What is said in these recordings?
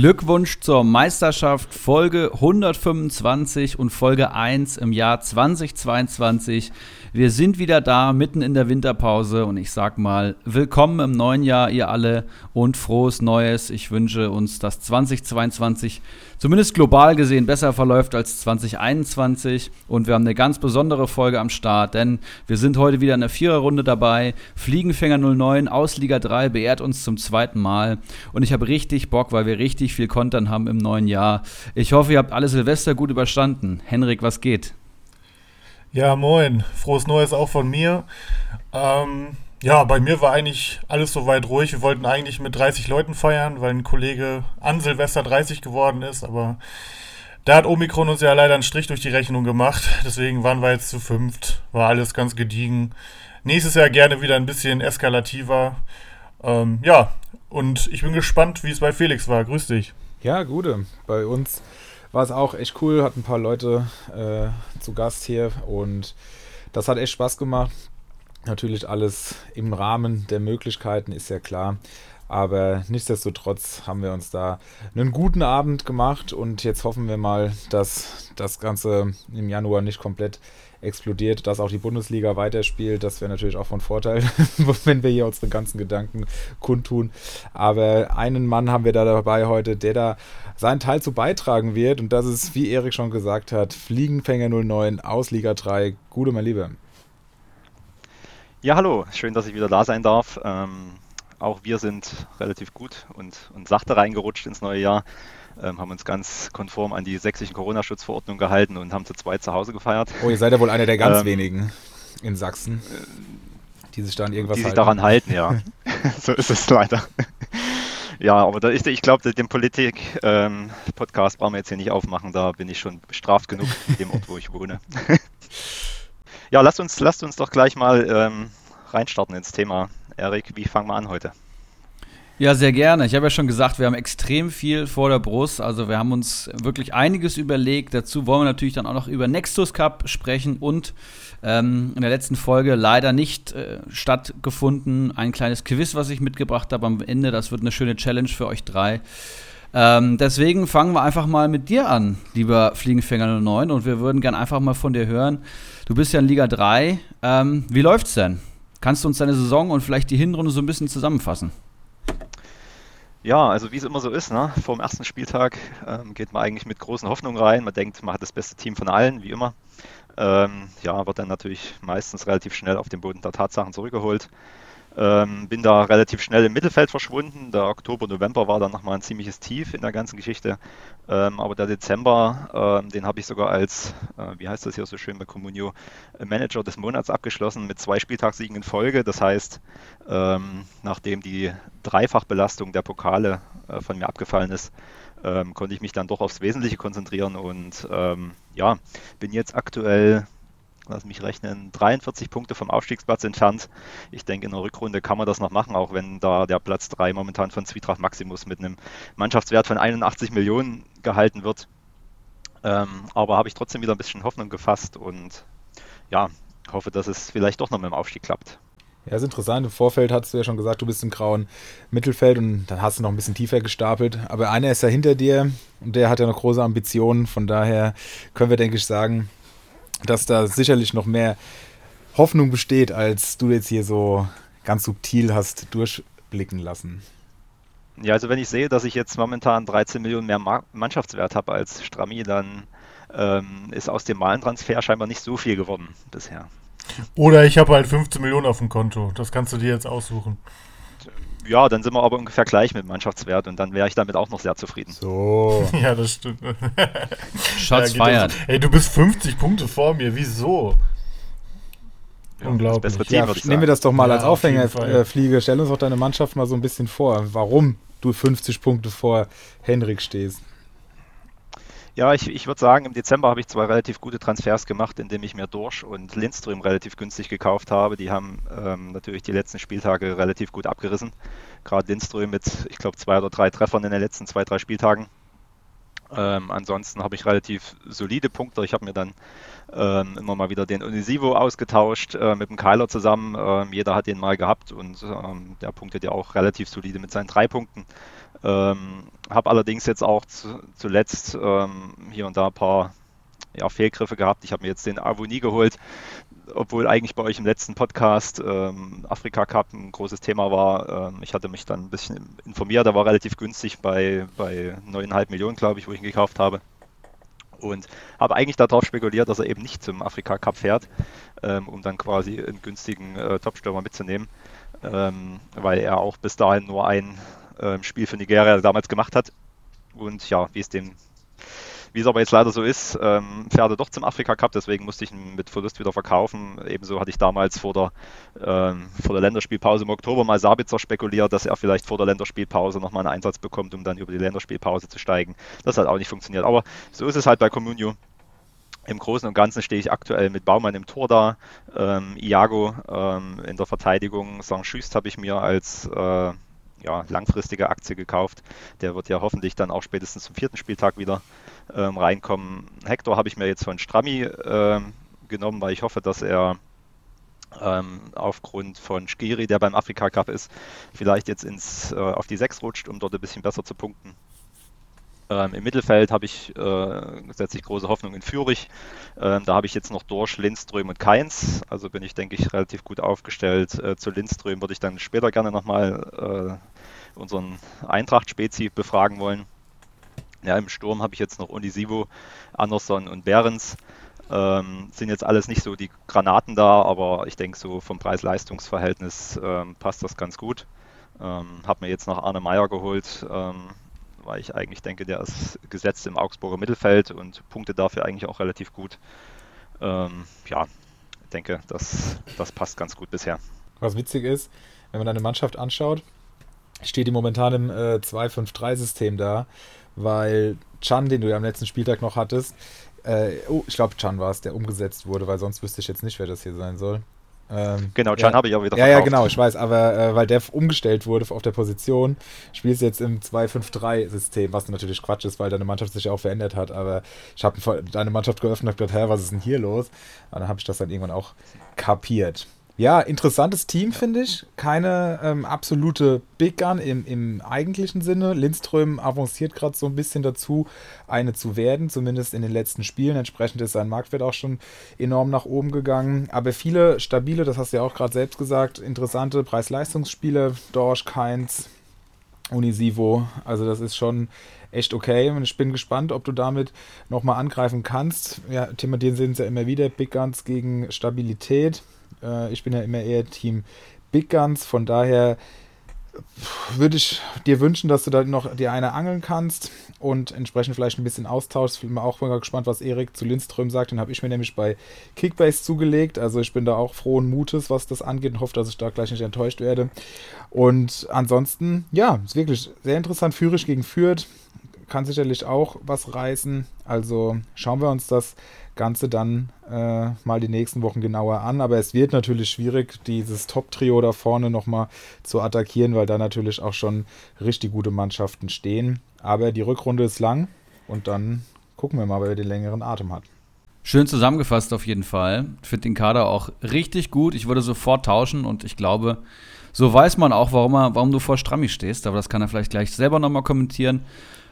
Glückwunsch zur Meisterschaft Folge 125 und Folge 1 im Jahr 2022. Wir sind wieder da, mitten in der Winterpause und ich sag mal, willkommen im neuen Jahr, ihr alle, und frohes Neues. Ich wünsche uns, dass 2022 zumindest global gesehen besser verläuft als 2021 und wir haben eine ganz besondere Folge am Start, denn wir sind heute wieder in der Viererrunde dabei. Fliegenfänger 09 aus Liga 3 beehrt uns zum zweiten Mal und ich habe richtig Bock, weil wir richtig viel Content haben im neuen Jahr. Ich hoffe, ihr habt alle Silvester gut überstanden. Henrik, was geht? Ja, moin. Frohes Neues auch von mir. Ähm, ja, bei mir war eigentlich alles soweit ruhig. Wir wollten eigentlich mit 30 Leuten feiern, weil ein Kollege an Silvester 30 geworden ist, aber da hat Omikron uns ja leider einen Strich durch die Rechnung gemacht. Deswegen waren wir jetzt zu fünft. War alles ganz gediegen. Nächstes Jahr gerne wieder ein bisschen eskalativer. Ähm, ja, und ich bin gespannt, wie es bei Felix war. Grüß dich. Ja, gute. Bei uns war es auch echt cool, hat ein paar Leute äh, zu Gast hier und das hat echt Spaß gemacht. Natürlich alles im Rahmen der Möglichkeiten, ist ja klar. Aber nichtsdestotrotz haben wir uns da einen guten Abend gemacht und jetzt hoffen wir mal, dass das Ganze im Januar nicht komplett explodiert, dass auch die Bundesliga weiterspielt. Das wäre natürlich auch von Vorteil, wenn wir hier unsere ganzen Gedanken kundtun. Aber einen Mann haben wir da dabei heute, der da seinen Teil zu beitragen wird. Und das ist, wie Erik schon gesagt hat, Fliegenfänger 09 aus Liga 3. Gute, mein Lieber. Ja, hallo. Schön, dass ich wieder da sein darf. Ähm, auch wir sind relativ gut und, und sachte reingerutscht ins neue Jahr ähm, haben uns ganz konform an die sächsischen Corona-Schutzverordnung gehalten und haben zu zweit zu Hause gefeiert. Oh, ihr seid ja wohl einer der ganz ähm, wenigen in Sachsen, die sich dann irgendwas Die sich halten. daran halten, ja. so ist es leider. Ja, aber da, ich, ich glaube, den Politik-Podcast ähm, brauchen wir jetzt hier nicht aufmachen. Da bin ich schon bestraft genug in dem Ort, wo ich wohne. ja, lasst uns, lasst uns doch gleich mal ähm, reinstarten ins Thema. Erik, wie fangen wir an heute? Ja, sehr gerne. Ich habe ja schon gesagt, wir haben extrem viel vor der Brust. Also wir haben uns wirklich einiges überlegt. Dazu wollen wir natürlich dann auch noch über Nexus Cup sprechen und ähm, in der letzten Folge leider nicht äh, stattgefunden. Ein kleines Quiz, was ich mitgebracht habe am Ende. Das wird eine schöne Challenge für euch drei. Ähm, deswegen fangen wir einfach mal mit dir an, lieber Fliegenfänger 09. Und wir würden gerne einfach mal von dir hören. Du bist ja in Liga 3. Ähm, wie läuft's denn? Kannst du uns deine Saison und vielleicht die Hinrunde so ein bisschen zusammenfassen? Ja, also wie es immer so ist, ne? vor dem ersten Spieltag ähm, geht man eigentlich mit großen Hoffnungen rein. Man denkt, man hat das beste Team von allen, wie immer. Ähm, ja, wird dann natürlich meistens relativ schnell auf den Boden der Tatsachen zurückgeholt. Ähm, bin da relativ schnell im Mittelfeld verschwunden. Der Oktober, November war dann nochmal ein ziemliches Tief in der ganzen Geschichte. Ähm, aber der Dezember, ähm, den habe ich sogar als, äh, wie heißt das hier so schön bei Comunio, Manager des Monats abgeschlossen mit zwei Spieltagssiegen in Folge. Das heißt, ähm, nachdem die Dreifachbelastung der Pokale äh, von mir abgefallen ist, ähm, konnte ich mich dann doch aufs Wesentliche konzentrieren und ähm, ja, bin jetzt aktuell lass mich rechnen, 43 Punkte vom Aufstiegsplatz entfernt. Ich denke, in der Rückrunde kann man das noch machen, auch wenn da der Platz 3 momentan von Zwietracht Maximus mit einem Mannschaftswert von 81 Millionen gehalten wird. Ähm, aber habe ich trotzdem wieder ein bisschen Hoffnung gefasst und ja, hoffe, dass es vielleicht doch noch mit dem Aufstieg klappt. Ja, ist interessant. Im Vorfeld hast du ja schon gesagt, du bist im grauen Mittelfeld und dann hast du noch ein bisschen tiefer gestapelt. Aber einer ist ja hinter dir und der hat ja noch große Ambitionen. Von daher können wir, denke ich, sagen, dass da sicherlich noch mehr Hoffnung besteht, als du jetzt hier so ganz subtil hast durchblicken lassen. Ja, also wenn ich sehe, dass ich jetzt momentan 13 Millionen mehr Mannschaftswert habe als Strami, dann ähm, ist aus dem Malentransfer scheinbar nicht so viel geworden bisher. Oder ich habe halt 15 Millionen auf dem Konto. Das kannst du dir jetzt aussuchen. Ja, dann sind wir aber ungefähr gleich mit Mannschaftswert und dann wäre ich damit auch noch sehr zufrieden. So. ja, das stimmt. Schatz ja, feiert. So. Ey, du bist 50 Punkte vor mir. Wieso? Ja, Unglaublich. Team, ja, nehmen wir das doch mal ja, als Aufhängerfliege. Stell uns doch deine Mannschaft mal so ein bisschen vor, warum du 50 Punkte vor Henrik stehst. Ja, ich, ich würde sagen, im Dezember habe ich zwei relativ gute Transfers gemacht, indem ich mir Dorsch und Lindström relativ günstig gekauft habe. Die haben ähm, natürlich die letzten Spieltage relativ gut abgerissen. Gerade Lindström mit, ich glaube, zwei oder drei Treffern in den letzten zwei, drei Spieltagen. Ähm, ansonsten habe ich relativ solide Punkte. Ich habe mir dann ähm, immer mal wieder den Unisivo ausgetauscht äh, mit dem Kyler zusammen. Ähm, jeder hat den mal gehabt und ähm, der punktet ja auch relativ solide mit seinen drei Punkten. Ähm, habe allerdings jetzt auch zu, zuletzt ähm, hier und da ein paar ja, Fehlgriffe gehabt. Ich habe mir jetzt den Avoni geholt, obwohl eigentlich bei euch im letzten Podcast ähm, Afrika Cup ein großes Thema war. Ähm, ich hatte mich dann ein bisschen informiert, da war relativ günstig bei, bei 9,5 Millionen, glaube ich, wo ich ihn gekauft habe. Und habe eigentlich darauf spekuliert, dass er eben nicht zum Afrika Cup fährt, ähm, um dann quasi einen günstigen äh, Topstürmer mitzunehmen, ähm, weil er auch bis dahin nur ein äh, Spiel für Nigeria damals gemacht hat. Und ja, wie es dem wie es aber jetzt leider so ist, ähm, fährt er doch zum Afrika Cup, deswegen musste ich ihn mit Verlust wieder verkaufen. Ebenso hatte ich damals vor der, ähm, vor der Länderspielpause im Oktober mal Sabitzer spekuliert, dass er vielleicht vor der Länderspielpause nochmal einen Einsatz bekommt, um dann über die Länderspielpause zu steigen. Das hat auch nicht funktioniert. Aber so ist es halt bei Comunio. Im Großen und Ganzen stehe ich aktuell mit Baumann im Tor da, ähm, Iago ähm, in der Verteidigung, St. Schüst habe ich mir als äh, ja, langfristige Aktie gekauft. Der wird ja hoffentlich dann auch spätestens zum vierten Spieltag wieder ähm, reinkommen. Hector habe ich mir jetzt von Strammi ähm, genommen, weil ich hoffe, dass er ähm, aufgrund von Skiri, der beim Afrika Cup ist, vielleicht jetzt ins, äh, auf die 6 rutscht, um dort ein bisschen besser zu punkten. Ähm, Im Mittelfeld habe ich, äh, setze ich große Hoffnung in Fürich. Ähm, da habe ich jetzt noch Dorsch, Lindström und Keins. Also bin ich, denke ich, relativ gut aufgestellt. Äh, zu Lindström würde ich dann später gerne nochmal äh, unseren Eintracht-Spezi befragen wollen. Ja, im Sturm habe ich jetzt noch Unisivo, Anderson und Behrens. Ähm, sind jetzt alles nicht so die Granaten da, aber ich denke, so vom Preis-Leistungs-Verhältnis ähm, passt das ganz gut. Ähm, habe mir jetzt noch Arne Meyer geholt, ähm, weil ich eigentlich denke, der ist gesetzt im Augsburger Mittelfeld und Punkte dafür eigentlich auch relativ gut. Ähm, ja, ich denke, das, das passt ganz gut bisher. Was witzig ist, wenn man deine Mannschaft anschaut, steht die momentan im äh, 2-5-3-System da, weil Chan, den du ja am letzten Spieltag noch hattest, äh, oh, ich glaube, Chan war es, der umgesetzt wurde, weil sonst wüsste ich jetzt nicht, wer das hier sein soll. Ähm, genau, Can ja, habe ich auch wieder verkauft. Ja, ja, genau, ich weiß, aber äh, weil der umgestellt wurde auf der Position, spielst du jetzt im 2-5-3-System, was natürlich Quatsch ist, weil deine Mannschaft sich auch verändert hat. Aber ich habe deine Mannschaft geöffnet und gedacht, hä, was ist denn hier los? Und dann habe ich das dann irgendwann auch kapiert. Ja, interessantes Team, finde ich. Keine ähm, absolute Big Gun im, im eigentlichen Sinne. Lindström avanciert gerade so ein bisschen dazu, eine zu werden, zumindest in den letzten Spielen. Entsprechend ist sein Marktwert auch schon enorm nach oben gegangen. Aber viele stabile, das hast du ja auch gerade selbst gesagt, interessante Preis-Leistungsspiele. Dorsch, Keins, Unisivo. Also das ist schon echt okay. Und ich bin gespannt, ob du damit nochmal angreifen kannst. Ja, thematisieren es ja immer wieder. Big Guns gegen Stabilität. Äh, ich bin ja immer eher Team Big Guns, von daher würde ich dir wünschen, dass du da noch die eine angeln kannst und entsprechend vielleicht ein bisschen austauschst. Ich bin auch mal gespannt, was Erik zu Lindström sagt. Den habe ich mir nämlich bei Kickbase zugelegt. Also ich bin da auch frohen Mutes, was das angeht und hoffe, dass ich da gleich nicht enttäuscht werde. Und ansonsten, ja, ist wirklich sehr interessant. Führig gegen Fürth kann sicherlich auch was reißen. Also schauen wir uns das Ganze dann äh, mal die nächsten Wochen genauer an. Aber es wird natürlich schwierig, dieses Top-Trio da vorne nochmal zu attackieren, weil da natürlich auch schon richtig gute Mannschaften stehen. Aber die Rückrunde ist lang und dann gucken wir mal, wer den längeren Atem hat. Schön zusammengefasst auf jeden Fall. Ich finde den Kader auch richtig gut. Ich würde sofort tauschen und ich glaube, so weiß man auch, warum, er, warum du vor Strammi stehst. Aber das kann er vielleicht gleich selber nochmal kommentieren.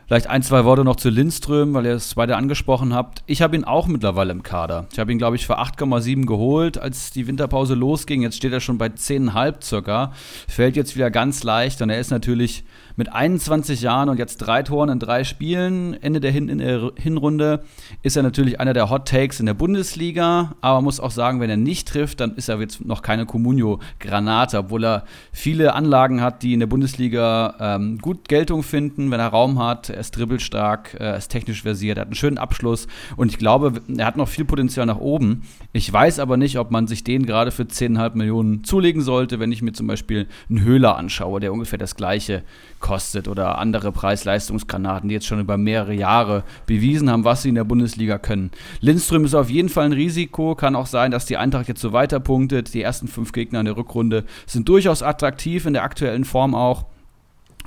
Vielleicht ein, zwei Worte noch zu Lindström, weil ihr es beide angesprochen habt. Ich habe ihn auch mittlerweile im Kader. Ich habe ihn, glaube ich, für 8,7 geholt, als die Winterpause losging. Jetzt steht er schon bei 10,5 circa. Fällt jetzt wieder ganz leicht und er ist natürlich mit 21 Jahren und jetzt drei Toren in drei Spielen, Ende der, Hin in der Hinrunde, ist er natürlich einer der Hot Takes in der Bundesliga. Aber man muss auch sagen, wenn er nicht trifft, dann ist er jetzt noch keine Comunio-Granate, obwohl er viele Anlagen hat, die in der Bundesliga ähm, gut Geltung finden, wenn er Raum hat. Er ist dribbelstark, er ist technisch versiert, er hat einen schönen Abschluss und ich glaube, er hat noch viel Potenzial nach oben. Ich weiß aber nicht, ob man sich den gerade für 10,5 Millionen zulegen sollte, wenn ich mir zum Beispiel einen Höhler anschaue, der ungefähr das gleiche kostet oder andere Preis-Leistungsgranaten, die jetzt schon über mehrere Jahre bewiesen haben, was sie in der Bundesliga können. Lindström ist auf jeden Fall ein Risiko. Kann auch sein, dass die Eintracht jetzt so weiterpunktet. Die ersten fünf Gegner in der Rückrunde sind durchaus attraktiv in der aktuellen Form auch.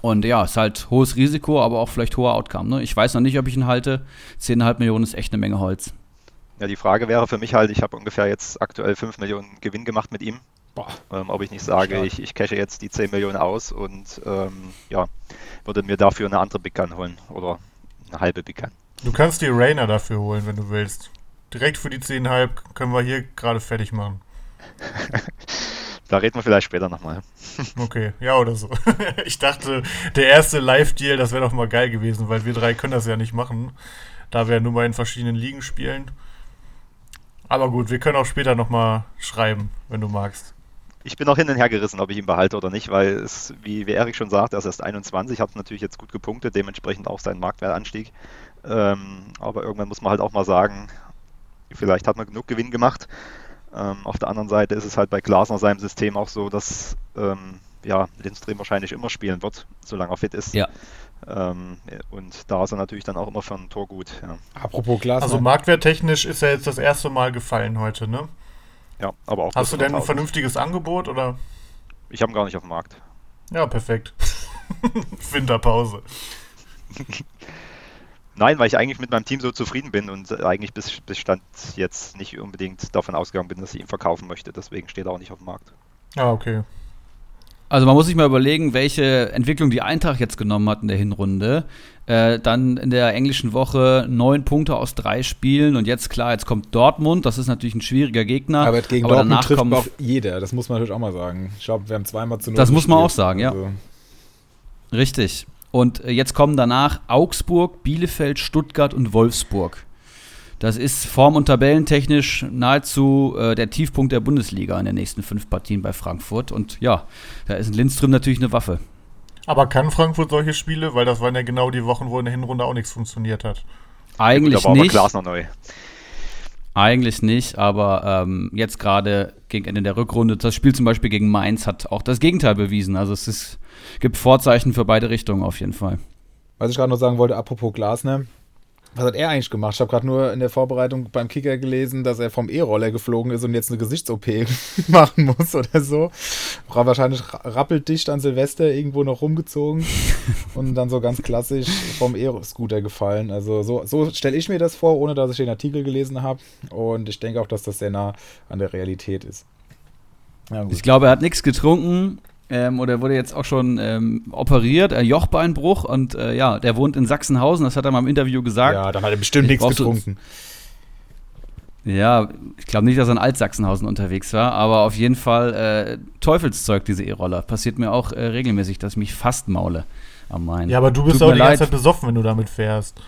Und ja, ist halt hohes Risiko, aber auch vielleicht hoher Outcome. Ne? Ich weiß noch nicht, ob ich ihn halte. 10,5 Millionen ist echt eine Menge Holz. Ja, die Frage wäre für mich halt, ich habe ungefähr jetzt aktuell 5 Millionen Gewinn gemacht mit ihm. Ähm, ob ich nicht sage, Stark. ich, ich cache jetzt die 10 Millionen aus und ähm, ja, würde mir dafür eine andere Big Gun holen oder eine halbe Big Gun. Du kannst dir Rainer dafür holen, wenn du willst. Direkt für die 10,5 können wir hier gerade fertig machen. da reden wir vielleicht später nochmal. okay, ja oder so. ich dachte, der erste Live-Deal, das wäre doch mal geil gewesen, weil wir drei können das ja nicht machen, da wir ja nur mal in verschiedenen Ligen spielen. Aber gut, wir können auch später nochmal schreiben, wenn du magst. Ich bin auch hin und her gerissen, ob ich ihn behalte oder nicht, weil es, wie, wie Erik schon sagt, er ist erst 21, hat natürlich jetzt gut gepunktet, dementsprechend auch seinen Marktwertanstieg. Ähm, aber irgendwann muss man halt auch mal sagen, vielleicht hat man genug Gewinn gemacht. Ähm, auf der anderen Seite ist es halt bei Glasner seinem System auch so, dass ähm, ja, Lindström wahrscheinlich immer spielen wird, solange er fit ist. Ja. Ähm, und da ist er natürlich dann auch immer für ein Tor gut. Ja. Apropos Glas. Also marktwerttechnisch ist er jetzt das erste Mal gefallen heute, ne? Ja, aber auch. Hast du denn ein vernünftiges Angebot oder? Ich habe ihn gar nicht auf dem Markt. Ja, perfekt. Winterpause. Nein, weil ich eigentlich mit meinem Team so zufrieden bin und eigentlich bis, bis Stand jetzt nicht unbedingt davon ausgegangen bin, dass ich ihn verkaufen möchte. Deswegen steht er auch nicht auf dem Markt. Ah, okay. Also man muss sich mal überlegen, welche Entwicklung die Eintracht jetzt genommen hat in der Hinrunde. Äh, dann in der englischen Woche neun Punkte aus drei Spielen und jetzt klar, jetzt kommt Dortmund, das ist natürlich ein schwieriger Gegner. Aber gegen aber Dortmund trifft auch jeder, das muss man natürlich auch mal sagen. Ich glaube, wir haben zweimal zu null Das muss man auch sagen, also. ja. Richtig. Und äh, jetzt kommen danach Augsburg, Bielefeld, Stuttgart und Wolfsburg. Das ist form- und tabellentechnisch nahezu äh, der Tiefpunkt der Bundesliga in den nächsten fünf Partien bei Frankfurt. Und ja, da ist ein Lindström natürlich eine Waffe. Aber kann Frankfurt solche Spiele? Weil das waren ja genau die Wochen, wo in der Hinrunde auch nichts funktioniert hat. Eigentlich ja, nicht. Glas noch neu. Eigentlich nicht, aber ähm, jetzt gerade gegen Ende der Rückrunde, das Spiel zum Beispiel gegen Mainz hat auch das Gegenteil bewiesen. Also es ist, gibt Vorzeichen für beide Richtungen auf jeden Fall. Was ich gerade noch sagen wollte, apropos Glasner, was hat er eigentlich gemacht? Ich habe gerade nur in der Vorbereitung beim Kicker gelesen, dass er vom E-Roller geflogen ist und jetzt eine Gesichts-OP machen muss oder so. War wahrscheinlich rappeldicht an Silvester irgendwo noch rumgezogen und dann so ganz klassisch vom E-Scooter gefallen. Also so, so stelle ich mir das vor, ohne dass ich den Artikel gelesen habe. Und ich denke auch, dass das sehr nah an der Realität ist. Ja, ich glaube, er hat nichts getrunken ähm, oder wurde jetzt auch schon ähm, operiert, äh, Jochbeinbruch und äh, ja, der wohnt in Sachsenhausen, das hat er mal im Interview gesagt. Ja, dann hat er bestimmt nichts getrunken. Ja, ich glaube nicht, dass er in Altsachsenhausen unterwegs war, aber auf jeden Fall äh, Teufelszeug, diese E-Roller. Passiert mir auch äh, regelmäßig, dass ich mich fast maule am Main. Ja, aber du bist Tut auch die ganze Zeit besoffen, wenn du damit fährst.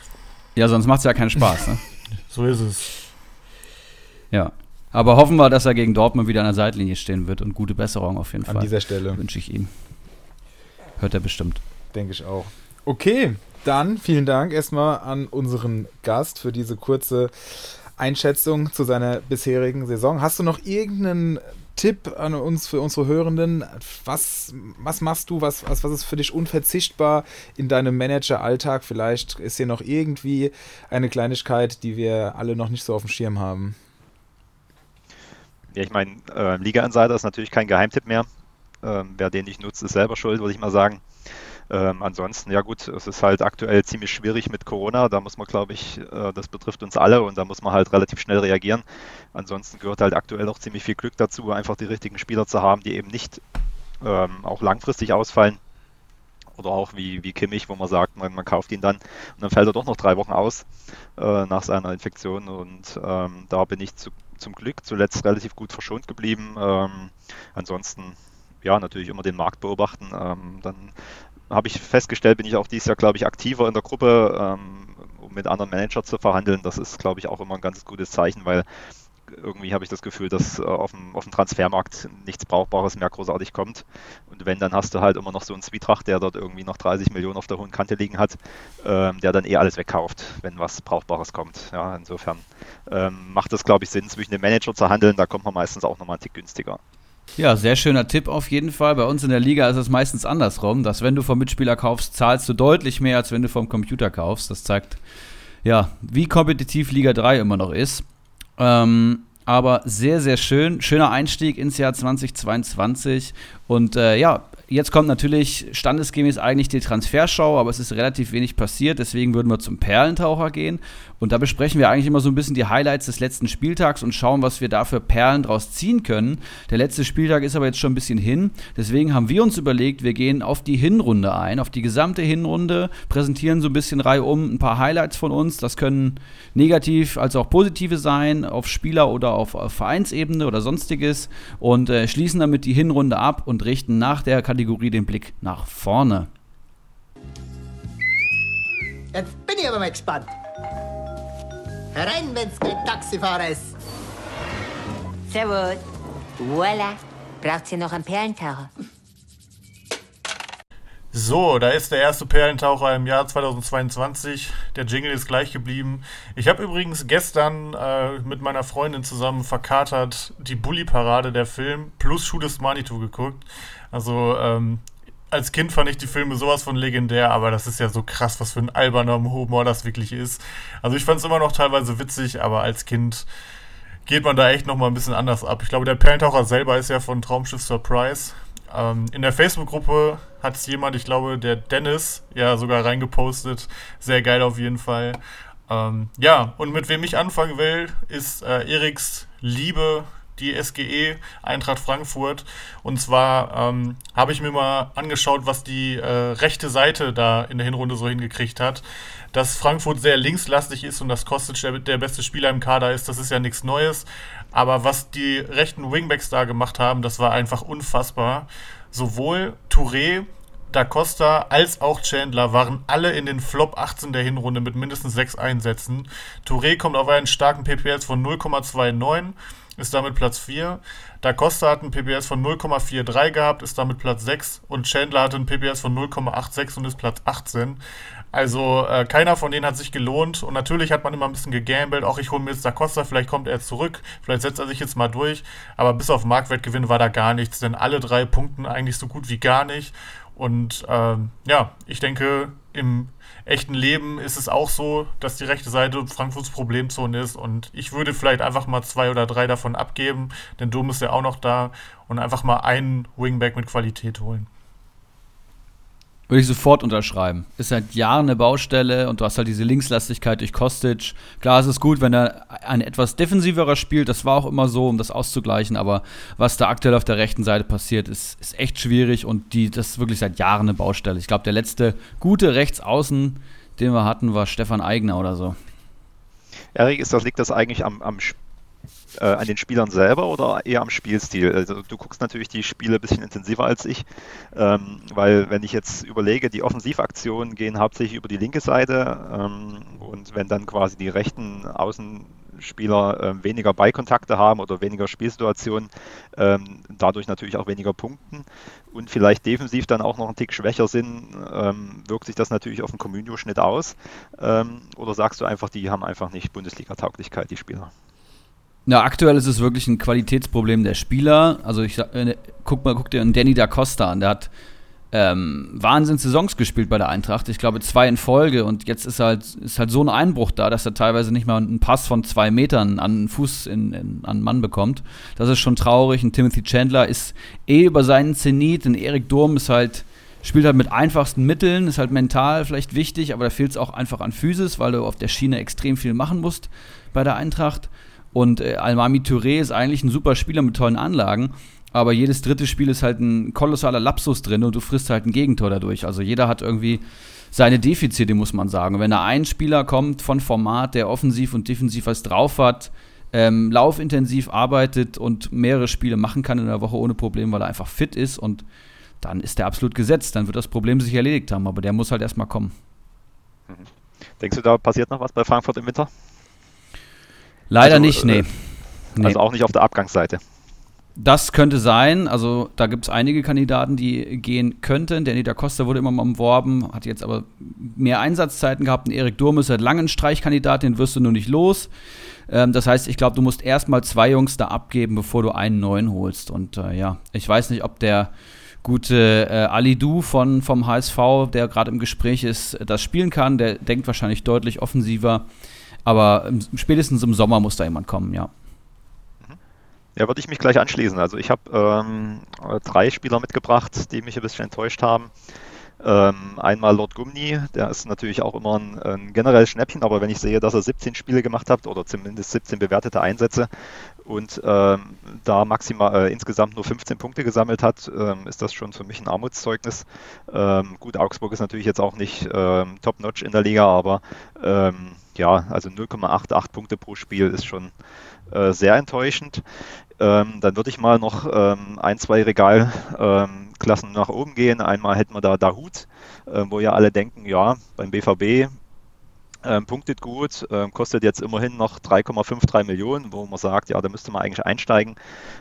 Ja, sonst macht es ja keinen Spaß. Ne? so ist es. Ja. Aber hoffen wir, dass er gegen Dortmund wieder an der Seitlinie stehen wird und gute Besserung auf jeden an Fall. An dieser Stelle. Wünsche ich ihm. Hört er bestimmt. Denke ich auch. Okay, dann vielen Dank erstmal an unseren Gast für diese kurze Einschätzung zu seiner bisherigen Saison. Hast du noch irgendeinen Tipp an uns, für unsere Hörenden? Was, was machst du? Was, was, was ist für dich unverzichtbar in deinem Manager-Alltag? Vielleicht ist hier noch irgendwie eine Kleinigkeit, die wir alle noch nicht so auf dem Schirm haben. Ja, ich meine, äh, Liga Insider ist natürlich kein Geheimtipp mehr. Ähm, wer den nicht nutzt, ist selber schuld, würde ich mal sagen. Ähm, ansonsten, ja gut, es ist halt aktuell ziemlich schwierig mit Corona. Da muss man, glaube ich, äh, das betrifft uns alle und da muss man halt relativ schnell reagieren. Ansonsten gehört halt aktuell auch ziemlich viel Glück dazu, einfach die richtigen Spieler zu haben, die eben nicht ähm, auch langfristig ausfallen. Oder auch wie, wie Kimmich, wo man sagt, man, man kauft ihn dann und dann fällt er doch noch drei Wochen aus äh, nach seiner Infektion. Und ähm, da bin ich zu zum Glück zuletzt relativ gut verschont geblieben. Ähm, ansonsten, ja, natürlich immer den Markt beobachten. Ähm, dann habe ich festgestellt, bin ich auch dieses Jahr, glaube ich, aktiver in der Gruppe, ähm, um mit anderen Managern zu verhandeln. Das ist, glaube ich, auch immer ein ganz gutes Zeichen, weil irgendwie habe ich das Gefühl, dass äh, auf, dem, auf dem Transfermarkt nichts Brauchbares mehr großartig kommt. Und wenn, dann hast du halt immer noch so einen Zwietracht, der dort irgendwie noch 30 Millionen auf der hohen Kante liegen hat, ähm, der dann eh alles wegkauft, wenn was Brauchbares kommt. Ja, insofern ähm, macht es, glaube ich, Sinn, zwischen dem Manager zu handeln. Da kommt man meistens auch nochmal einen Tick günstiger. Ja, sehr schöner Tipp auf jeden Fall. Bei uns in der Liga ist es meistens andersrum, dass wenn du vom Mitspieler kaufst, zahlst du deutlich mehr, als wenn du vom Computer kaufst. Das zeigt, ja, wie kompetitiv Liga 3 immer noch ist. Ähm, aber sehr, sehr schön. Schöner Einstieg ins Jahr 2022. Und äh, ja, jetzt kommt natürlich standesgemäß eigentlich die Transferschau, aber es ist relativ wenig passiert, deswegen würden wir zum Perlentaucher gehen. Und da besprechen wir eigentlich immer so ein bisschen die Highlights des letzten Spieltags und schauen, was wir da für Perlen draus ziehen können. Der letzte Spieltag ist aber jetzt schon ein bisschen hin. Deswegen haben wir uns überlegt, wir gehen auf die Hinrunde ein, auf die gesamte Hinrunde, präsentieren so ein bisschen Reihe um ein paar Highlights von uns. Das können negativ als auch positive sein, auf Spieler- oder auf, auf Vereinsebene oder sonstiges. Und äh, schließen damit die Hinrunde ab und richten nach der Kategorie den Blick nach vorne. Jetzt bin ich aber mal gespannt. Herein, wenn's kein Taxifahrer ist. Servus. Voila. Braucht ihr noch einen Perlentaucher? So, da ist der erste Perlentaucher im Jahr 2022. Der Jingle ist gleich geblieben. Ich habe übrigens gestern äh, mit meiner Freundin zusammen verkatert die Bully-Parade der Film plus Shoot is Manitou geguckt. Also ähm, als Kind fand ich die Filme sowas von legendär, aber das ist ja so krass, was für ein alberner Humor das wirklich ist. Also ich fand es immer noch teilweise witzig, aber als Kind geht man da echt nochmal ein bisschen anders ab. Ich glaube, der Perlentaucher selber ist ja von Traumschiff Surprise. Ähm, in der Facebook-Gruppe hat es jemand, ich glaube, der Dennis, ja sogar reingepostet. Sehr geil auf jeden Fall. Ähm, ja, und mit wem ich anfangen will, ist äh, Eriks Liebe die SGE Eintracht Frankfurt. Und zwar ähm, habe ich mir mal angeschaut, was die äh, rechte Seite da in der Hinrunde so hingekriegt hat. Dass Frankfurt sehr linkslastig ist und dass Kostic der, der beste Spieler im Kader ist, das ist ja nichts Neues. Aber was die rechten Wingbacks da gemacht haben, das war einfach unfassbar. Sowohl Touré, Da Costa als auch Chandler waren alle in den Flop 18 der Hinrunde mit mindestens sechs Einsätzen. Touré kommt auf einen starken PPS von 0,29 ist damit Platz 4. Da Costa hat einen PPS von 0,43 gehabt, ist damit Platz 6. Und Chandler hatte einen PPS von 0,86 und ist Platz 18. Also äh, keiner von denen hat sich gelohnt. Und natürlich hat man immer ein bisschen gegambelt. Auch ich hole mir jetzt Da Costa, vielleicht kommt er zurück. Vielleicht setzt er sich jetzt mal durch. Aber bis auf Marktwertgewinn war da gar nichts. Denn alle drei punkten eigentlich so gut wie gar nicht. Und ähm, ja, ich denke, im echten Leben ist es auch so, dass die rechte Seite Frankfurts Problemzone ist und ich würde vielleicht einfach mal zwei oder drei davon abgeben, denn Dom ist ja auch noch da und einfach mal einen Wingback mit Qualität holen. Würde ich sofort unterschreiben. Ist seit Jahren eine Baustelle und du hast halt diese Linkslastigkeit durch Kostic. Klar, es ist gut, wenn er ein etwas defensiverer spielt. Das war auch immer so, um das auszugleichen. Aber was da aktuell auf der rechten Seite passiert, ist, ist echt schwierig und die, das ist wirklich seit Jahren eine Baustelle. Ich glaube, der letzte gute Rechtsaußen, den wir hatten, war Stefan Eigner oder so. Erik, ist das, liegt das eigentlich am, am Spiel? Äh, an den Spielern selber oder eher am Spielstil? Also du guckst natürlich die Spiele ein bisschen intensiver als ich, ähm, weil wenn ich jetzt überlege, die Offensivaktionen gehen hauptsächlich über die linke Seite ähm, und wenn dann quasi die rechten Außenspieler äh, weniger Beikontakte haben oder weniger Spielsituationen, ähm, dadurch natürlich auch weniger Punkten und vielleicht defensiv dann auch noch ein Tick schwächer sind, ähm, wirkt sich das natürlich auf den Communio-Schnitt aus? Ähm, oder sagst du einfach, die haben einfach nicht Bundesliga-Tauglichkeit, die Spieler? Ja, aktuell ist es wirklich ein Qualitätsproblem der Spieler. Also ich äh, guck mal, guck dir einen Danny da Costa an, der hat ähm, Wahnsinns-Saisons gespielt bei der Eintracht. Ich glaube zwei in Folge und jetzt ist halt, ist halt so ein Einbruch da, dass er teilweise nicht mal einen Pass von zwei Metern an Fuß in, in, an Mann bekommt. Das ist schon traurig. Und Timothy Chandler ist eh über seinen Zenit. Und Erik Durm ist halt, spielt halt mit einfachsten Mitteln, ist halt mental vielleicht wichtig, aber da fehlt es auch einfach an Physis, weil du auf der Schiene extrem viel machen musst bei der Eintracht. Und äh, Almami Touré ist eigentlich ein super Spieler mit tollen Anlagen. Aber jedes dritte Spiel ist halt ein kolossaler Lapsus drin und du frisst halt ein Gegentor dadurch. Also jeder hat irgendwie seine Defizite, muss man sagen. wenn da ein Spieler kommt von Format, der offensiv und defensiv was drauf hat, ähm, laufintensiv arbeitet und mehrere Spiele machen kann in der Woche ohne Problem, weil er einfach fit ist und dann ist der absolut gesetzt. Dann wird das Problem sich erledigt haben, aber der muss halt erstmal kommen. Mhm. Denkst du, da passiert noch was bei Frankfurt im Winter? Leider also, nicht, nee. Äh, also nee. auch nicht auf der Abgangsseite. Das könnte sein. Also da gibt es einige Kandidaten, die gehen könnten. Danny da Costa wurde immer mal umworben, hat jetzt aber mehr Einsatzzeiten gehabt. Und Erik Durm ist seit langem Streichkandidat, den wirst du nur nicht los. Ähm, das heißt, ich glaube, du musst erstmal zwei Jungs da abgeben, bevor du einen neuen holst. Und äh, ja, ich weiß nicht, ob der gute äh, Ali Du von, vom HSV, der gerade im Gespräch ist, das spielen kann. Der denkt wahrscheinlich deutlich offensiver. Aber spätestens im Sommer muss da jemand kommen, ja. Ja, würde ich mich gleich anschließen. Also ich habe ähm, drei Spieler mitgebracht, die mich ein bisschen enttäuscht haben. Ähm, einmal Lord Gumni, der ist natürlich auch immer ein, ein generell Schnäppchen, aber wenn ich sehe, dass er 17 Spiele gemacht hat oder zumindest 17 bewertete Einsätze und ähm, da maximal äh, insgesamt nur 15 Punkte gesammelt hat, ähm, ist das schon für mich ein Armutszeugnis. Ähm, gut, Augsburg ist natürlich jetzt auch nicht ähm, top-notch in der Liga, aber ähm, ja, also 0,88 Punkte pro Spiel ist schon äh, sehr enttäuschend. Ähm, dann würde ich mal noch ein, zwei Regalklassen nach oben gehen. Einmal hätten wir da Dahut, äh, wo ja alle denken, ja, beim BVB ähm, punktet gut, ähm, kostet jetzt immerhin noch 3,53 Millionen, wo man sagt, ja, da müsste man eigentlich einsteigen.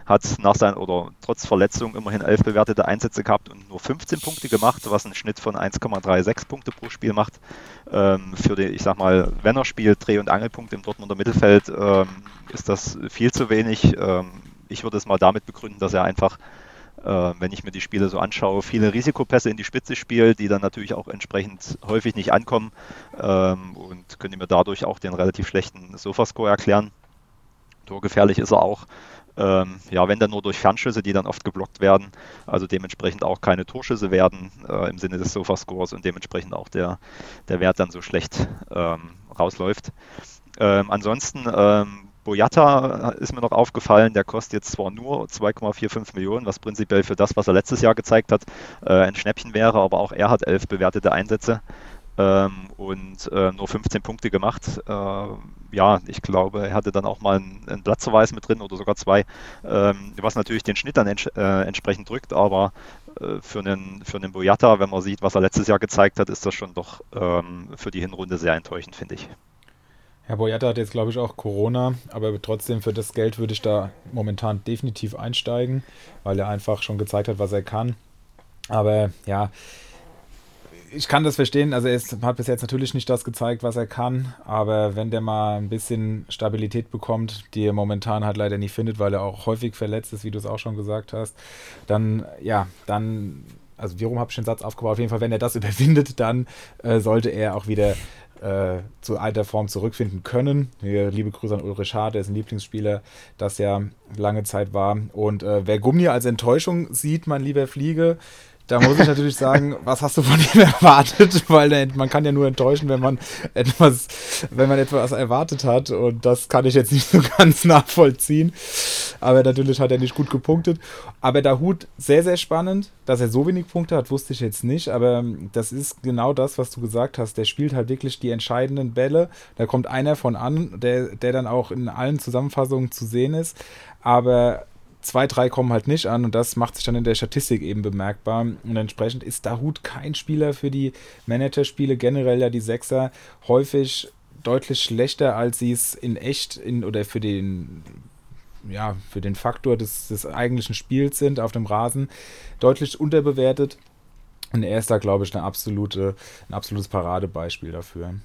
Hat nach seinen oder trotz Verletzung immerhin 11 bewertete Einsätze gehabt und nur 15 Punkte gemacht, was einen Schnitt von 1,36 Punkte pro Spiel macht. Ähm, für die, ich sag mal, wenn er spielt, Dreh- und Angelpunkt im Dortmunder Mittelfeld, ähm, ist das viel zu wenig. Ähm, ich würde es mal damit begründen, dass er einfach wenn ich mir die Spiele so anschaue, viele Risikopässe in die Spitze spielt, die dann natürlich auch entsprechend häufig nicht ankommen ähm, und könnte mir dadurch auch den relativ schlechten Sofascore erklären. Torgefährlich ist er auch. Ähm, ja, wenn dann nur durch Fernschüsse, die dann oft geblockt werden, also dementsprechend auch keine Torschüsse werden äh, im Sinne des Sofascores und dementsprechend auch der, der Wert dann so schlecht ähm, rausläuft. Ähm, ansonsten ähm, Boyata ist mir noch aufgefallen, der kostet jetzt zwar nur 2,45 Millionen, was prinzipiell für das, was er letztes Jahr gezeigt hat, äh, ein Schnäppchen wäre, aber auch er hat elf bewertete Einsätze ähm, und äh, nur 15 Punkte gemacht. Äh, ja, ich glaube, er hatte dann auch mal einen, Platzverweis mit drin oder sogar zwei, ähm, was natürlich den Schnitt dann ents äh, entsprechend drückt, aber äh, für einen, für einen Boyata, wenn man sieht, was er letztes Jahr gezeigt hat, ist das schon doch ähm, für die Hinrunde sehr enttäuschend, finde ich. Herr Boyata hat jetzt, glaube ich, auch Corona, aber trotzdem für das Geld würde ich da momentan definitiv einsteigen, weil er einfach schon gezeigt hat, was er kann. Aber ja, ich kann das verstehen. Also er hat bis jetzt natürlich nicht das gezeigt, was er kann, aber wenn der mal ein bisschen Stabilität bekommt, die er momentan halt leider nicht findet, weil er auch häufig verletzt ist, wie du es auch schon gesagt hast, dann ja, dann also wie rum habe ich den Satz aufgebaut? Auf jeden Fall, wenn er das überwindet, dann äh, sollte er auch wieder äh, zu alter Form zurückfinden können. Hier, liebe Grüße an Ulrich Hart, der ist ein Lieblingsspieler, das ja lange Zeit war. Und äh, wer Gummi als Enttäuschung sieht, mein lieber Fliege, da muss ich natürlich sagen, was hast du von ihm erwartet? Weil man kann ja nur enttäuschen, wenn man etwas, wenn man etwas erwartet hat. Und das kann ich jetzt nicht so ganz nachvollziehen. Aber natürlich hat er nicht gut gepunktet. Aber der Hut sehr, sehr spannend. Dass er so wenig Punkte hat, wusste ich jetzt nicht. Aber das ist genau das, was du gesagt hast. Der spielt halt wirklich die entscheidenden Bälle. Da kommt einer von an, der, der dann auch in allen Zusammenfassungen zu sehen ist. Aber zwei, drei kommen halt nicht an und das macht sich dann in der Statistik eben bemerkbar. Und entsprechend ist Dahut kein Spieler für die Managerspiele, generell ja die Sechser häufig deutlich schlechter, als sie es in echt in, oder für den ja, für den Faktor des, des eigentlichen Spiels sind auf dem Rasen, deutlich unterbewertet. Und er ist da, glaube ich, eine absolute, ein absolutes Paradebeispiel dafür.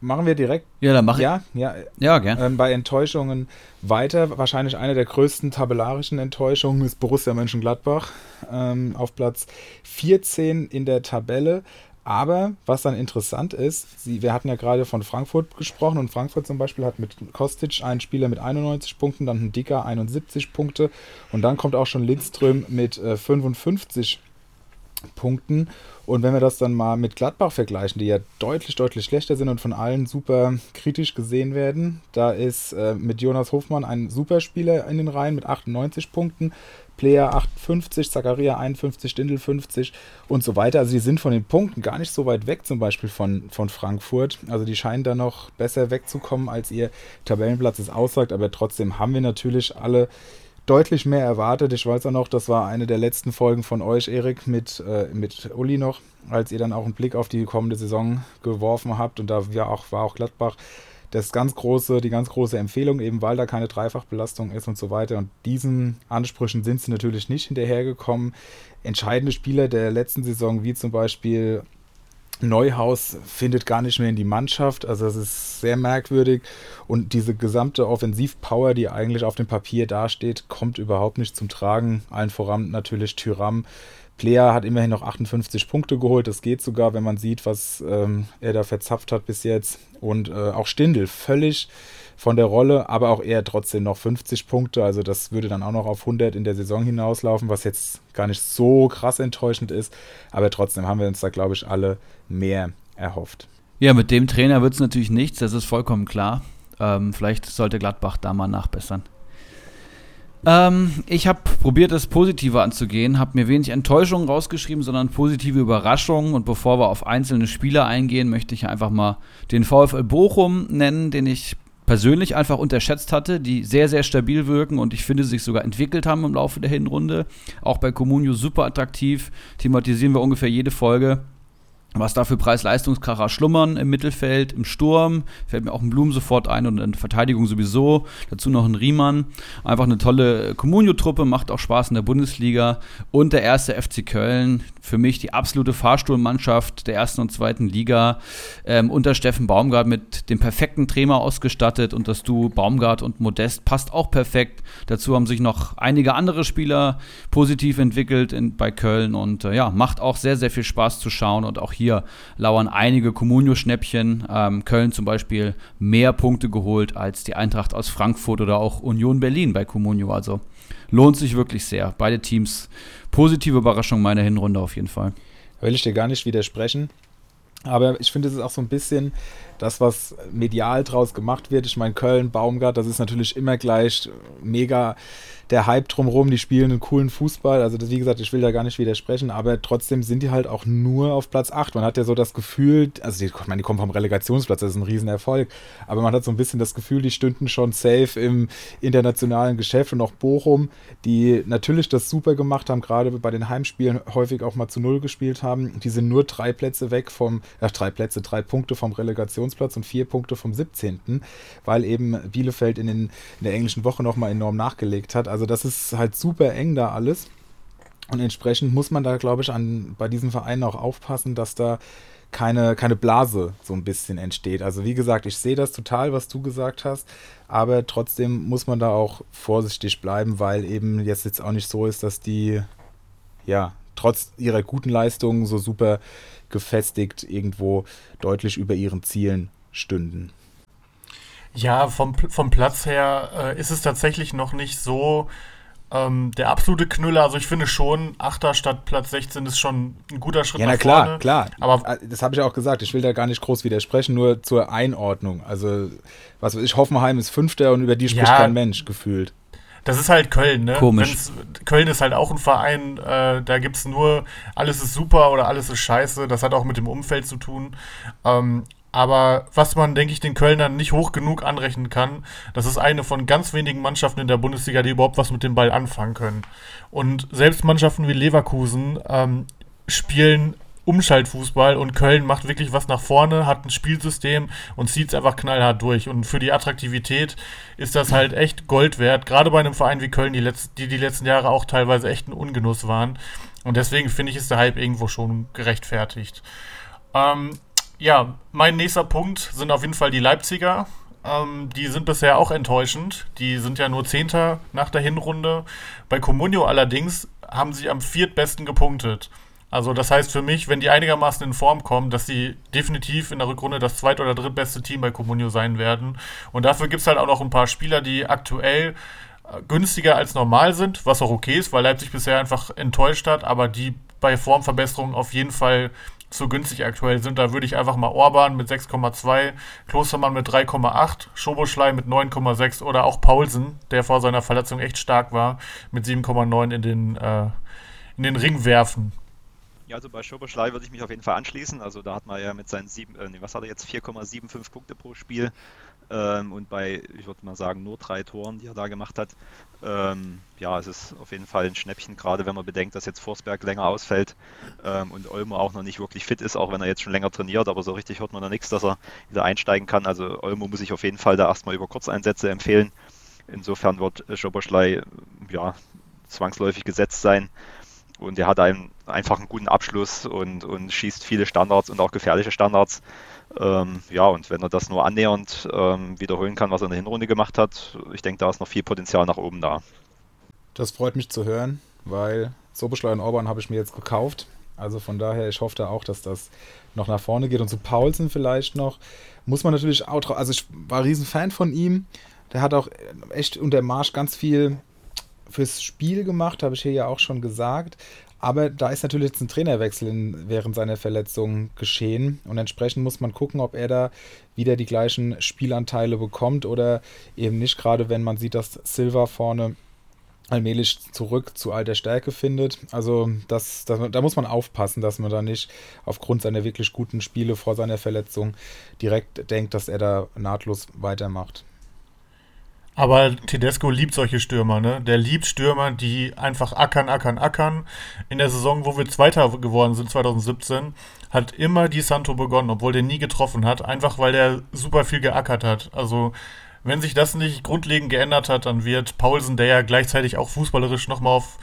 Machen wir direkt. Ja, dann mache ich. Ja, ja, ja. Ähm, bei Enttäuschungen weiter. Wahrscheinlich eine der größten tabellarischen Enttäuschungen ist Borussia Mönchengladbach ähm, auf Platz 14 in der Tabelle. Aber was dann interessant ist, sie, wir hatten ja gerade von Frankfurt gesprochen und Frankfurt zum Beispiel hat mit Kostic einen Spieler mit 91 Punkten, dann ein Dicker 71 Punkte und dann kommt auch schon Lindström mit äh, 55 Punkten. Und wenn wir das dann mal mit Gladbach vergleichen, die ja deutlich, deutlich schlechter sind und von allen super kritisch gesehen werden, da ist äh, mit Jonas Hofmann ein Superspieler in den Reihen mit 98 Punkten, Player 58, Zakaria 51, Stindl 50 und so weiter. Also die sind von den Punkten gar nicht so weit weg, zum Beispiel von, von Frankfurt. Also die scheinen da noch besser wegzukommen, als ihr Tabellenplatz es aussagt. Aber trotzdem haben wir natürlich alle deutlich mehr erwartet. Ich weiß auch noch, das war eine der letzten Folgen von euch, Erik, mit, äh, mit Uli noch, als ihr dann auch einen Blick auf die kommende Saison geworfen habt. Und da war auch, war auch Gladbach das ganz große, die ganz große Empfehlung, eben weil da keine Dreifachbelastung ist und so weiter. Und diesen Ansprüchen sind sie natürlich nicht hinterhergekommen. Entscheidende Spieler der letzten Saison, wie zum Beispiel Neuhaus findet gar nicht mehr in die Mannschaft. Also das ist sehr merkwürdig. Und diese gesamte Offensivpower, die eigentlich auf dem Papier dasteht, kommt überhaupt nicht zum Tragen. Allen voran natürlich Tyram. Player hat immerhin noch 58 Punkte geholt. Das geht sogar, wenn man sieht, was ähm, er da verzapft hat bis jetzt. Und äh, auch Stindel, völlig, von der Rolle, aber auch eher trotzdem noch 50 Punkte. Also das würde dann auch noch auf 100 in der Saison hinauslaufen, was jetzt gar nicht so krass enttäuschend ist. Aber trotzdem haben wir uns da, glaube ich, alle mehr erhofft. Ja, mit dem Trainer wird es natürlich nichts, das ist vollkommen klar. Ähm, vielleicht sollte Gladbach da mal nachbessern. Ähm, ich habe probiert, das Positive anzugehen, habe mir wenig Enttäuschungen rausgeschrieben, sondern positive Überraschungen. Und bevor wir auf einzelne Spieler eingehen, möchte ich einfach mal den VfL Bochum nennen, den ich persönlich einfach unterschätzt hatte, die sehr, sehr stabil wirken und ich finde, sich sogar entwickelt haben im Laufe der Hinrunde. Auch bei Comunio super attraktiv, thematisieren wir ungefähr jede Folge was da für Preis-Leistungskracher schlummern im Mittelfeld, im Sturm, fällt mir auch ein Blum sofort ein und in Verteidigung sowieso, dazu noch ein Riemann. Einfach eine tolle Comunio-Truppe, macht auch Spaß in der Bundesliga und der erste FC Köln, für mich die absolute Fahrstuhlmannschaft der ersten und zweiten Liga, ähm, unter Steffen Baumgart mit dem perfekten Trainer ausgestattet und das Duo Baumgart und Modest passt auch perfekt. Dazu haben sich noch einige andere Spieler positiv entwickelt in, bei Köln und äh, ja, macht auch sehr, sehr viel Spaß zu schauen und auch hier lauern einige Comunio-Schnäppchen. Ähm, Köln zum Beispiel mehr Punkte geholt als die Eintracht aus Frankfurt oder auch Union Berlin bei Comunio. Also lohnt sich wirklich sehr. Beide Teams positive Überraschung meiner Hinrunde auf jeden Fall. Will ich dir gar nicht widersprechen. Aber ich finde, es ist auch so ein bisschen das, was medial draus gemacht wird. Ich meine, Köln, Baumgart, das ist natürlich immer gleich mega der Hype drumherum, die spielen einen coolen Fußball. Also, wie gesagt, ich will da gar nicht widersprechen, aber trotzdem sind die halt auch nur auf Platz 8. Man hat ja so das Gefühl, also, die, ich meine, die kommen vom Relegationsplatz, das ist ein Riesenerfolg, aber man hat so ein bisschen das Gefühl, die stünden schon safe im internationalen Geschäft und auch Bochum, die natürlich das super gemacht haben, gerade bei den Heimspielen häufig auch mal zu Null gespielt haben. Die sind nur drei Plätze weg vom, ach, drei Plätze, drei Punkte vom Relegationsplatz und vier Punkte vom 17., weil eben Bielefeld in, den, in der englischen Woche nochmal enorm nachgelegt hat. Also, also das ist halt super eng da alles. Und entsprechend muss man da, glaube ich, an, bei diesen Vereinen auch aufpassen, dass da keine, keine Blase so ein bisschen entsteht. Also wie gesagt, ich sehe das total, was du gesagt hast, aber trotzdem muss man da auch vorsichtig bleiben, weil eben jetzt jetzt auch nicht so ist, dass die ja trotz ihrer guten Leistungen so super gefestigt irgendwo deutlich über ihren Zielen stünden. Ja, vom, vom Platz her äh, ist es tatsächlich noch nicht so ähm, der absolute Knüller. Also ich finde schon, Achter statt Platz 16 ist schon ein guter Schritt ja, nach klar, vorne. klar, klar. Aber äh, das habe ich auch gesagt. Ich will da gar nicht groß widersprechen, nur zur Einordnung. Also was weiß ich, Hoffenheim ist Fünfter und über die spricht ja, kein Mensch gefühlt. Das ist halt Köln, ne? Komisch. Wenn's, Köln ist halt auch ein Verein, äh, da gibt es nur, alles ist super oder alles ist scheiße. Das hat auch mit dem Umfeld zu tun. Ähm, aber was man, denke ich, den Kölnern nicht hoch genug anrechnen kann, das ist eine von ganz wenigen Mannschaften in der Bundesliga, die überhaupt was mit dem Ball anfangen können. Und selbst Mannschaften wie Leverkusen ähm, spielen Umschaltfußball und Köln macht wirklich was nach vorne, hat ein Spielsystem und zieht es einfach knallhart durch. Und für die Attraktivität ist das halt echt Gold wert, gerade bei einem Verein wie Köln, die, letzt, die die letzten Jahre auch teilweise echt ein Ungenuss waren. Und deswegen finde ich, ist der Hype irgendwo schon gerechtfertigt. Ähm, ja, mein nächster Punkt sind auf jeden Fall die Leipziger. Ähm, die sind bisher auch enttäuschend. Die sind ja nur Zehnter nach der Hinrunde. Bei Comunio allerdings haben sie am viertbesten gepunktet. Also das heißt für mich, wenn die einigermaßen in Form kommen, dass sie definitiv in der Rückrunde das zweit- oder drittbeste Team bei Comunio sein werden. Und dafür gibt es halt auch noch ein paar Spieler, die aktuell äh, günstiger als normal sind, was auch okay ist, weil Leipzig bisher einfach enttäuscht hat, aber die bei Formverbesserungen auf jeden Fall zu günstig aktuell sind. Da würde ich einfach mal Orban mit 6,2, Klostermann mit 3,8, Schoboschlei mit 9,6 oder auch Paulsen, der vor seiner Verletzung echt stark war, mit 7,9 in den, äh, in den Ring werfen. Ja, also bei Schoboschlei würde ich mich auf jeden Fall anschließen. Also da hat man ja mit seinen sieben, äh, was hat er jetzt, 4,75 Punkte pro Spiel ähm, und bei, ich würde mal sagen, nur drei Toren, die er da gemacht hat. Ähm, ja, es ist auf jeden Fall ein Schnäppchen, gerade wenn man bedenkt, dass jetzt Forsberg länger ausfällt ähm, und Olmo auch noch nicht wirklich fit ist, auch wenn er jetzt schon länger trainiert, aber so richtig hört man da nichts, dass er wieder einsteigen kann. Also Olmo muss ich auf jeden Fall da erstmal über Kurzeinsätze empfehlen. Insofern wird Schoboschlei ja, zwangsläufig gesetzt sein. Und er hat einen, einfach einen guten Abschluss und, und schießt viele Standards und auch gefährliche Standards. Ähm, ja, und wenn er das nur annähernd ähm, wiederholen kann, was er in der Hinrunde gemacht hat, ich denke, da ist noch viel Potenzial nach oben da. Das freut mich zu hören, weil Soboschlei und Orban habe ich mir jetzt gekauft. Also von daher, ich hoffe da auch, dass das noch nach vorne geht. Und zu Paulsen vielleicht noch, muss man natürlich auch drauf. Also ich war ein Riesenfan von ihm. Der hat auch echt unter Marsch ganz viel fürs Spiel gemacht, habe ich hier ja auch schon gesagt. Aber da ist natürlich jetzt ein Trainerwechsel in, während seiner Verletzung geschehen und entsprechend muss man gucken, ob er da wieder die gleichen Spielanteile bekommt oder eben nicht, gerade wenn man sieht, dass Silva vorne allmählich zurück zu alter Stärke findet. Also das, das, da muss man aufpassen, dass man da nicht aufgrund seiner wirklich guten Spiele vor seiner Verletzung direkt denkt, dass er da nahtlos weitermacht. Aber Tedesco liebt solche Stürmer, ne? Der liebt Stürmer, die einfach ackern, ackern, ackern. In der Saison, wo wir Zweiter geworden sind, 2017, hat immer Di Santo begonnen, obwohl der nie getroffen hat, einfach weil der super viel geackert hat. Also, wenn sich das nicht grundlegend geändert hat, dann wird Paulsen, der ja gleichzeitig auch fußballerisch nochmal auf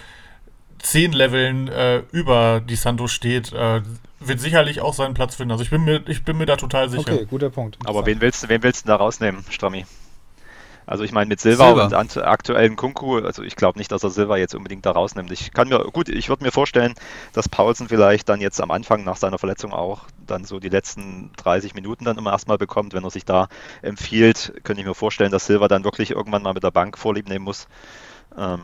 zehn Leveln äh, über Di Santo steht, äh, wird sicherlich auch seinen Platz finden. Also ich bin mir, ich bin mir da total sicher. Okay, guter Punkt. Aber wen willst, wen willst du da rausnehmen, Strammi? Also ich meine mit Silva, Silva. und aktuellen Kunku, also ich glaube nicht, dass er Silva jetzt unbedingt da rausnimmt. Ich kann mir, gut, ich würde mir vorstellen, dass Paulsen vielleicht dann jetzt am Anfang nach seiner Verletzung auch dann so die letzten 30 Minuten dann immer erstmal bekommt. Wenn er sich da empfiehlt, könnte ich mir vorstellen, dass Silva dann wirklich irgendwann mal mit der Bank vorlieb nehmen muss. Ähm,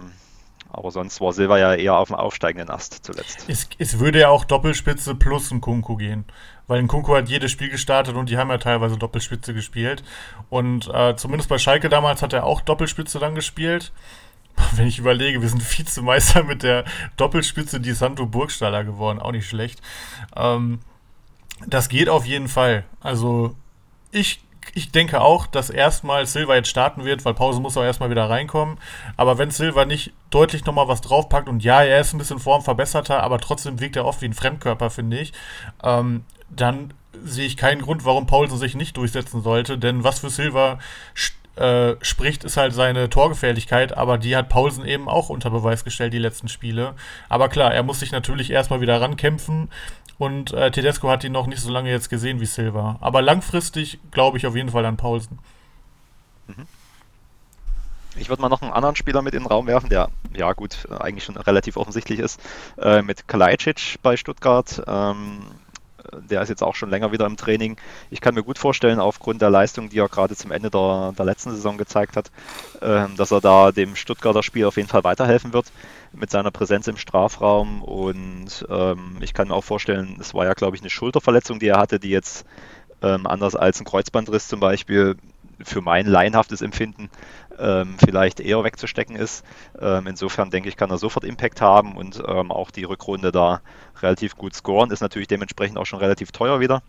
aber sonst war Silva ja eher auf dem aufsteigenden Ast zuletzt. Es, es würde ja auch Doppelspitze plus ein Kunku gehen. Weil ein Kunku hat jedes Spiel gestartet und die haben ja teilweise Doppelspitze gespielt. Und äh, zumindest bei Schalke damals hat er auch Doppelspitze dann gespielt. Wenn ich überlege, wir sind Vizemeister mit der Doppelspitze die Santo Burgstaller geworden, auch nicht schlecht. Ähm, das geht auf jeden Fall. Also ich ich denke auch, dass erstmal Silva jetzt starten wird, weil Pause muss auch erstmal wieder reinkommen. Aber wenn Silva nicht deutlich nochmal was draufpackt und ja, er ist ein bisschen Form verbesserter, aber trotzdem wirkt er oft wie ein Fremdkörper, finde ich, ähm, dann sehe ich keinen Grund, warum Paulsen sich nicht durchsetzen sollte. Denn was für Silva äh, spricht, ist halt seine Torgefährlichkeit, aber die hat Paulsen eben auch unter Beweis gestellt, die letzten Spiele. Aber klar, er muss sich natürlich erstmal wieder rankämpfen und äh, Tedesco hat ihn noch nicht so lange jetzt gesehen wie Silva. Aber langfristig glaube ich auf jeden Fall an Paulsen. Mhm. Ich würde mal noch einen anderen Spieler mit in den Raum werfen, der ja gut, eigentlich schon relativ offensichtlich ist, äh, mit Kalajdzic bei Stuttgart. Ähm, der ist jetzt auch schon länger wieder im Training. Ich kann mir gut vorstellen, aufgrund der Leistung, die er gerade zum Ende der, der letzten Saison gezeigt hat, äh, dass er da dem Stuttgarter Spiel auf jeden Fall weiterhelfen wird mit seiner Präsenz im Strafraum. Und ähm, ich kann mir auch vorstellen, es war ja, glaube ich, eine Schulterverletzung, die er hatte, die jetzt ähm, anders als ein Kreuzbandriss zum Beispiel für mein laienhaftes Empfinden ähm, vielleicht eher wegzustecken ist. Ähm, insofern denke ich, kann er sofort Impact haben und ähm, auch die Rückrunde da relativ gut scoren. Ist natürlich dementsprechend auch schon relativ teuer wieder.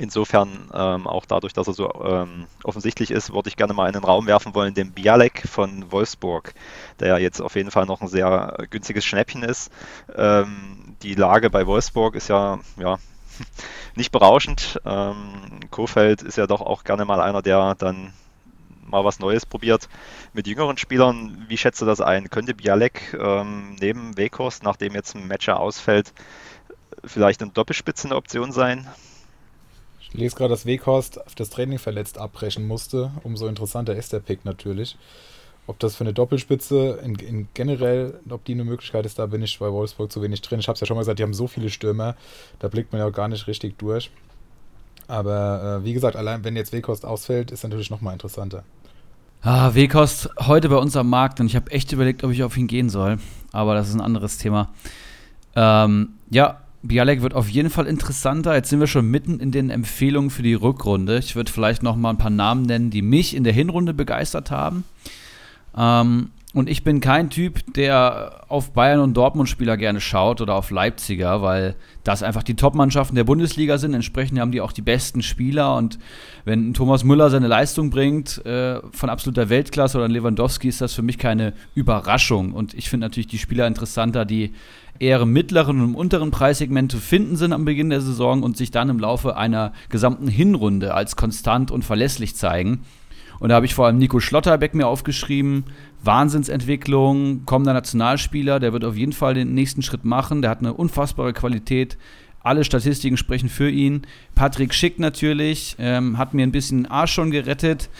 Insofern, ähm, auch dadurch, dass er so ähm, offensichtlich ist, würde ich gerne mal in den Raum werfen wollen, den Bialek von Wolfsburg, der ja jetzt auf jeden Fall noch ein sehr günstiges Schnäppchen ist. Ähm, die Lage bei Wolfsburg ist ja, ja nicht berauschend. Ähm, Kofeld ist ja doch auch gerne mal einer, der dann mal was Neues probiert mit jüngeren Spielern. Wie schätzt du das ein? Könnte Bialek ähm, neben Weghorst, nachdem jetzt ein Matcher ausfällt, vielleicht eine Doppelspitze eine Option sein? Ich lese gerade, dass Weghorst das Training verletzt abbrechen musste. Umso interessanter ist der Pick natürlich. Ob das für eine Doppelspitze in, in, generell, ob die eine Möglichkeit ist, da bin ich bei Wolfsburg zu wenig drin. Ich habe es ja schon mal gesagt, die haben so viele Stürmer, da blickt man ja auch gar nicht richtig durch. Aber äh, wie gesagt, allein wenn jetzt Weghorst ausfällt, ist natürlich nochmal interessanter. Ah, Weghorst heute bei uns am Markt und ich habe echt überlegt, ob ich auf ihn gehen soll. Aber das ist ein anderes Thema. Ähm, ja, Bialek wird auf jeden Fall interessanter. Jetzt sind wir schon mitten in den Empfehlungen für die Rückrunde. Ich würde vielleicht noch mal ein paar Namen nennen, die mich in der Hinrunde begeistert haben. Ähm, und ich bin kein Typ, der auf Bayern und Dortmund-Spieler gerne schaut oder auf Leipziger, weil das einfach die Top-Mannschaften der Bundesliga sind. Entsprechend haben die auch die besten Spieler. Und wenn Thomas Müller seine Leistung bringt, äh, von absoluter Weltklasse oder Lewandowski, ist das für mich keine Überraschung. Und ich finde natürlich die Spieler interessanter, die eher im mittleren und im unteren Preissegment zu finden sind am Beginn der Saison und sich dann im Laufe einer gesamten Hinrunde als konstant und verlässlich zeigen. Und da habe ich vor allem Nico Schlotterbeck mir aufgeschrieben. Wahnsinnsentwicklung, kommender Nationalspieler, der wird auf jeden Fall den nächsten Schritt machen. Der hat eine unfassbare Qualität alle Statistiken sprechen für ihn. Patrick Schick natürlich, ähm, hat mir ein bisschen Arsch schon gerettet.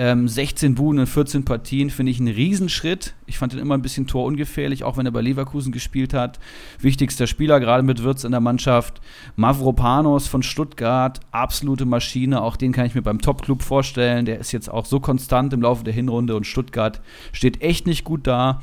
Ähm, 16 Buden in 14 Partien finde ich einen Riesenschritt. Ich fand ihn immer ein bisschen torungefährlich, auch wenn er bei Leverkusen gespielt hat. Wichtigster Spieler, gerade mit Würz in der Mannschaft. Mavropanos von Stuttgart, absolute Maschine. Auch den kann ich mir beim Top-Club vorstellen. Der ist jetzt auch so konstant im Laufe der Hinrunde und Stuttgart steht echt nicht gut da.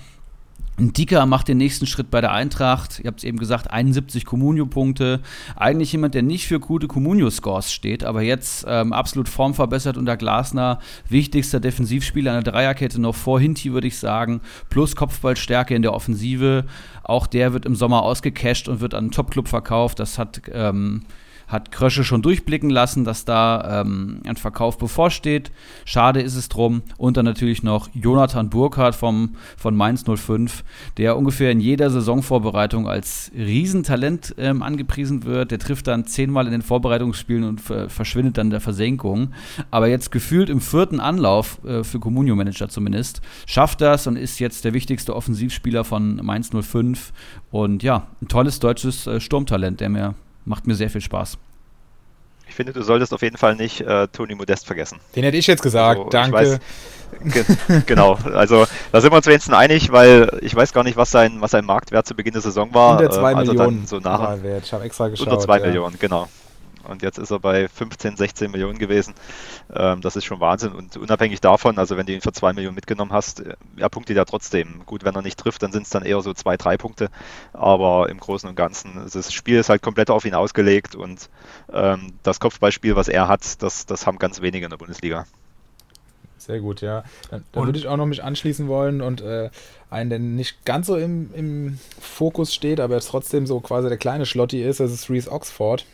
Dicker macht den nächsten Schritt bei der Eintracht. Ihr habt es eben gesagt, 71 Comunio-Punkte. Eigentlich jemand, der nicht für gute Comunio-Scores steht, aber jetzt ähm, absolut formverbessert unter Glasner. Wichtigster Defensivspieler an der Dreierkette noch vor Hinti, würde ich sagen. Plus Kopfballstärke in der Offensive. Auch der wird im Sommer ausgecasht und wird an einen Top-Club verkauft. Das hat. Ähm, hat Krösche schon durchblicken lassen, dass da ähm, ein Verkauf bevorsteht. Schade ist es drum. Und dann natürlich noch Jonathan Burkhardt vom, von Mainz 05, der ungefähr in jeder Saisonvorbereitung als Riesentalent ähm, angepriesen wird. Der trifft dann zehnmal in den Vorbereitungsspielen und verschwindet dann in der Versenkung. Aber jetzt gefühlt im vierten Anlauf, äh, für Comunio-Manager zumindest, schafft das und ist jetzt der wichtigste Offensivspieler von Mainz 05. Und ja, ein tolles deutsches äh, Sturmtalent, der mir macht mir sehr viel Spaß. Ich finde, du solltest auf jeden Fall nicht äh, Toni Modest vergessen. Den hätte ich jetzt gesagt, also, danke. Weiß, ge genau, also da sind wir uns wenigstens einig, weil ich weiß gar nicht, was sein, was sein Marktwert zu Beginn der Saison war. Unter 2 äh, also Millionen so nach, Ich habe extra geschaut. Unter 2 ja. Millionen, genau und jetzt ist er bei 15, 16 Millionen gewesen. Ähm, das ist schon Wahnsinn und unabhängig davon, also wenn du ihn für 2 Millionen mitgenommen hast, äh, er punktet ja trotzdem. Gut, wenn er nicht trifft, dann sind es dann eher so 2, 3 Punkte, aber im Großen und Ganzen, das Spiel ist halt komplett auf ihn ausgelegt und ähm, das Kopfballspiel, was er hat, das, das haben ganz wenige in der Bundesliga. Sehr gut, ja. Dann, dann würde ich auch noch mich anschließen wollen und äh, einen, der nicht ganz so im, im Fokus steht, aber jetzt trotzdem so quasi der kleine Schlotti ist, das ist Reese Oxford.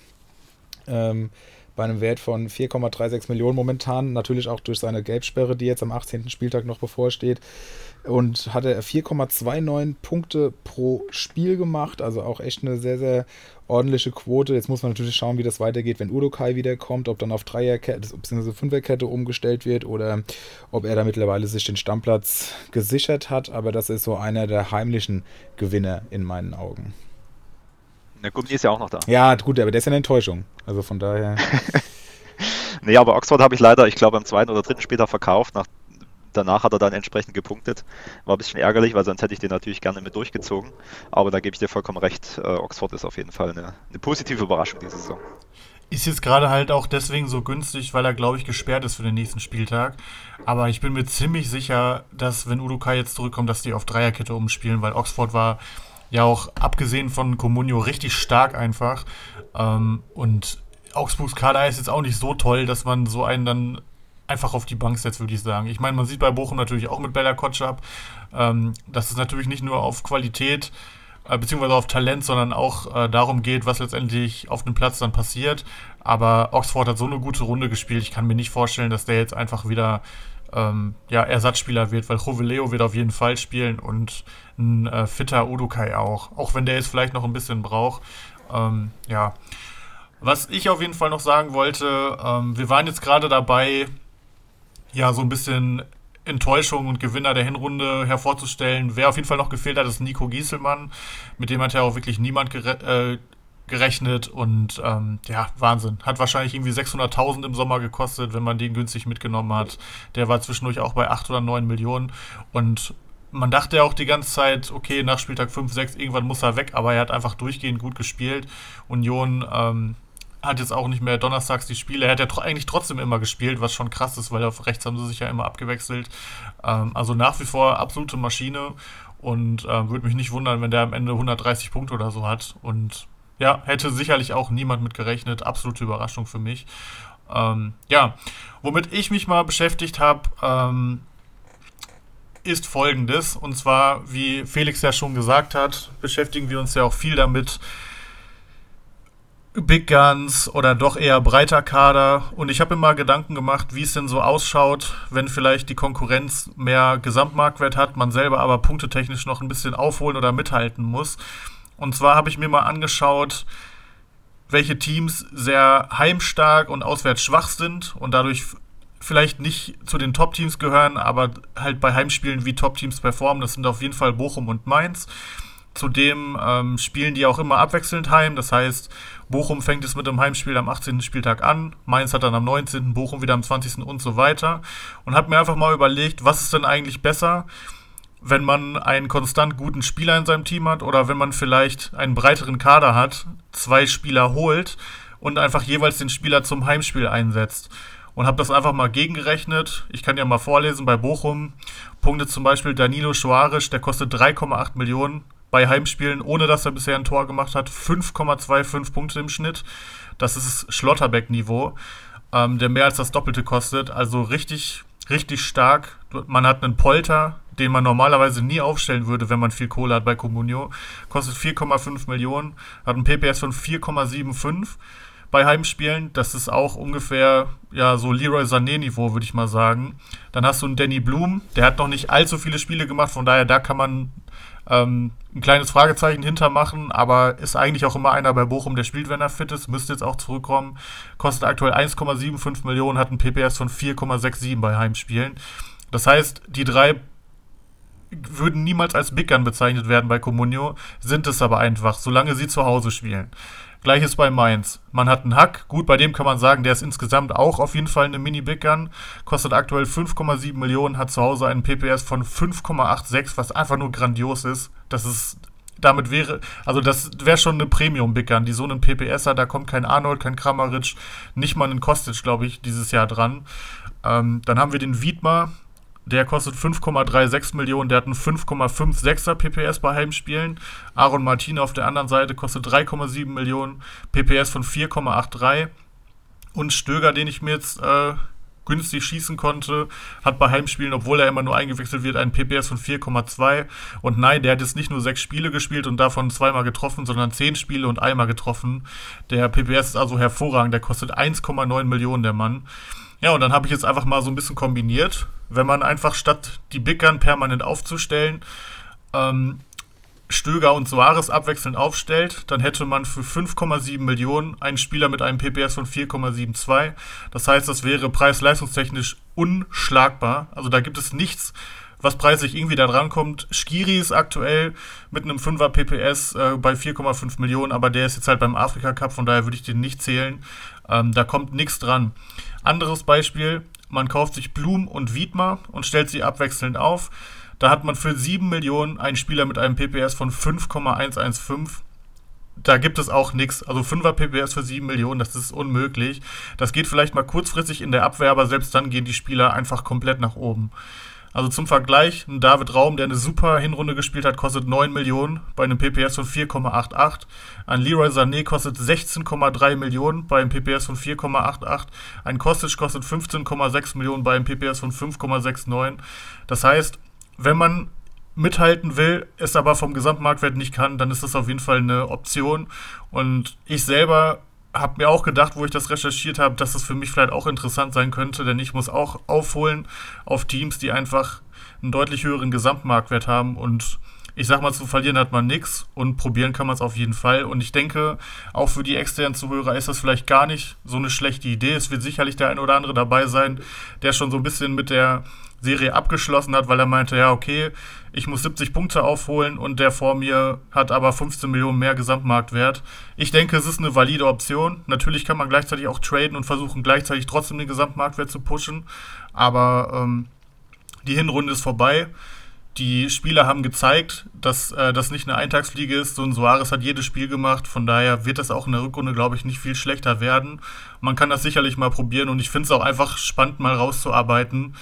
Ähm, bei einem Wert von 4,36 Millionen momentan, natürlich auch durch seine Gelbsperre, die jetzt am 18. Spieltag noch bevorsteht. Und hatte 4,29 Punkte pro Spiel gemacht, also auch echt eine sehr, sehr ordentliche Quote. Jetzt muss man natürlich schauen, wie das weitergeht, wenn Udokai wiederkommt, ob dann auf Dreierkette bzw. Fünferkette umgestellt wird oder ob er da mittlerweile sich den Stammplatz gesichert hat. Aber das ist so einer der heimlichen Gewinner in meinen Augen. Der Gummi ist ja auch noch da. Ja, gut, aber der ist ja eine Enttäuschung. Also von daher. nee, aber Oxford habe ich leider, ich glaube, am zweiten oder dritten Spieltag verkauft. Nach, danach hat er dann entsprechend gepunktet. War ein bisschen ärgerlich, weil sonst hätte ich den natürlich gerne mit durchgezogen. Aber da gebe ich dir vollkommen recht. Äh, Oxford ist auf jeden Fall eine, eine positive Überraschung diese Saison. Ist jetzt gerade halt auch deswegen so günstig, weil er, glaube ich, gesperrt ist für den nächsten Spieltag. Aber ich bin mir ziemlich sicher, dass, wenn Udukai jetzt zurückkommt, dass die auf Dreierkette umspielen, weil Oxford war ja auch abgesehen von Comunio richtig stark einfach. Ähm, und Augsburgs Kader ist jetzt auch nicht so toll, dass man so einen dann einfach auf die Bank setzt, würde ich sagen. Ich meine, man sieht bei Bochum natürlich auch mit Bella Kotschap, ähm, dass es natürlich nicht nur auf Qualität äh, beziehungsweise auf Talent, sondern auch äh, darum geht, was letztendlich auf dem Platz dann passiert. Aber Oxford hat so eine gute Runde gespielt. Ich kann mir nicht vorstellen, dass der jetzt einfach wieder ähm, ja, Ersatzspieler wird, weil Joveleo wird auf jeden Fall spielen und ein äh, fitter Udukai auch. Auch wenn der jetzt vielleicht noch ein bisschen braucht. Ähm, ja. Was ich auf jeden Fall noch sagen wollte, ähm, wir waren jetzt gerade dabei, ja, so ein bisschen Enttäuschung und Gewinner der Hinrunde hervorzustellen. Wer auf jeden Fall noch gefehlt hat, ist Nico Gieselmann. Mit dem hat ja auch wirklich niemand äh, gerechnet und ähm, ja, Wahnsinn. Hat wahrscheinlich irgendwie 600.000 im Sommer gekostet, wenn man den günstig mitgenommen hat. Der war zwischendurch auch bei 8 oder 9 Millionen und man dachte ja auch die ganze Zeit, okay, nach Spieltag 5, 6, irgendwann muss er weg, aber er hat einfach durchgehend gut gespielt. Union ähm, hat jetzt auch nicht mehr donnerstags die Spiele. Er hat ja tr eigentlich trotzdem immer gespielt, was schon krass ist, weil auf rechts haben sie sich ja immer abgewechselt. Ähm, also nach wie vor absolute Maschine und äh, würde mich nicht wundern, wenn der am Ende 130 Punkte oder so hat. Und ja, hätte sicherlich auch niemand mit gerechnet. Absolute Überraschung für mich. Ähm, ja, womit ich mich mal beschäftigt habe, ähm, ist folgendes. Und zwar, wie Felix ja schon gesagt hat, beschäftigen wir uns ja auch viel damit, Big Guns oder doch eher breiter Kader. Und ich habe mir mal Gedanken gemacht, wie es denn so ausschaut, wenn vielleicht die Konkurrenz mehr Gesamtmarktwert hat, man selber aber punktetechnisch noch ein bisschen aufholen oder mithalten muss. Und zwar habe ich mir mal angeschaut, welche Teams sehr heimstark und auswärts schwach sind und dadurch vielleicht nicht zu den Top-Teams gehören, aber halt bei Heimspielen wie Top-Teams performen. Das sind auf jeden Fall Bochum und Mainz. Zudem ähm, spielen die auch immer abwechselnd heim. Das heißt, Bochum fängt es mit dem Heimspiel am 18. Spieltag an, Mainz hat dann am 19., Bochum wieder am 20. und so weiter. Und habe mir einfach mal überlegt, was ist denn eigentlich besser, wenn man einen konstant guten Spieler in seinem Team hat oder wenn man vielleicht einen breiteren Kader hat, zwei Spieler holt und einfach jeweils den Spieler zum Heimspiel einsetzt. Und habe das einfach mal gegengerechnet. Ich kann ja mal vorlesen bei Bochum. Punkte zum Beispiel Danilo Schwarisch, der kostet 3,8 Millionen bei Heimspielen, ohne dass er bisher ein Tor gemacht hat, 5,25 Punkte im Schnitt. Das ist Schlotterbeck-Niveau, ähm, der mehr als das Doppelte kostet. Also richtig, richtig stark. Man hat einen Polter, den man normalerweise nie aufstellen würde, wenn man viel Kohle hat bei Comunio. Kostet 4,5 Millionen, hat einen PPS von 4,75 bei Heimspielen. Das ist auch ungefähr ja so Leroy Sané-Niveau, würde ich mal sagen. Dann hast du einen Danny Blum, der hat noch nicht allzu viele Spiele gemacht, von daher da kann man ähm, ein kleines Fragezeichen hintermachen, aber ist eigentlich auch immer einer bei Bochum, der spielt, wenn er fit ist, müsste jetzt auch zurückkommen. Kostet aktuell 1,75 Millionen, hat ein PPS von 4,67 bei Heimspielen. Das heißt, die drei würden niemals als Big Gun bezeichnet werden bei Comunio, sind es aber einfach, solange sie zu Hause spielen. Gleiches bei Mainz. Man hat einen Hack. Gut, bei dem kann man sagen, der ist insgesamt auch auf jeden Fall eine Mini-Big. Kostet aktuell 5,7 Millionen, hat zu Hause einen PPS von 5,86, was einfach nur grandios ist. Das ist, damit wäre, also das wäre schon eine Premium-Big die so einen PPS hat. Da kommt kein Arnold, kein Kramaric, nicht mal ein Kostic, glaube ich, dieses Jahr dran. Ähm, dann haben wir den Wiedmer, der kostet 5,36 Millionen, der hat einen 5,56er PPS bei Heimspielen. Aaron Martin auf der anderen Seite kostet 3,7 Millionen, PPS von 4,83. Und Stöger, den ich mir jetzt äh, günstig schießen konnte, hat bei Heimspielen, obwohl er immer nur eingewechselt wird, einen PPS von 4,2. Und nein, der hat jetzt nicht nur sechs Spiele gespielt und davon zweimal getroffen, sondern zehn Spiele und einmal getroffen. Der PPS ist also hervorragend, der kostet 1,9 Millionen, der Mann. Ja, und dann habe ich jetzt einfach mal so ein bisschen kombiniert. Wenn man einfach statt die Gun permanent aufzustellen, ähm, Stöger und Soares abwechselnd aufstellt, dann hätte man für 5,7 Millionen einen Spieler mit einem PPS von 4,72. Das heißt, das wäre preis-leistungstechnisch unschlagbar. Also da gibt es nichts, was preislich irgendwie da dran kommt. Skiri ist aktuell mit einem 5er PPS äh, bei 4,5 Millionen, aber der ist jetzt halt beim Afrika Cup, von daher würde ich den nicht zählen. Ähm, da kommt nichts dran. Anderes Beispiel, man kauft sich Blum und Wiedmer und stellt sie abwechselnd auf. Da hat man für 7 Millionen einen Spieler mit einem PPS von 5,115. Da gibt es auch nichts. Also 5er PPS für 7 Millionen, das ist unmöglich. Das geht vielleicht mal kurzfristig in der Abwehr, aber selbst dann gehen die Spieler einfach komplett nach oben. Also zum Vergleich, ein David Raum, der eine super Hinrunde gespielt hat, kostet 9 Millionen bei einem PPS von 4,88. Ein Leroy Sané kostet 16,3 Millionen bei einem PPS von 4,88. Ein Kostic kostet 15,6 Millionen bei einem PPS von 5,69. Das heißt, wenn man mithalten will, es aber vom Gesamtmarktwert nicht kann, dann ist das auf jeden Fall eine Option. Und ich selber habe mir auch gedacht, wo ich das recherchiert habe, dass das für mich vielleicht auch interessant sein könnte, denn ich muss auch aufholen auf Teams, die einfach einen deutlich höheren Gesamtmarktwert haben und ich sag mal, zu verlieren hat man nichts und probieren kann man es auf jeden Fall. Und ich denke, auch für die externen Zuhörer ist das vielleicht gar nicht so eine schlechte Idee. Es wird sicherlich der ein oder andere dabei sein, der schon so ein bisschen mit der Serie abgeschlossen hat, weil er meinte, ja, okay, ich muss 70 Punkte aufholen und der vor mir hat aber 15 Millionen mehr Gesamtmarktwert. Ich denke, es ist eine valide Option. Natürlich kann man gleichzeitig auch traden und versuchen, gleichzeitig trotzdem den Gesamtmarktwert zu pushen. Aber ähm, die Hinrunde ist vorbei. Die Spieler haben gezeigt, dass äh, das nicht eine Eintagsfliege ist. So ein Soares hat jedes Spiel gemacht. Von daher wird das auch in der Rückrunde, glaube ich, nicht viel schlechter werden. Man kann das sicherlich mal probieren und ich finde es auch einfach spannend, mal rauszuarbeiten,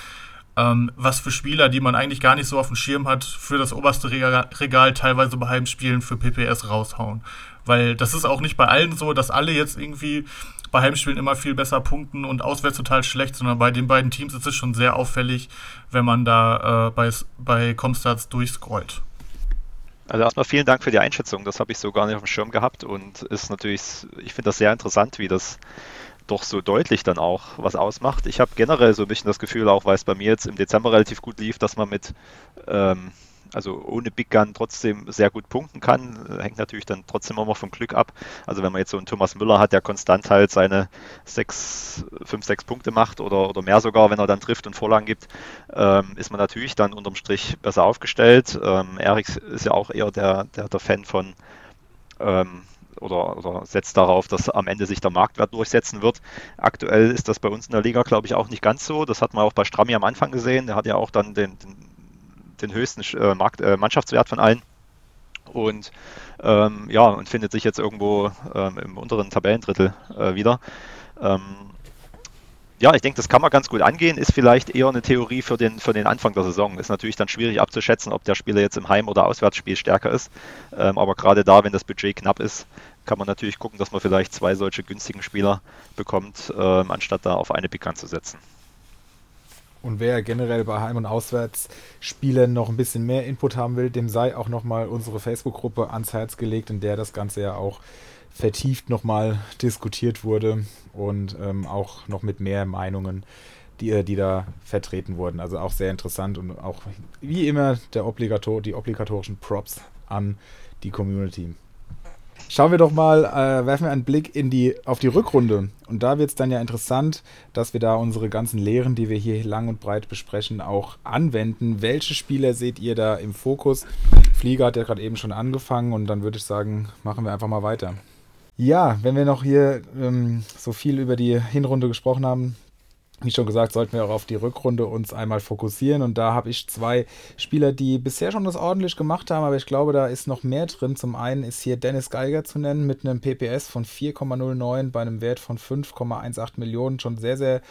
ähm, was für Spieler, die man eigentlich gar nicht so auf dem Schirm hat, für das oberste Regal, Regal teilweise bei Heimspielen für PPS raushauen. Weil das ist auch nicht bei allen so, dass alle jetzt irgendwie bei Heimspielen immer viel besser punkten und auswärts total schlecht, sondern bei den beiden Teams ist es schon sehr auffällig, wenn man da äh, bei, bei Comstats durchscrollt. Also erstmal vielen Dank für die Einschätzung, das habe ich so gar nicht auf dem Schirm gehabt und ist natürlich, ich finde das sehr interessant, wie das doch so deutlich dann auch was ausmacht. Ich habe generell so ein bisschen das Gefühl, auch weil es bei mir jetzt im Dezember relativ gut lief, dass man mit ähm, also ohne Big Gun trotzdem sehr gut punkten kann. Hängt natürlich dann trotzdem immer vom Glück ab. Also wenn man jetzt so einen Thomas Müller hat, der konstant halt seine 6, 5, 6 Punkte macht oder, oder mehr sogar, wenn er dann trifft und Vorlagen gibt, ähm, ist man natürlich dann unterm Strich besser aufgestellt. Ähm, Erik ist ja auch eher der, der, der Fan von ähm, oder, oder, setzt darauf, dass am Ende sich der Marktwert durchsetzen wird. Aktuell ist das bei uns in der Liga, glaube ich, auch nicht ganz so. Das hat man auch bei Strammi am Anfang gesehen. Der hat ja auch dann den, den den höchsten äh, Markt, äh, Mannschaftswert von allen. Und ähm, ja, und findet sich jetzt irgendwo ähm, im unteren Tabellendrittel äh, wieder. Ähm, ja, ich denke, das kann man ganz gut angehen. Ist vielleicht eher eine Theorie für den, für den Anfang der Saison. Ist natürlich dann schwierig abzuschätzen, ob der Spieler jetzt im Heim- oder Auswärtsspiel stärker ist. Ähm, aber gerade da, wenn das Budget knapp ist, kann man natürlich gucken, dass man vielleicht zwei solche günstigen Spieler bekommt, ähm, anstatt da auf eine Big zu setzen. Und wer generell bei Heim- und Auswärtsspielen noch ein bisschen mehr Input haben will, dem sei auch nochmal unsere Facebook-Gruppe ans Herz gelegt, in der das Ganze ja auch vertieft nochmal diskutiert wurde und ähm, auch noch mit mehr Meinungen, die, äh, die da vertreten wurden. Also auch sehr interessant und auch wie immer der Obligator, die obligatorischen Props an die Community. Schauen wir doch mal, äh, werfen wir einen Blick in die, auf die Rückrunde. Und da wird es dann ja interessant, dass wir da unsere ganzen Lehren, die wir hier lang und breit besprechen, auch anwenden. Welche Spieler seht ihr da im Fokus? Flieger hat ja gerade eben schon angefangen und dann würde ich sagen, machen wir einfach mal weiter. Ja, wenn wir noch hier ähm, so viel über die Hinrunde gesprochen haben, wie schon gesagt, sollten wir auch auf die Rückrunde uns einmal fokussieren. Und da habe ich zwei Spieler, die bisher schon das ordentlich gemacht haben, aber ich glaube, da ist noch mehr drin. Zum einen ist hier Dennis Geiger zu nennen mit einem PPS von 4,09 bei einem Wert von 5,18 Millionen. Schon sehr, sehr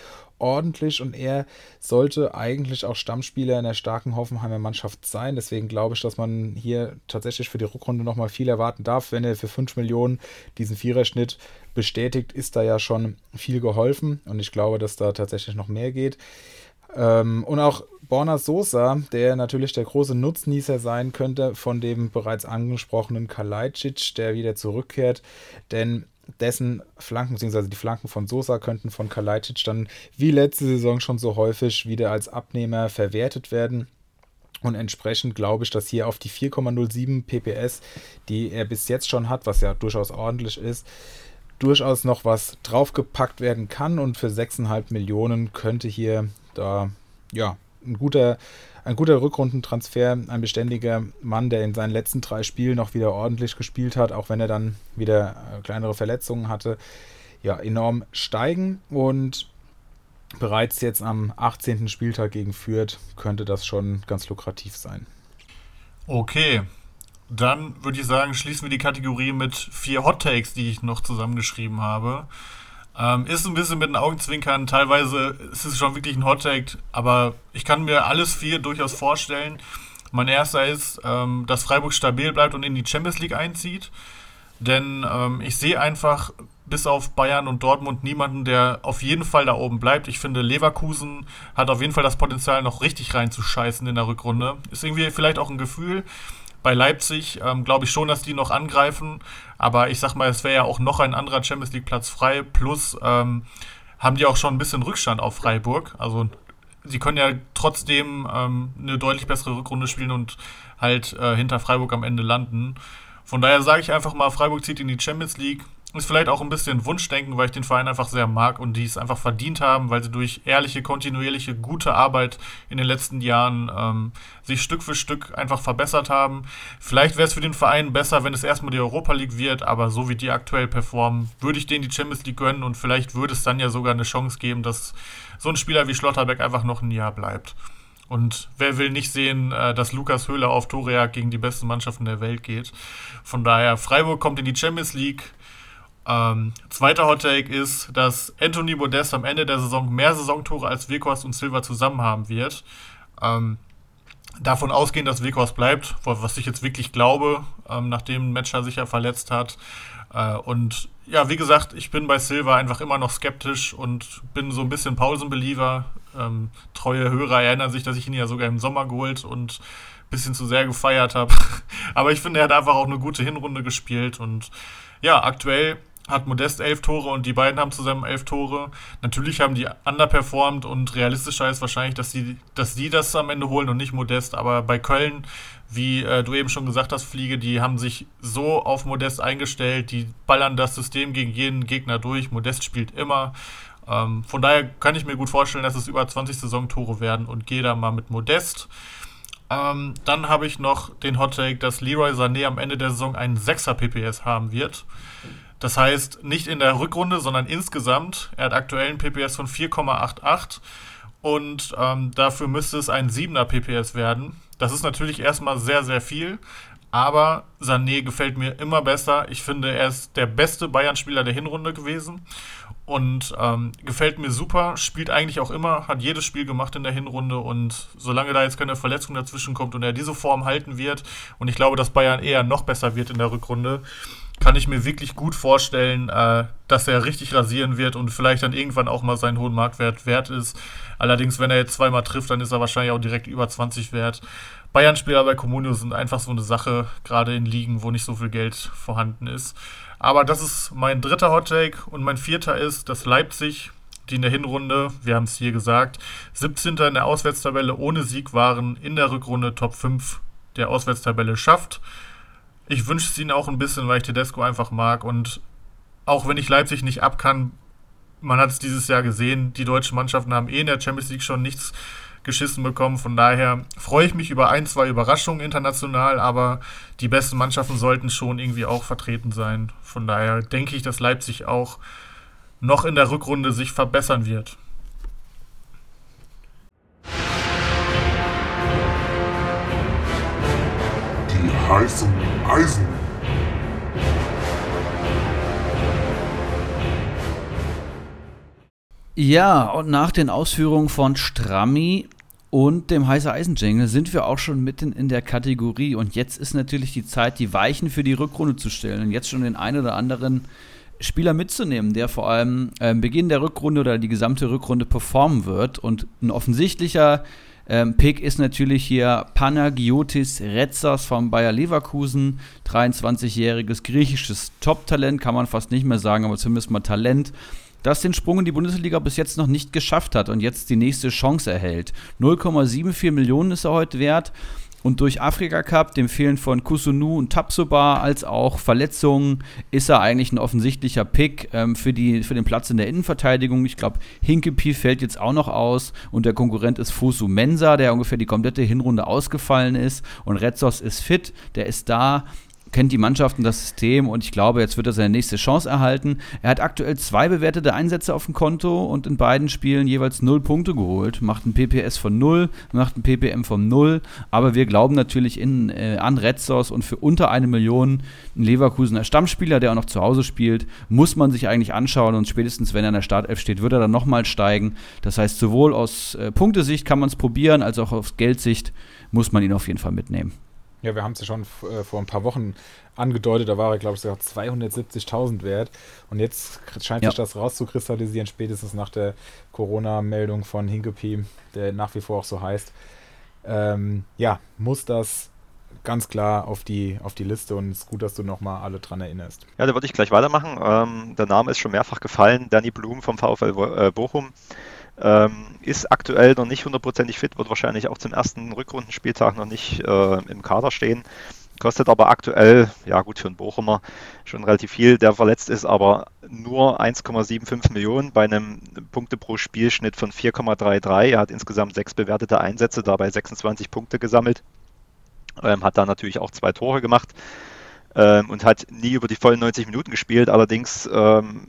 ordentlich und er sollte eigentlich auch Stammspieler in der starken Hoffenheimer Mannschaft sein. Deswegen glaube ich, dass man hier tatsächlich für die Rückrunde nochmal viel erwarten darf. Wenn er für 5 Millionen diesen Viererschnitt bestätigt, ist da ja schon viel geholfen und ich glaube, dass da tatsächlich noch mehr geht. Ähm, und auch Borna Sosa, der natürlich der große Nutznießer sein könnte von dem bereits angesprochenen Kalajdzic, der wieder zurückkehrt, denn dessen Flanken, beziehungsweise die Flanken von Sosa könnten von Kalajdzic dann wie letzte Saison schon so häufig wieder als Abnehmer verwertet werden. Und entsprechend glaube ich, dass hier auf die 4,07 PPS, die er bis jetzt schon hat, was ja durchaus ordentlich ist, durchaus noch was draufgepackt werden kann. Und für 6,5 Millionen könnte hier da ja ein guter ein guter Rückrundentransfer, ein beständiger Mann, der in seinen letzten drei Spielen noch wieder ordentlich gespielt hat, auch wenn er dann wieder äh, kleinere Verletzungen hatte, ja, enorm steigen und bereits jetzt am 18. Spieltag gegen Fürth könnte das schon ganz lukrativ sein. Okay, dann würde ich sagen, schließen wir die Kategorie mit vier Hot Takes, die ich noch zusammengeschrieben habe. Ähm, ist ein bisschen mit den Augenzwinkern, teilweise ist es schon wirklich ein Hottake, aber ich kann mir alles vier durchaus vorstellen. Mein erster ist, ähm, dass Freiburg stabil bleibt und in die Champions League einzieht. Denn ähm, ich sehe einfach bis auf Bayern und Dortmund niemanden, der auf jeden Fall da oben bleibt. Ich finde, Leverkusen hat auf jeden Fall das Potenzial, noch richtig reinzuscheißen in der Rückrunde. Ist irgendwie vielleicht auch ein Gefühl. Bei Leipzig ähm, glaube ich schon, dass die noch angreifen. Aber ich sag mal, es wäre ja auch noch ein anderer Champions League Platz frei. Plus ähm, haben die auch schon ein bisschen Rückstand auf Freiburg. Also sie können ja trotzdem ähm, eine deutlich bessere Rückrunde spielen und halt äh, hinter Freiburg am Ende landen. Von daher sage ich einfach mal, Freiburg zieht in die Champions League. Ist vielleicht auch ein bisschen Wunschdenken, weil ich den Verein einfach sehr mag und die es einfach verdient haben, weil sie durch ehrliche, kontinuierliche, gute Arbeit in den letzten Jahren ähm, sich Stück für Stück einfach verbessert haben. Vielleicht wäre es für den Verein besser, wenn es erstmal die Europa League wird, aber so wie die aktuell performen, würde ich denen die Champions League gönnen und vielleicht würde es dann ja sogar eine Chance geben, dass so ein Spieler wie Schlotterbeck einfach noch ein Jahr bleibt. Und wer will nicht sehen, äh, dass Lukas Höhler auf Torejagd gegen die besten Mannschaften der Welt geht. Von daher, Freiburg kommt in die Champions League. Ähm, zweiter Hot Take ist, dass Anthony Modest am Ende der Saison mehr Saisontore als Weghorst und Silva zusammen haben wird. Ähm, davon ausgehen, dass Weghorst bleibt, was ich jetzt wirklich glaube, ähm, nachdem Matcher sich ja verletzt hat. Äh, und ja, wie gesagt, ich bin bei Silva einfach immer noch skeptisch und bin so ein bisschen Pausen-Believer. Ähm, treue Hörer erinnern sich, dass ich ihn ja sogar im Sommer geholt und ein bisschen zu sehr gefeiert habe. Aber ich finde, er hat einfach auch eine gute Hinrunde gespielt und ja, aktuell hat Modest elf Tore und die beiden haben zusammen elf Tore. Natürlich haben die underperformed und realistischer ist wahrscheinlich, dass die, dass die das am Ende holen und nicht Modest. Aber bei Köln, wie äh, du eben schon gesagt hast, Fliege, die haben sich so auf Modest eingestellt, die ballern das System gegen jeden Gegner durch. Modest spielt immer. Ähm, von daher kann ich mir gut vorstellen, dass es über 20 Saisontore werden und gehe da mal mit Modest. Ähm, dann habe ich noch den Hot Take, dass Leroy Sané am Ende der Saison einen 6er PPS haben wird. Das heißt, nicht in der Rückrunde, sondern insgesamt. Er hat aktuell einen PPS von 4,88 und ähm, dafür müsste es ein 7er PPS werden. Das ist natürlich erstmal sehr, sehr viel, aber Sané gefällt mir immer besser. Ich finde, er ist der beste Bayern-Spieler der Hinrunde gewesen und ähm, gefällt mir super. Spielt eigentlich auch immer, hat jedes Spiel gemacht in der Hinrunde und solange da jetzt keine Verletzung dazwischen kommt und er diese Form halten wird und ich glaube, dass Bayern eher noch besser wird in der Rückrunde, kann ich mir wirklich gut vorstellen, äh, dass er richtig rasieren wird und vielleicht dann irgendwann auch mal seinen hohen Marktwert wert ist. Allerdings, wenn er jetzt zweimal trifft, dann ist er wahrscheinlich auch direkt über 20 wert. Bayern-Spieler bei Comunio sind einfach so eine Sache, gerade in Ligen, wo nicht so viel Geld vorhanden ist. Aber das ist mein dritter Hottake und mein vierter ist, dass Leipzig, die in der Hinrunde, wir haben es hier gesagt, 17. in der Auswärtstabelle ohne Sieg waren, in der Rückrunde Top 5 der Auswärtstabelle schafft ich wünsche es ihnen auch ein bisschen, weil ich Tedesco einfach mag. Und auch wenn ich Leipzig nicht ab kann, man hat es dieses Jahr gesehen, die deutschen Mannschaften haben eh in der Champions League schon nichts geschissen bekommen. Von daher freue ich mich über ein, zwei Überraschungen international, aber die besten Mannschaften sollten schon irgendwie auch vertreten sein. Von daher denke ich, dass Leipzig auch noch in der Rückrunde sich verbessern wird. Die heißen Eisen. Ja, und nach den Ausführungen von Strammi und dem heiße Eisenjingle sind wir auch schon mitten in der Kategorie. Und jetzt ist natürlich die Zeit, die Weichen für die Rückrunde zu stellen und jetzt schon den einen oder anderen Spieler mitzunehmen, der vor allem äh, Beginn der Rückrunde oder die gesamte Rückrunde performen wird. Und ein offensichtlicher ähm, Pick ist natürlich hier Panagiotis Retzas von Bayer Leverkusen, 23-jähriges griechisches Top-Talent, kann man fast nicht mehr sagen, aber zumindest mal Talent das den Sprung in die Bundesliga bis jetzt noch nicht geschafft hat und jetzt die nächste Chance erhält. 0,74 Millionen ist er heute wert und durch Afrika Cup, dem Fehlen von Kusunu und Tapsoba, als auch Verletzungen, ist er eigentlich ein offensichtlicher Pick ähm, für, die, für den Platz in der Innenverteidigung. Ich glaube, Hinkepi fällt jetzt auch noch aus und der Konkurrent ist Fusu Mensa, der ungefähr die komplette Hinrunde ausgefallen ist. Und Retzos ist fit, der ist da kennt die Mannschaft und das System und ich glaube, jetzt wird er seine nächste Chance erhalten. Er hat aktuell zwei bewertete Einsätze auf dem Konto und in beiden Spielen jeweils null Punkte geholt. Macht ein PPS von null, macht ein PPM von null, aber wir glauben natürlich in, äh, an Retzos und für unter eine Million ein Leverkusener Stammspieler, der auch noch zu Hause spielt, muss man sich eigentlich anschauen und spätestens, wenn er in der Startelf steht, wird er dann nochmal steigen. Das heißt, sowohl aus äh, Punktesicht kann man es probieren, als auch aus Geldsicht muss man ihn auf jeden Fall mitnehmen. Ja, wir haben es ja schon äh, vor ein paar Wochen angedeutet, da war er, glaube ich, sogar 270.000 wert. Und jetzt scheint ja. sich das rauszukristallisieren, spätestens nach der Corona-Meldung von Hinkepie, der nach wie vor auch so heißt. Ähm, ja, muss das ganz klar auf die, auf die Liste und es ist gut, dass du nochmal alle dran erinnerst. Ja, da würde ich gleich weitermachen. Ähm, der Name ist schon mehrfach gefallen, Danny Blum vom VfL äh, Bochum. Ähm, ist aktuell noch nicht hundertprozentig fit, wird wahrscheinlich auch zum ersten Rückrundenspieltag noch nicht äh, im Kader stehen. Kostet aber aktuell, ja gut, für einen Bochumer schon relativ viel, der verletzt ist, aber nur 1,75 Millionen bei einem Punkte pro Spielschnitt von 4,33. Er hat insgesamt sechs bewertete Einsätze, dabei 26 Punkte gesammelt. Ähm, hat da natürlich auch zwei Tore gemacht ähm, und hat nie über die vollen 90 Minuten gespielt. Allerdings ähm,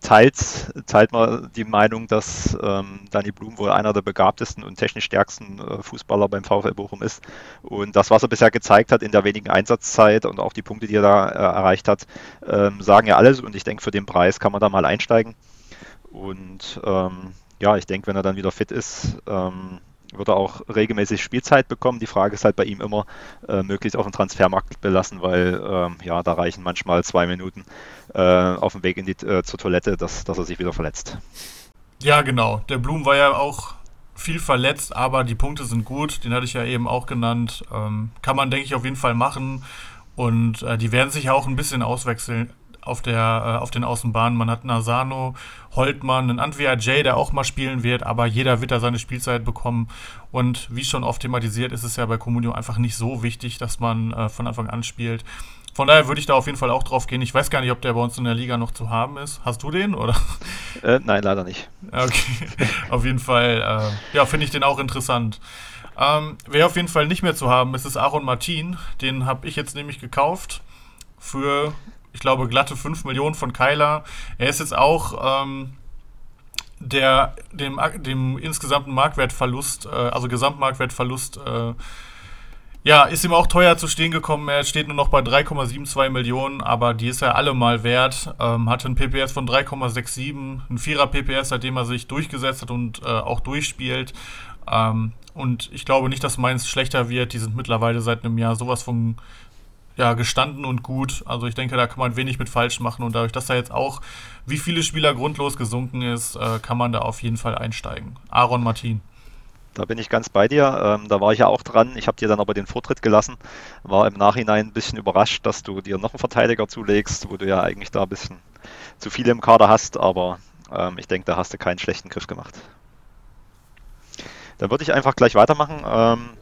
teilt, teilt man die Meinung, dass ähm, Dani Blum wohl einer der begabtesten und technisch stärksten äh, Fußballer beim VfL Bochum ist. Und das, was er bisher gezeigt hat in der wenigen Einsatzzeit und auch die Punkte, die er da äh, erreicht hat, ähm, sagen ja alles. Und ich denke, für den Preis kann man da mal einsteigen. Und ähm, ja, ich denke, wenn er dann wieder fit ist, ähm, wird er auch regelmäßig Spielzeit bekommen. Die Frage ist halt bei ihm immer, äh, möglichst auf den Transfermarkt belassen, weil ähm, ja, da reichen manchmal zwei Minuten äh, auf dem Weg in die, äh, zur Toilette, dass, dass er sich wieder verletzt. Ja, genau. Der Blum war ja auch viel verletzt, aber die Punkte sind gut. Den hatte ich ja eben auch genannt. Ähm, kann man, denke ich, auf jeden Fall machen. Und äh, die werden sich ja auch ein bisschen auswechseln, auf, der, äh, auf den Außenbahnen. Man hat einen Asano, Holtmann, einen Antwia J, der auch mal spielen wird, aber jeder wird da seine Spielzeit bekommen. Und wie schon oft thematisiert, ist es ja bei Comunio einfach nicht so wichtig, dass man äh, von Anfang an spielt. Von daher würde ich da auf jeden Fall auch drauf gehen. Ich weiß gar nicht, ob der bei uns in der Liga noch zu haben ist. Hast du den oder? Äh, nein, leider nicht. Okay, auf jeden Fall. Äh, ja, finde ich den auch interessant. Ähm, wer auf jeden Fall nicht mehr zu haben ist, ist Aaron Martin. Den habe ich jetzt nämlich gekauft für, ich glaube, glatte 5 Millionen von Kyler. Er ist jetzt auch ähm, der, dem, dem insgesamten Marktwertverlust, äh, also Gesamtmarktwertverlust, äh, ja, ist ihm auch teuer zu stehen gekommen. Er steht nur noch bei 3,72 Millionen, aber die ist er alle mal wert. Ähm, hatte ein PPS von 3,67, ein Vierer PPS, seitdem er sich durchgesetzt hat und äh, auch durchspielt. Ähm, und ich glaube nicht, dass meins schlechter wird. Die sind mittlerweile seit einem Jahr sowas von ja, gestanden und gut. Also ich denke, da kann man wenig mit falsch machen. Und dadurch, dass er jetzt auch, wie viele Spieler grundlos gesunken ist, äh, kann man da auf jeden Fall einsteigen. Aaron Martin. Da bin ich ganz bei dir. Ähm, da war ich ja auch dran. Ich habe dir dann aber den Vortritt gelassen. War im Nachhinein ein bisschen überrascht, dass du dir noch einen Verteidiger zulegst, wo du ja eigentlich da ein bisschen zu viele im Kader hast. Aber ähm, ich denke, da hast du keinen schlechten Griff gemacht. Dann würde ich einfach gleich weitermachen. Ähm,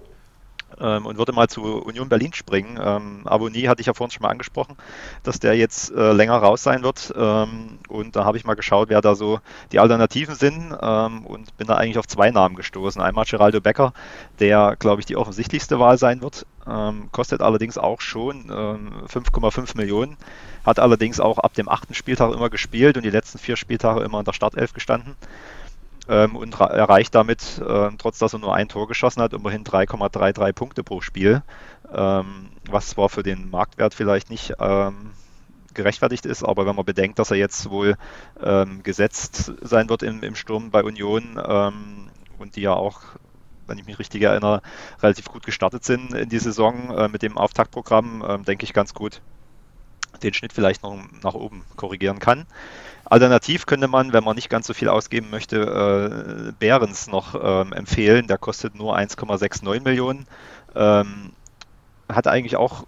ähm, und würde mal zu Union Berlin springen. Ähm, Abonnie hatte ich ja vorhin schon mal angesprochen, dass der jetzt äh, länger raus sein wird. Ähm, und da habe ich mal geschaut, wer da so die Alternativen sind ähm, und bin da eigentlich auf zwei Namen gestoßen. Einmal Geraldo Becker, der, glaube ich, die offensichtlichste Wahl sein wird. Ähm, kostet allerdings auch schon 5,5 ähm, Millionen. Hat allerdings auch ab dem achten Spieltag immer gespielt und die letzten vier Spieltage immer in der Startelf gestanden ähm, und erreicht damit, äh, trotz dass er nur ein Tor geschossen hat, immerhin 3,33 Punkte pro Spiel, ähm, was zwar für den Marktwert vielleicht nicht ähm, gerechtfertigt ist, aber wenn man bedenkt, dass er jetzt wohl ähm, gesetzt sein wird im, im Sturm bei Union ähm, und die ja auch wenn ich mich richtig erinnere, relativ gut gestartet sind in die Saison äh, mit dem Auftaktprogramm, äh, denke ich ganz gut den Schnitt vielleicht noch nach oben korrigieren kann. Alternativ könnte man, wenn man nicht ganz so viel ausgeben möchte, äh, Behrens noch ähm, empfehlen. Der kostet nur 1,69 Millionen. Ähm, hat eigentlich auch,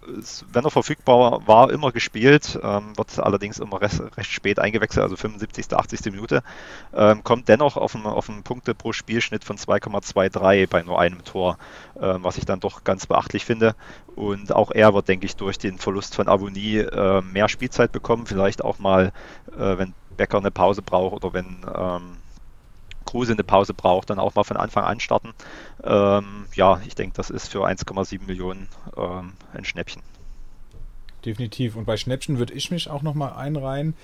wenn er verfügbar war, immer gespielt, ähm, wird allerdings immer recht, recht, spät eingewechselt, also 75., 80. Minute, ähm, kommt dennoch auf einen, auf einen Punkte pro Spielschnitt von 2,23 bei nur einem Tor, ähm, was ich dann doch ganz beachtlich finde. Und auch er wird, denke ich, durch den Verlust von Avonie äh, mehr Spielzeit bekommen, vielleicht auch mal, äh, wenn Becker eine Pause braucht oder wenn ähm, Kruse eine Pause braucht, dann auch mal von Anfang an starten. Ähm, ja, ich denke, das ist für 1,7 Millionen ähm, ein Schnäppchen. Definitiv. Und bei Schnäppchen würde ich mich auch nochmal einreihen.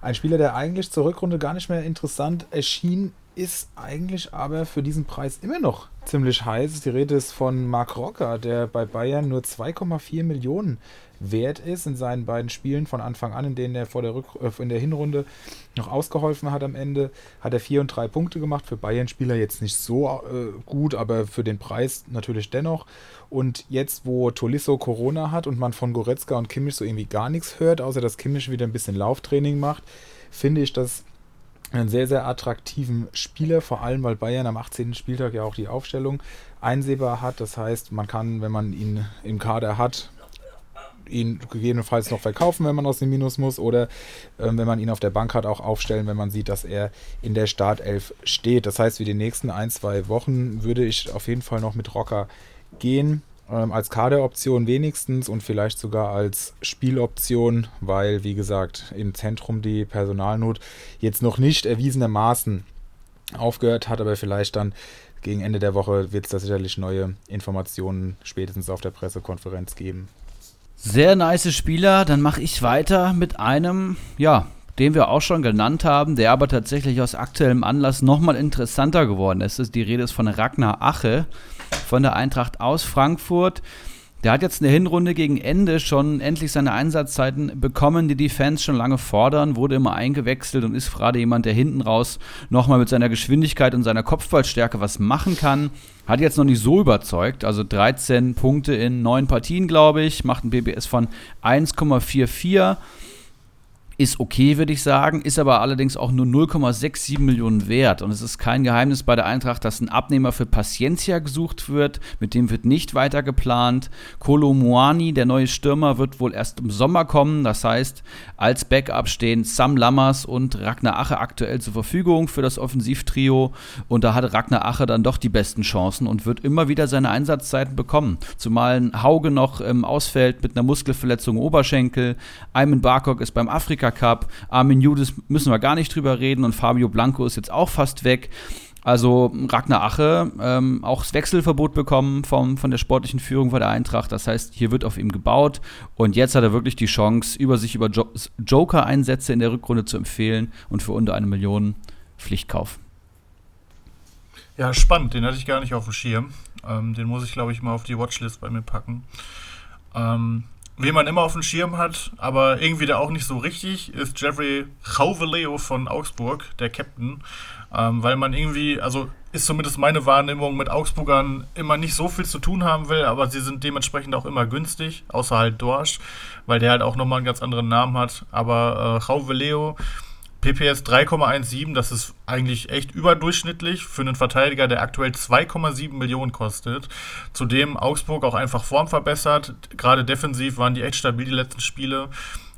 Ein Spieler, der eigentlich zur Rückrunde gar nicht mehr interessant erschien, ist eigentlich aber für diesen Preis immer noch ziemlich heiß. Die Rede ist von Marc Rocker, der bei Bayern nur 2,4 Millionen wert ist in seinen beiden Spielen von Anfang an, in denen er vor der Rück äh, in der Hinrunde noch ausgeholfen hat am Ende, hat er vier und drei Punkte gemacht. Für Bayern-Spieler jetzt nicht so äh, gut, aber für den Preis natürlich dennoch. Und jetzt, wo Tolisso Corona hat und man von Goretzka und Kimmich so irgendwie gar nichts hört, außer dass Kimmich wieder ein bisschen Lauftraining macht, finde ich das einen sehr, sehr attraktiven Spieler, vor allem weil Bayern am 18. Spieltag ja auch die Aufstellung einsehbar hat. Das heißt, man kann, wenn man ihn im Kader hat, ihn gegebenenfalls noch verkaufen, wenn man aus dem Minus muss, oder äh, wenn man ihn auf der Bank hat, auch aufstellen, wenn man sieht, dass er in der Startelf steht. Das heißt, für die nächsten ein, zwei Wochen würde ich auf jeden Fall noch mit Rocker gehen. Ähm, als Kaderoption wenigstens und vielleicht sogar als Spieloption, weil, wie gesagt, im Zentrum die Personalnot jetzt noch nicht erwiesenermaßen aufgehört hat, aber vielleicht dann gegen Ende der Woche wird es da sicherlich neue Informationen spätestens auf der Pressekonferenz geben. Sehr nice Spieler. Dann mache ich weiter mit einem, ja, den wir auch schon genannt haben, der aber tatsächlich aus aktuellem Anlass nochmal interessanter geworden ist. Die Rede ist von Ragnar Ache von der Eintracht aus Frankfurt. Der hat jetzt eine Hinrunde gegen Ende schon endlich seine Einsatzzeiten bekommen, die die Fans schon lange fordern, wurde immer eingewechselt und ist gerade jemand, der hinten raus nochmal mit seiner Geschwindigkeit und seiner Kopfballstärke was machen kann. Hat jetzt noch nicht so überzeugt, also 13 Punkte in 9 Partien, glaube ich, macht ein BBS von 1,44 ist okay, würde ich sagen, ist aber allerdings auch nur 0,67 Millionen wert. Und es ist kein Geheimnis bei der Eintracht, dass ein Abnehmer für Paciencia gesucht wird. Mit dem wird nicht weiter geplant. Kolo Muani, der neue Stürmer, wird wohl erst im Sommer kommen. Das heißt, als Backup stehen Sam Lammers und Ragnar Ache aktuell zur Verfügung für das Offensivtrio. Und da hat Ragnar Ache dann doch die besten Chancen und wird immer wieder seine Einsatzzeiten bekommen. Zumal ein Hauge noch ähm, ausfällt mit einer Muskelverletzung im Oberschenkel. Ayman Barkok ist beim Afrika Cup. Armin Judas müssen wir gar nicht drüber reden und Fabio Blanco ist jetzt auch fast weg. Also Ragnar Ache ähm, auch das Wechselverbot bekommen vom, von der sportlichen Führung bei der Eintracht. Das heißt, hier wird auf ihm gebaut und jetzt hat er wirklich die Chance, über sich über jo Joker-Einsätze in der Rückrunde zu empfehlen und für unter eine Million Pflichtkauf. Ja, spannend, den hatte ich gar nicht auf dem Schirm. Ähm, den muss ich, glaube ich, mal auf die Watchlist bei mir packen. Ähm, Wen man immer auf dem Schirm hat, aber irgendwie da auch nicht so richtig, ist Jeffrey Chauveleo von Augsburg, der Captain. Ähm, weil man irgendwie, also ist zumindest meine Wahrnehmung, mit Augsburgern immer nicht so viel zu tun haben will, aber sie sind dementsprechend auch immer günstig, außer halt Dorsch, weil der halt auch nochmal einen ganz anderen Namen hat. Aber äh, Chauveleo PPS 3,17, das ist eigentlich echt überdurchschnittlich für einen Verteidiger, der aktuell 2,7 Millionen kostet. Zudem Augsburg auch einfach Form verbessert. Gerade defensiv waren die echt stabil die letzten Spiele.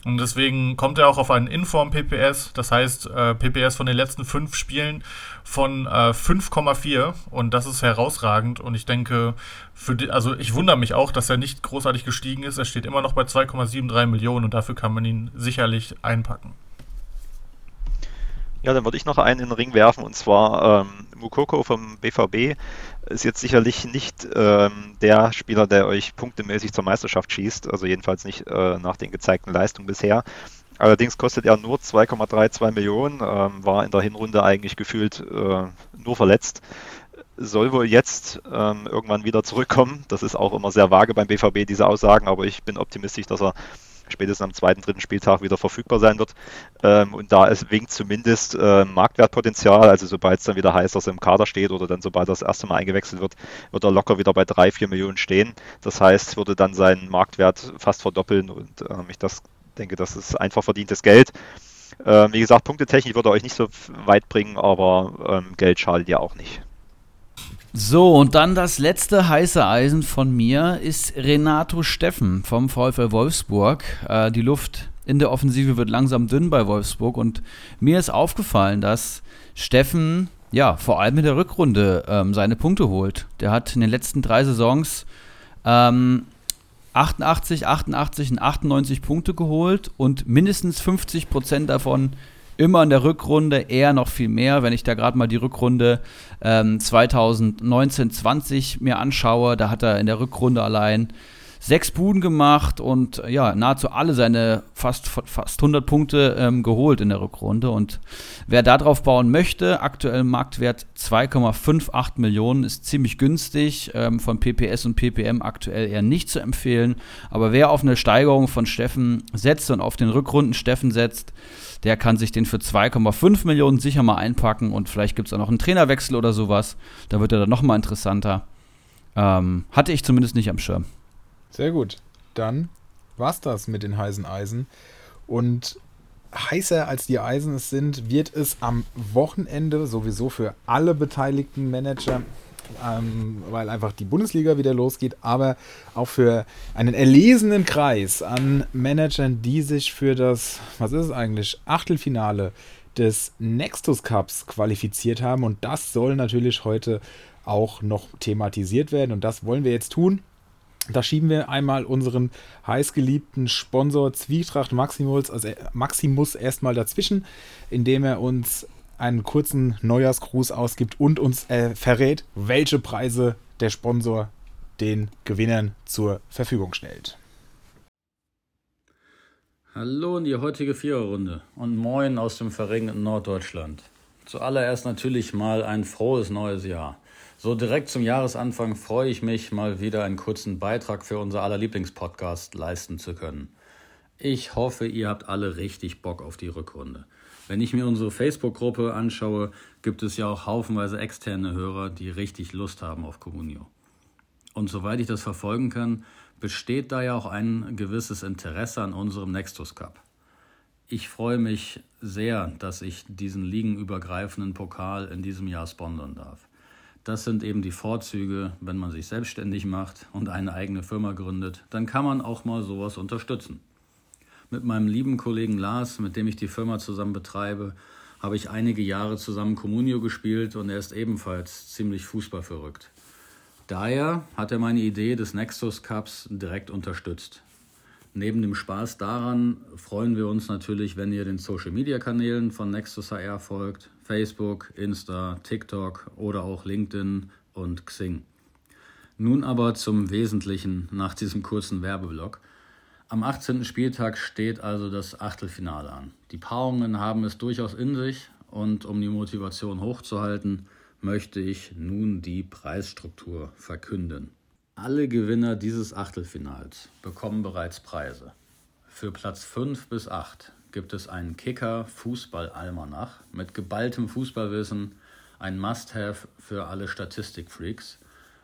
Und deswegen kommt er auch auf einen Inform PPS, das heißt äh, PPS von den letzten fünf Spielen von äh, 5,4 und das ist herausragend und ich denke, für die, also ich wundere mich auch, dass er nicht großartig gestiegen ist. Er steht immer noch bei 2,73 Millionen und dafür kann man ihn sicherlich einpacken. Ja, dann würde ich noch einen in den Ring werfen und zwar ähm, Mukoko vom BVB ist jetzt sicherlich nicht ähm, der Spieler, der euch punktemäßig zur Meisterschaft schießt, also jedenfalls nicht äh, nach den gezeigten Leistungen bisher. Allerdings kostet er nur 2,32 Millionen, ähm, war in der Hinrunde eigentlich gefühlt äh, nur verletzt. Soll wohl jetzt ähm, irgendwann wieder zurückkommen. Das ist auch immer sehr vage beim BVB, diese Aussagen, aber ich bin optimistisch, dass er spätestens am zweiten, dritten Spieltag wieder verfügbar sein wird. Ähm, und da es winkt zumindest äh, Marktwertpotenzial, also sobald es dann wieder heißt, dass er im Kader steht oder dann sobald er das erste Mal eingewechselt wird, wird er locker wieder bei drei, vier Millionen stehen. Das heißt, würde dann seinen Marktwert fast verdoppeln und ähm, ich das denke, das ist einfach verdientes Geld. Ähm, wie gesagt, Punktetechnik würde euch nicht so weit bringen, aber ähm, Geld schadet ja auch nicht. So, und dann das letzte heiße Eisen von mir ist Renato Steffen vom VfL Wolfsburg. Äh, die Luft in der Offensive wird langsam dünn bei Wolfsburg und mir ist aufgefallen, dass Steffen, ja, vor allem in der Rückrunde ähm, seine Punkte holt. Der hat in den letzten drei Saisons ähm, 88, 88 und 98 Punkte geholt und mindestens 50 Prozent davon immer in der Rückrunde, eher noch viel mehr. Wenn ich da gerade mal die Rückrunde ähm, 2019-20 mir anschaue, da hat er in der Rückrunde allein sechs Buden gemacht und ja, nahezu alle seine fast, fast 100 Punkte ähm, geholt in der Rückrunde. Und wer darauf bauen möchte, aktuell Marktwert 2,58 Millionen, ist ziemlich günstig. Ähm, von PPS und PPM aktuell eher nicht zu empfehlen. Aber wer auf eine Steigerung von Steffen setzt und auf den Rückrunden Steffen setzt, der kann sich den für 2,5 Millionen sicher mal einpacken und vielleicht gibt es auch noch einen Trainerwechsel oder sowas. Da wird er dann nochmal interessanter. Ähm, hatte ich zumindest nicht am Schirm. Sehr gut. Dann war's das mit den heißen Eisen. Und heißer als die Eisen es sind, wird es am Wochenende sowieso für alle beteiligten Manager ähm, weil einfach die Bundesliga wieder losgeht, aber auch für einen erlesenen Kreis an Managern, die sich für das, was ist es eigentlich, Achtelfinale des Nextus Cups qualifiziert haben. Und das soll natürlich heute auch noch thematisiert werden. Und das wollen wir jetzt tun. Da schieben wir einmal unseren heißgeliebten Sponsor Zwietracht Maximus, also Maximus erstmal dazwischen, indem er uns einen kurzen Neujahrsgruß ausgibt und uns äh, verrät, welche Preise der Sponsor den Gewinnern zur Verfügung stellt. Hallo in die heutige Viererrunde und moin aus dem verregneten Norddeutschland. Zuallererst natürlich mal ein frohes neues Jahr. So direkt zum Jahresanfang freue ich mich, mal wieder einen kurzen Beitrag für unser aller Lieblingspodcast leisten zu können. Ich hoffe, ihr habt alle richtig Bock auf die Rückrunde. Wenn ich mir unsere Facebook-Gruppe anschaue, gibt es ja auch haufenweise externe Hörer, die richtig Lust haben auf Communio. Und soweit ich das verfolgen kann, besteht da ja auch ein gewisses Interesse an unserem Nextus Cup. Ich freue mich sehr, dass ich diesen ligenübergreifenden Pokal in diesem Jahr sponsern darf. Das sind eben die Vorzüge, wenn man sich selbstständig macht und eine eigene Firma gründet, dann kann man auch mal sowas unterstützen. Mit meinem lieben Kollegen Lars, mit dem ich die Firma zusammen betreibe, habe ich einige Jahre zusammen Communio gespielt und er ist ebenfalls ziemlich fußballverrückt. Daher hat er meine Idee des Nexus Cups direkt unterstützt. Neben dem Spaß daran freuen wir uns natürlich, wenn ihr den Social Media Kanälen von Nexus HR folgt: Facebook, Insta, TikTok oder auch LinkedIn und Xing. Nun aber zum Wesentlichen nach diesem kurzen Werbeblock. Am 18. Spieltag steht also das Achtelfinale an. Die Paarungen haben es durchaus in sich und um die Motivation hochzuhalten, möchte ich nun die Preisstruktur verkünden. Alle Gewinner dieses Achtelfinals bekommen bereits Preise. Für Platz 5 bis 8 gibt es einen Kicker Fußball-Almanach mit geballtem Fußballwissen, ein Must-Have für alle Statistikfreaks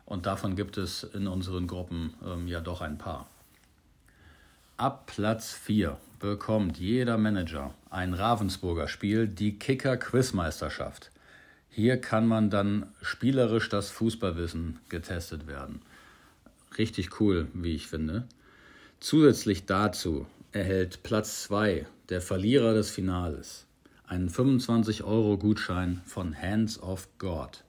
und davon gibt es in unseren Gruppen ähm, ja doch ein paar. Ab Platz 4 bekommt jeder Manager ein Ravensburger Spiel, die Kicker Quizmeisterschaft. Hier kann man dann spielerisch das Fußballwissen getestet werden. Richtig cool, wie ich finde. Zusätzlich dazu erhält Platz 2, der Verlierer des Finales, einen 25-Euro-Gutschein von Hands of God.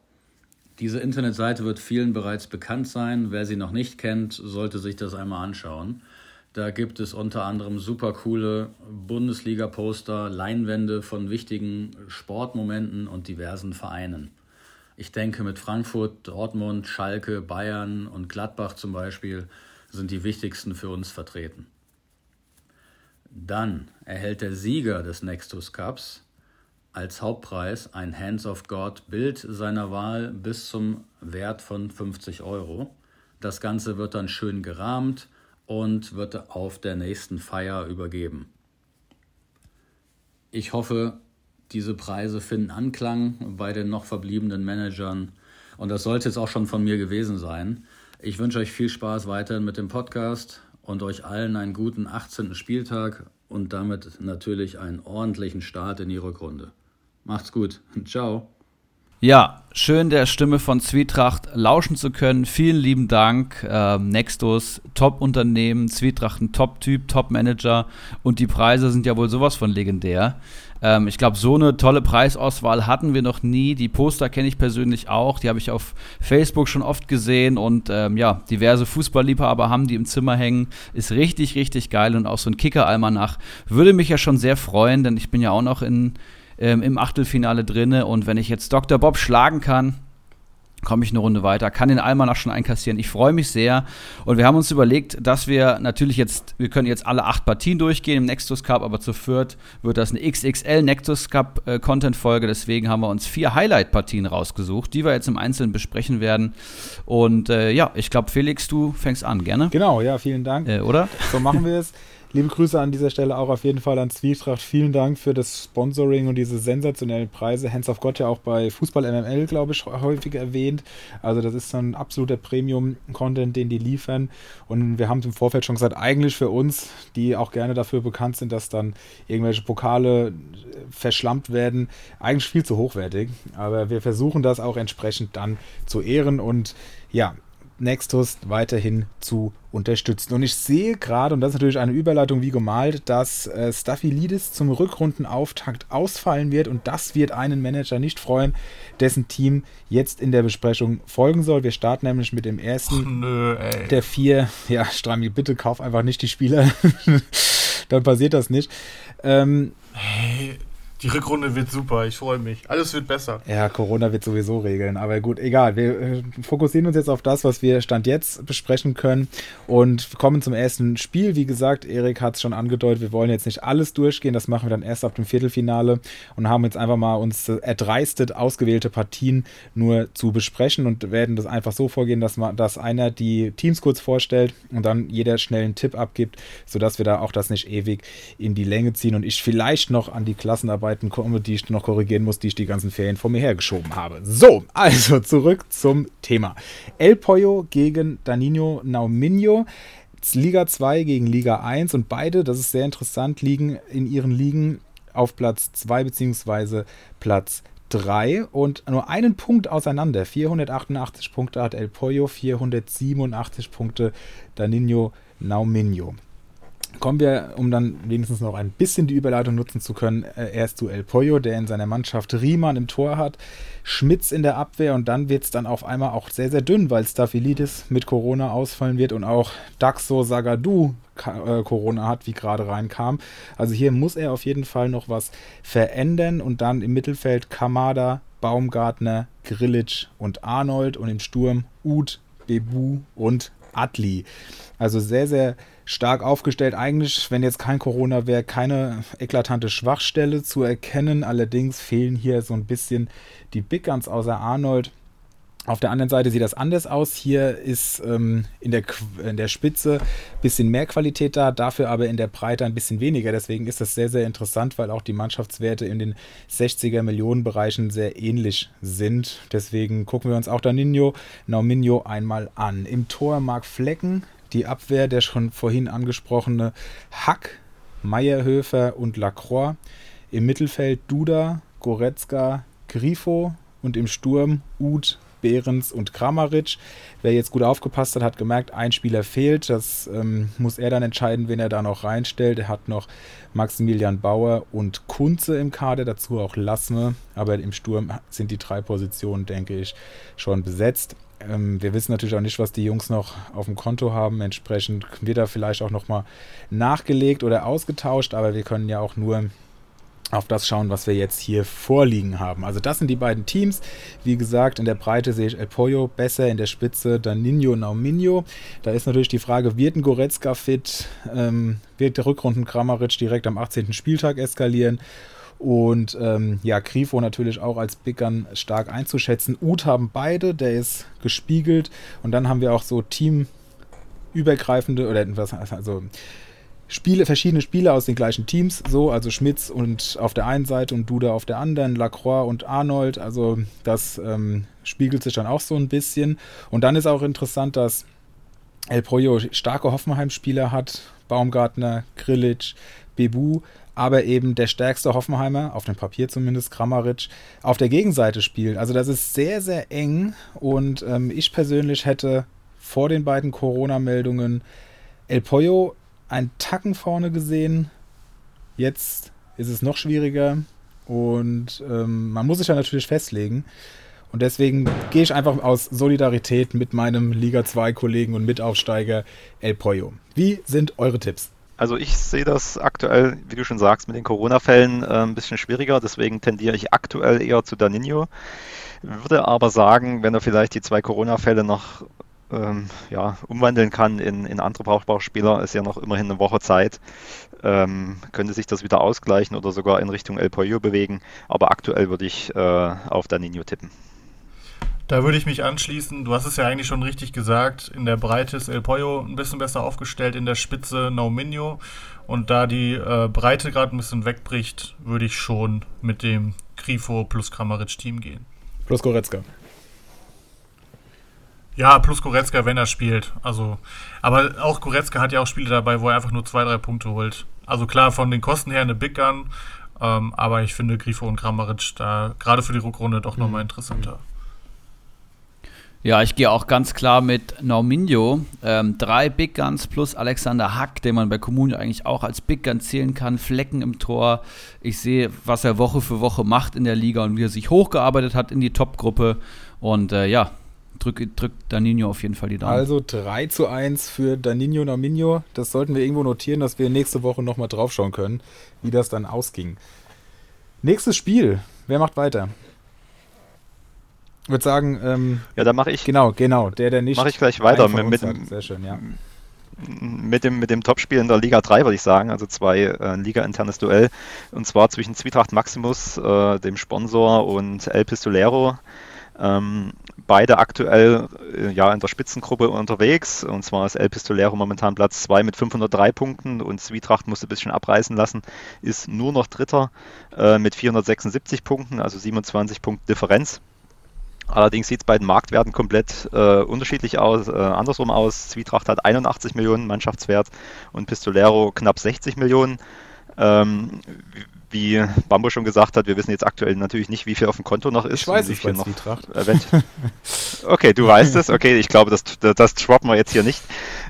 Diese Internetseite wird vielen bereits bekannt sein. Wer sie noch nicht kennt, sollte sich das einmal anschauen. Da gibt es unter anderem super coole Bundesliga-Poster, Leinwände von wichtigen Sportmomenten und diversen Vereinen. Ich denke, mit Frankfurt, Dortmund, Schalke, Bayern und Gladbach zum Beispiel sind die wichtigsten für uns vertreten. Dann erhält der Sieger des Nextus Cups als Hauptpreis ein Hands of God Bild seiner Wahl bis zum Wert von 50 Euro. Das Ganze wird dann schön gerahmt und wird auf der nächsten Feier übergeben. Ich hoffe, diese Preise finden Anklang bei den noch verbliebenen Managern. Und das sollte jetzt auch schon von mir gewesen sein. Ich wünsche euch viel Spaß weiterhin mit dem Podcast und euch allen einen guten 18. Spieltag und damit natürlich einen ordentlichen Start in die Rückrunde. Macht's gut. Ciao. Ja, schön der Stimme von Zwietracht lauschen zu können. Vielen lieben Dank. Ähm, Nextus, Top-Unternehmen, Zwietracht ein Top-Typ, Top-Manager und die Preise sind ja wohl sowas von legendär. Ähm, ich glaube, so eine tolle Preisauswahl hatten wir noch nie. Die Poster kenne ich persönlich auch. Die habe ich auf Facebook schon oft gesehen und ähm, ja, diverse Fußballliebhaber haben die im Zimmer hängen. Ist richtig, richtig geil und auch so ein Kicker-Almanach würde mich ja schon sehr freuen, denn ich bin ja auch noch in ähm, im Achtelfinale drinne. Und wenn ich jetzt Dr. Bob schlagen kann, komme ich eine Runde weiter, kann den Almanach schon einkassieren. Ich freue mich sehr. Und wir haben uns überlegt, dass wir natürlich jetzt, wir können jetzt alle acht Partien durchgehen im Nexus Cup, aber zu viert wird das eine XXL Nexus Cup äh, Content-Folge. Deswegen haben wir uns vier Highlight-Partien rausgesucht, die wir jetzt im Einzelnen besprechen werden. Und äh, ja, ich glaube, Felix, du fängst an, gerne. Genau, ja, vielen Dank. Äh, oder? So machen wir es. Liebe Grüße an dieser Stelle auch auf jeden Fall an Zwietracht. Vielen Dank für das Sponsoring und diese sensationellen Preise. Hands of God ja auch bei Fußball MML, glaube ich, häufig erwähnt. Also das ist so ein absoluter Premium-Content, den die liefern. Und wir haben im Vorfeld schon gesagt, eigentlich für uns, die auch gerne dafür bekannt sind, dass dann irgendwelche Pokale verschlampt werden, eigentlich viel zu hochwertig. Aber wir versuchen das auch entsprechend dann zu ehren und ja, Nextus weiterhin zu unterstützen. Und ich sehe gerade, und das ist natürlich eine Überleitung wie gemalt, dass äh, Staphylidis zum Rückrundenauftakt ausfallen wird und das wird einen Manager nicht freuen, dessen Team jetzt in der Besprechung folgen soll. Wir starten nämlich mit dem ersten nö, der vier. Ja, Strami, bitte kauf einfach nicht die Spieler. Dann passiert das nicht. Ähm, hey die Rückrunde wird super, ich freue mich. Alles wird besser. Ja, Corona wird sowieso regeln, aber gut, egal. Wir äh, fokussieren uns jetzt auf das, was wir Stand jetzt besprechen können und kommen zum ersten Spiel. Wie gesagt, Erik hat es schon angedeutet, wir wollen jetzt nicht alles durchgehen, das machen wir dann erst ab dem Viertelfinale und haben jetzt einfach mal uns erdreistet, ausgewählte Partien nur zu besprechen und werden das einfach so vorgehen, dass, man, dass einer die Teams kurz vorstellt und dann jeder schnell einen Tipp abgibt, sodass wir da auch das nicht ewig in die Länge ziehen und ich vielleicht noch an die Klassenarbeit Die ich noch korrigieren muss, die ich die ganzen Ferien vor mir hergeschoben habe. So, also zurück zum Thema. El Pollo gegen Danilo Nauminho. Liga 2 gegen Liga 1 und beide, das ist sehr interessant, liegen in ihren Ligen auf Platz 2 bzw. Platz 3 und nur einen Punkt auseinander. 488 Punkte hat El Pollo, 487 Punkte Danino Nauminho. Kommen wir, um dann wenigstens noch ein bisschen die Überleitung nutzen zu können, äh, erst zu El Pollo, der in seiner Mannschaft Riemann im Tor hat, Schmitz in der Abwehr und dann wird es dann auf einmal auch sehr, sehr dünn, weil Staphylidis mit Corona ausfallen wird und auch Daxo Sagadu äh, Corona hat, wie gerade reinkam. Also hier muss er auf jeden Fall noch was verändern und dann im Mittelfeld Kamada, Baumgartner, Grillitsch und Arnold und im Sturm Uth, Bebu und Adli. Also sehr, sehr stark aufgestellt. Eigentlich, wenn jetzt kein Corona wäre, keine eklatante Schwachstelle zu erkennen. Allerdings fehlen hier so ein bisschen die Big Guns außer Arnold. Auf der anderen Seite sieht das anders aus. Hier ist ähm, in, der, in der Spitze ein bisschen mehr Qualität da, dafür aber in der Breite ein bisschen weniger. Deswegen ist das sehr, sehr interessant, weil auch die Mannschaftswerte in den 60er Millionen Bereichen sehr ähnlich sind. Deswegen gucken wir uns auch Daninho, Nauminho einmal an. Im Tor Marc Flecken, die Abwehr der schon vorhin angesprochene Hack, Meyerhöfer und Lacroix. Im Mittelfeld Duda, Goretzka, Grifo und im Sturm Uth, Behrens und Kramaric. Wer jetzt gut aufgepasst hat, hat gemerkt, ein Spieler fehlt. Das ähm, muss er dann entscheiden, wen er da noch reinstellt. Er hat noch Maximilian Bauer und Kunze im Kader, dazu auch Lassme. Aber im Sturm sind die drei Positionen, denke ich, schon besetzt. Ähm, wir wissen natürlich auch nicht, was die Jungs noch auf dem Konto haben. Entsprechend wird da vielleicht auch nochmal nachgelegt oder ausgetauscht. Aber wir können ja auch nur auf das schauen, was wir jetzt hier vorliegen haben. Also das sind die beiden Teams. Wie gesagt, in der Breite sehe ich El Pollo besser, in der Spitze dann Nino Nauminho. Da ist natürlich die Frage, wird ein Goretzka fit? Ähm, wird der Rückrunden Kramaric direkt am 18. Spieltag eskalieren? Und ähm, ja, Grifo natürlich auch als Biggern stark einzuschätzen. Uth haben beide, der ist gespiegelt. Und dann haben wir auch so teamübergreifende oder was also Spiele, verschiedene Spieler aus den gleichen Teams, so, also Schmitz und auf der einen Seite und Duda auf der anderen, Lacroix und Arnold, also das ähm, spiegelt sich dann auch so ein bisschen. Und dann ist auch interessant, dass El Pollo starke Hoffenheim-Spieler hat, Baumgartner, Grillitsch, Bebu, aber eben der stärkste Hoffenheimer, auf dem Papier zumindest, Kramaric, auf der Gegenseite spielt. Also das ist sehr, sehr eng und ähm, ich persönlich hätte vor den beiden Corona-Meldungen El Pollo einen Tacken vorne gesehen. Jetzt ist es noch schwieriger und ähm, man muss sich ja natürlich festlegen. Und deswegen gehe ich einfach aus Solidarität mit meinem Liga 2 Kollegen und Mitaufsteiger El Pollo. Wie sind eure Tipps? Also ich sehe das aktuell, wie du schon sagst, mit den Corona-Fällen äh, ein bisschen schwieriger. Deswegen tendiere ich aktuell eher zu Danino. Würde aber sagen, wenn er vielleicht die zwei Corona-Fälle noch ähm, ja, umwandeln kann in, in andere brauchbare Spieler, ist ja noch immerhin eine Woche Zeit. Ähm, könnte sich das wieder ausgleichen oder sogar in Richtung El Pollo bewegen. Aber aktuell würde ich äh, auf Danino tippen. Da würde ich mich anschließen. Du hast es ja eigentlich schon richtig gesagt. In der Breite ist El Pollo ein bisschen besser aufgestellt, in der Spitze Nauminho. Und da die äh, Breite gerade ein bisschen wegbricht, würde ich schon mit dem Grifo plus Kramaric-Team gehen. Plus Goretzka. Ja, plus Goretzka, wenn er spielt. Also, aber auch Goretzka hat ja auch Spiele dabei, wo er einfach nur zwei, drei Punkte holt. Also klar, von den Kosten her eine Big Gun, ähm, aber ich finde Grifo und Kramaric da gerade für die Rückrunde doch mhm. nochmal interessanter. Ja, ich gehe auch ganz klar mit Norminho. Ähm, drei Big Guns plus Alexander Hack, den man bei Comunio eigentlich auch als Big Gun zählen kann. Flecken im Tor. Ich sehe, was er Woche für Woche macht in der Liga und wie er sich hochgearbeitet hat in die Top-Gruppe. Und äh, ja, drückt drück Danino auf jeden Fall die Daumen. Also 3 zu 1 für Danino Nominio. Das sollten wir irgendwo notieren, dass wir nächste Woche nochmal draufschauen können, wie das dann ausging. Nächstes Spiel. Wer macht weiter? Ich würde sagen, ähm, ja, da mache ich. Genau, genau. Der, der nicht. Mache ich gleich weiter mit, mit, dem, Sehr schön, ja. mit dem, mit dem Topspiel in der Liga 3, würde ich sagen. Also zwei äh, Liga-internes Duell. Und zwar zwischen Zwietracht Maximus, äh, dem Sponsor, und El Pistolero. Ähm, beide aktuell äh, ja in der Spitzengruppe unterwegs. Und zwar ist El Pistolero momentan Platz 2 mit 503 Punkten und Zwietracht musste ein bisschen abreißen lassen, ist nur noch Dritter äh, mit 476 Punkten, also 27 Punkte Differenz. Allerdings sieht es bei den Marktwerten komplett äh, unterschiedlich aus, äh, andersrum aus. Zwietracht hat 81 Millionen Mannschaftswert und Pistolero knapp 60 Millionen. Ähm, wie Bambo schon gesagt hat, wir wissen jetzt aktuell natürlich nicht, wie viel auf dem Konto noch ist. Ich weiß es noch Zwietracht. Okay, du weißt es. Okay, ich glaube, das, das droppen wir jetzt hier nicht.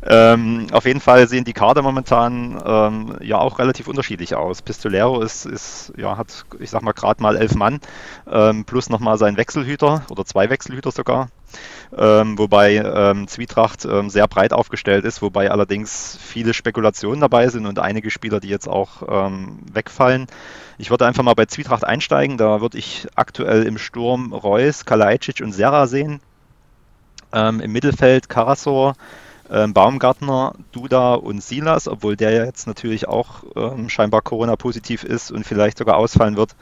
Ähm, auf jeden Fall sehen die Kader momentan ähm, ja auch relativ unterschiedlich aus. Pistolero ist, ist ja, hat, ich sag mal, gerade mal elf Mann, ähm, plus nochmal sein Wechselhüter oder zwei Wechselhüter sogar ähm, wobei ähm, Zwietracht ähm, sehr breit aufgestellt ist, wobei allerdings viele Spekulationen dabei sind und einige Spieler, die jetzt auch ähm, wegfallen. Ich würde einfach mal bei Zwietracht einsteigen. Da würde ich aktuell im Sturm Reus, Kalajdzic und Serra sehen. Ähm, Im Mittelfeld Karasor, ähm, Baumgartner, Duda und Silas, obwohl der ja jetzt natürlich auch scheinbar Corona-positiv ist und vielleicht sogar ausfallen wird.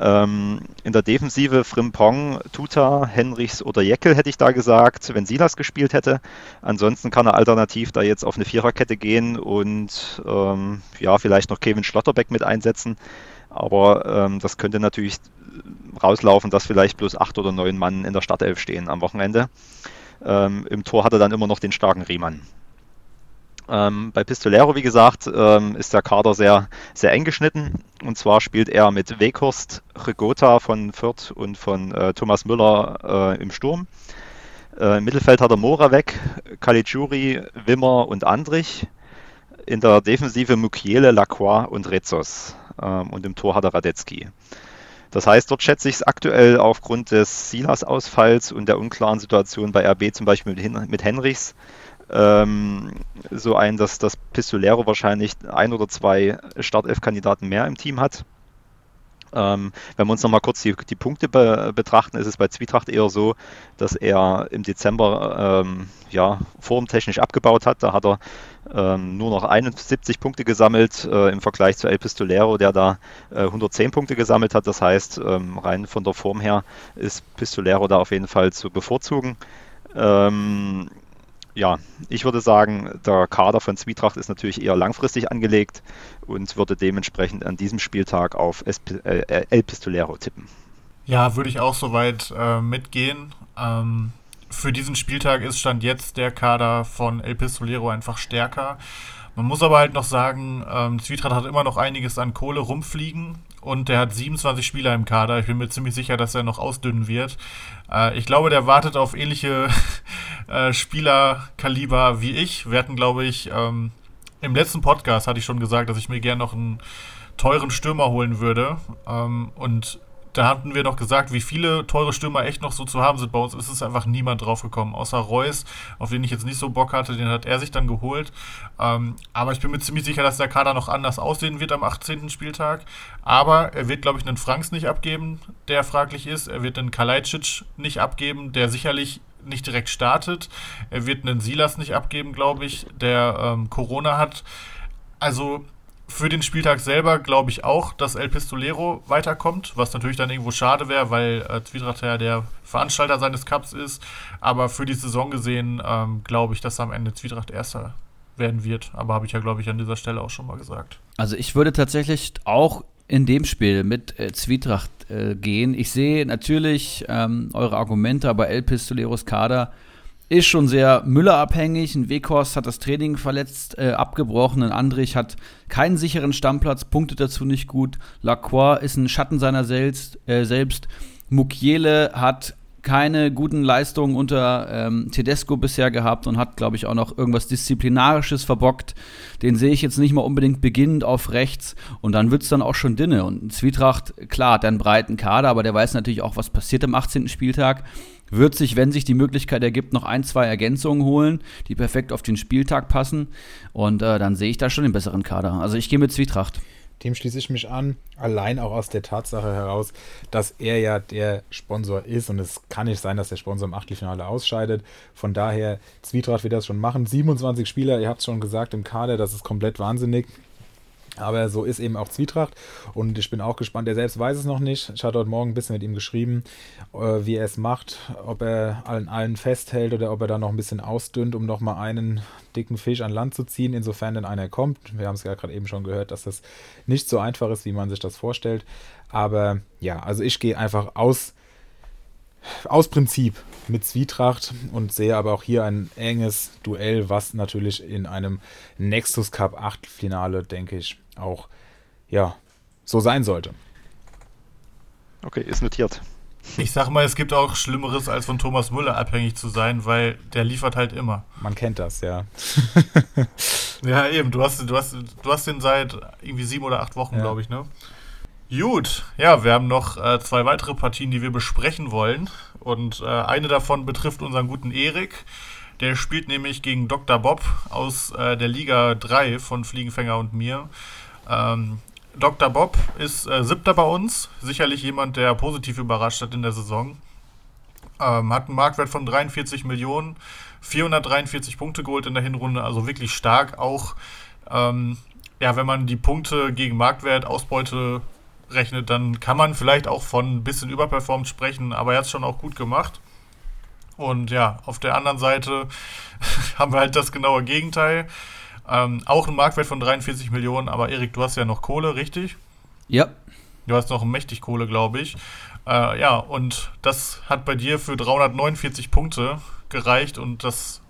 Ähm, in der Defensive Frimpong, Tuta, Henrichs oder Jeckel hätte ich da gesagt, wenn Silas gespielt hätte. Ansonsten kann er alternativ da jetzt auf eine Viererkette gehen und ähm, ja, vielleicht noch Kevin Schlotterbeck mit einsetzen. Aber ähm, das könnte natürlich rauslaufen, dass vielleicht bloß acht oder neun Mann in der Startelf stehen am Wochenende. Ähm, Im Tor hat er dann immer noch den starken Riemann. Ähm, bei Pistolero, wie gesagt, ähm, ist der Kader sehr, sehr eng geschnitten. Und zwar spielt er mit Weghorst, Rigota von Fürth und von äh, Thomas Müller äh, im Sturm. Äh, Im Mittelfeld hat er Mora weg, Caligiuri, Wimmer und Andrich. In der Defensive Mukiele, Lacroix und Rezos. Ähm, und im Tor hat er Radetzky. Das heißt, dort schätze ich es aktuell aufgrund des Silas-Ausfalls und der unklaren Situation bei RB zum Beispiel mit, mit Henrichs ähm, so ein, dass das Pistolero wahrscheinlich ein oder zwei Startelf-Kandidaten mehr im Team hat. Ähm, wenn wir uns nochmal kurz die, die Punkte be betrachten, ist es bei Zwietracht eher so, dass er im Dezember ähm, ja, formtechnisch abgebaut hat. Da hat er ähm, nur noch 71 Punkte gesammelt äh, im Vergleich zu El Pistolero, der da äh, 110 Punkte gesammelt hat. Das heißt, ähm, rein von der Form her ist Pistolero da auf jeden Fall zu bevorzugen. Ähm, ja, ich würde sagen, der Kader von Zwietracht ist natürlich eher langfristig angelegt und würde dementsprechend an diesem Spieltag auf äh, El Pistolero tippen. Ja, würde ich auch soweit äh, mitgehen. Ähm, für diesen Spieltag ist Stand jetzt der Kader von El Pistolero einfach stärker. Man muss aber halt noch sagen, ähm, Zwietracht hat immer noch einiges an Kohle rumfliegen und der hat 27 Spieler im Kader. Ich bin mir ziemlich sicher, dass er noch ausdünnen wird. Äh, ich glaube, der wartet auf ähnliche äh, Spielerkaliber wie ich. Wir hatten, glaube ich, ähm, im letzten Podcast hatte ich schon gesagt, dass ich mir gerne noch einen teuren Stürmer holen würde. Ähm, und da hatten wir noch gesagt, wie viele teure Stürmer echt noch so zu haben sind. Bei uns ist es einfach niemand drauf gekommen, außer Reus, auf den ich jetzt nicht so Bock hatte, den hat er sich dann geholt. Ähm, aber ich bin mir ziemlich sicher, dass der Kader noch anders aussehen wird am 18. Spieltag. Aber er wird, glaube ich, einen Franks nicht abgeben, der fraglich ist. Er wird einen Kalajdzic nicht abgeben, der sicherlich nicht direkt startet. Er wird einen Silas nicht abgeben, glaube ich, der ähm, Corona hat. Also für den Spieltag selber glaube ich auch, dass El Pistolero weiterkommt, was natürlich dann irgendwo schade wäre, weil äh, Zwietracht ja der Veranstalter seines Cups ist. Aber für die Saison gesehen ähm, glaube ich, dass am Ende Zwietracht Erster werden wird. Aber habe ich ja, glaube ich, an dieser Stelle auch schon mal gesagt. Also ich würde tatsächlich auch in dem Spiel mit äh, Zwietracht äh, gehen. Ich sehe natürlich ähm, eure Argumente, aber El Pistoleros Kader ist schon sehr Müller-abhängig. Ein Weghorst hat das Training verletzt, äh, abgebrochen. Ein Andrich hat keinen sicheren Stammplatz, punktet dazu nicht gut. Lacroix ist ein Schatten seiner selbst. Äh, selbst. Mukiele hat keine guten Leistungen unter ähm, Tedesco bisher gehabt und hat, glaube ich, auch noch irgendwas Disziplinarisches verbockt. Den sehe ich jetzt nicht mal unbedingt beginnend auf rechts und dann wird es dann auch schon Dinne. Und Zwietracht, klar, hat einen breiten Kader, aber der weiß natürlich auch, was passiert am 18. Spieltag. Wird sich, wenn sich die Möglichkeit ergibt, noch ein, zwei Ergänzungen holen, die perfekt auf den Spieltag passen. Und äh, dann sehe ich da schon den besseren Kader. Also ich gehe mit Zwietracht. Dem schließe ich mich an, allein auch aus der Tatsache heraus, dass er ja der Sponsor ist und es kann nicht sein, dass der Sponsor im Achtelfinale ausscheidet. Von daher, Zwietracht wird das schon machen. 27 Spieler, ihr habt es schon gesagt, im Kader, das ist komplett wahnsinnig. Aber so ist eben auch Zwietracht und ich bin auch gespannt. Er selbst weiß es noch nicht. Ich hatte heute Morgen ein bisschen mit ihm geschrieben, äh, wie er es macht, ob er allen allen festhält oder ob er da noch ein bisschen ausdünnt, um nochmal einen dicken Fisch an Land zu ziehen, insofern denn einer kommt. Wir haben es ja gerade eben schon gehört, dass das nicht so einfach ist, wie man sich das vorstellt. Aber ja, also ich gehe einfach aus aus Prinzip mit Zwietracht und sehe aber auch hier ein enges Duell, was natürlich in einem Nexus Cup Achtelfinale, denke ich, auch ja, so sein sollte. Okay, ist notiert. Ich sag mal, es gibt auch Schlimmeres, als von Thomas Müller abhängig zu sein, weil der liefert halt immer. Man kennt das, ja. ja, eben. Du hast, du, hast, du hast den seit irgendwie sieben oder acht Wochen, ja. glaube ich, ne? Gut, ja, wir haben noch äh, zwei weitere Partien, die wir besprechen wollen. Und äh, eine davon betrifft unseren guten Erik. Der spielt nämlich gegen Dr. Bob aus äh, der Liga 3 von Fliegenfänger und mir. Ähm, Dr. Bob ist äh, siebter bei uns. Sicherlich jemand, der positiv überrascht hat in der Saison. Ähm, hat einen Marktwert von 43 Millionen, 443 Punkte geholt in der Hinrunde, also wirklich stark. Auch ähm, ja, wenn man die Punkte gegen Marktwert, Ausbeute rechnet, dann kann man vielleicht auch von ein bisschen überperformt sprechen, aber er hat es schon auch gut gemacht. Und ja, auf der anderen Seite haben wir halt das genaue Gegenteil. Ähm, auch ein Marktwert von 43 Millionen, aber Erik, du hast ja noch Kohle, richtig? Ja. Du hast noch mächtig Kohle, glaube ich. Äh, ja, und das hat bei dir für 349 Punkte gereicht und das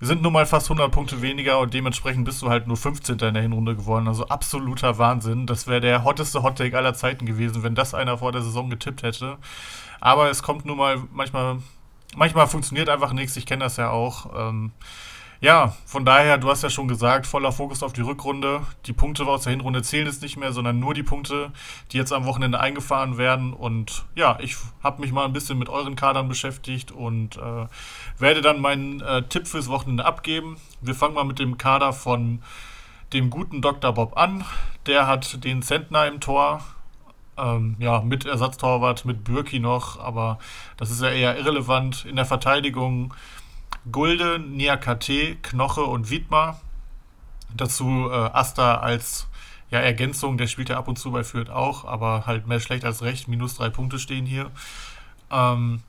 sind nun mal fast 100 Punkte weniger und dementsprechend bist du halt nur 15. in der Hinrunde geworden. Also absoluter Wahnsinn. Das wäre der hotteste Hottake aller Zeiten gewesen, wenn das einer vor der Saison getippt hätte. Aber es kommt nun mal manchmal, manchmal funktioniert einfach nichts. Ich kenne das ja auch. Ähm, ja, von daher, du hast ja schon gesagt, voller Fokus auf die Rückrunde. Die Punkte aus der Hinrunde zählen jetzt nicht mehr, sondern nur die Punkte, die jetzt am Wochenende eingefahren werden. Und ja, ich habe mich mal ein bisschen mit euren Kadern beschäftigt und äh, werde dann meinen äh, Tipp fürs Wochenende abgeben. Wir fangen mal mit dem Kader von dem guten Dr. Bob an. Der hat den Zentner im Tor. Ähm, ja, mit Ersatztorwart, mit Bürki noch, aber das ist ja eher irrelevant. In der Verteidigung Gulde, Niakate, Knoche und Wiedmar. Dazu äh, Asta als ja, Ergänzung, der spielt ja ab und zu bei Fürth auch, aber halt mehr schlecht als recht. Minus drei Punkte stehen hier. Ähm,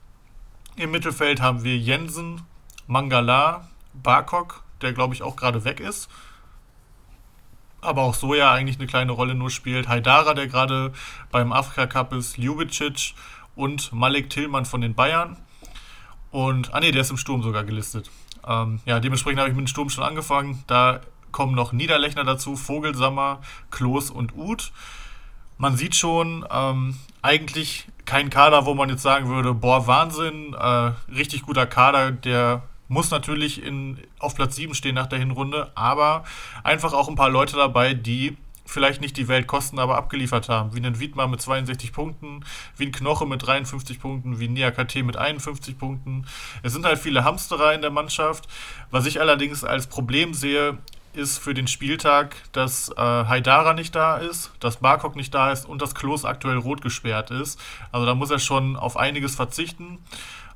Im Mittelfeld haben wir Jensen, Mangala, Barkok, der glaube ich auch gerade weg ist. Aber auch so ja eigentlich eine kleine Rolle nur spielt. Haidara, der gerade beim Afrika Cup ist, Ljubicic und Malik Tillmann von den Bayern. Und, ah ne, der ist im Sturm sogar gelistet. Ähm, ja, dementsprechend habe ich mit dem Sturm schon angefangen. Da kommen noch Niederlechner dazu, Vogelsammer, Klos und Uth. Man sieht schon, ähm, eigentlich kein Kader, wo man jetzt sagen würde, boah, Wahnsinn, äh, richtig guter Kader, der muss natürlich in, auf Platz 7 stehen nach der Hinrunde, aber einfach auch ein paar Leute dabei, die vielleicht nicht die Welt kosten, aber abgeliefert haben. Wie ein Wiedmar mit 62 Punkten, wie ein Knoche mit 53 Punkten, wie ein Niakate mit 51 Punkten. Es sind halt viele Hamsterer in der Mannschaft. Was ich allerdings als Problem sehe, ist für den Spieltag, dass äh, Haidara nicht da ist, dass Barkok nicht da ist und dass Klos aktuell rot gesperrt ist. Also da muss er schon auf einiges verzichten.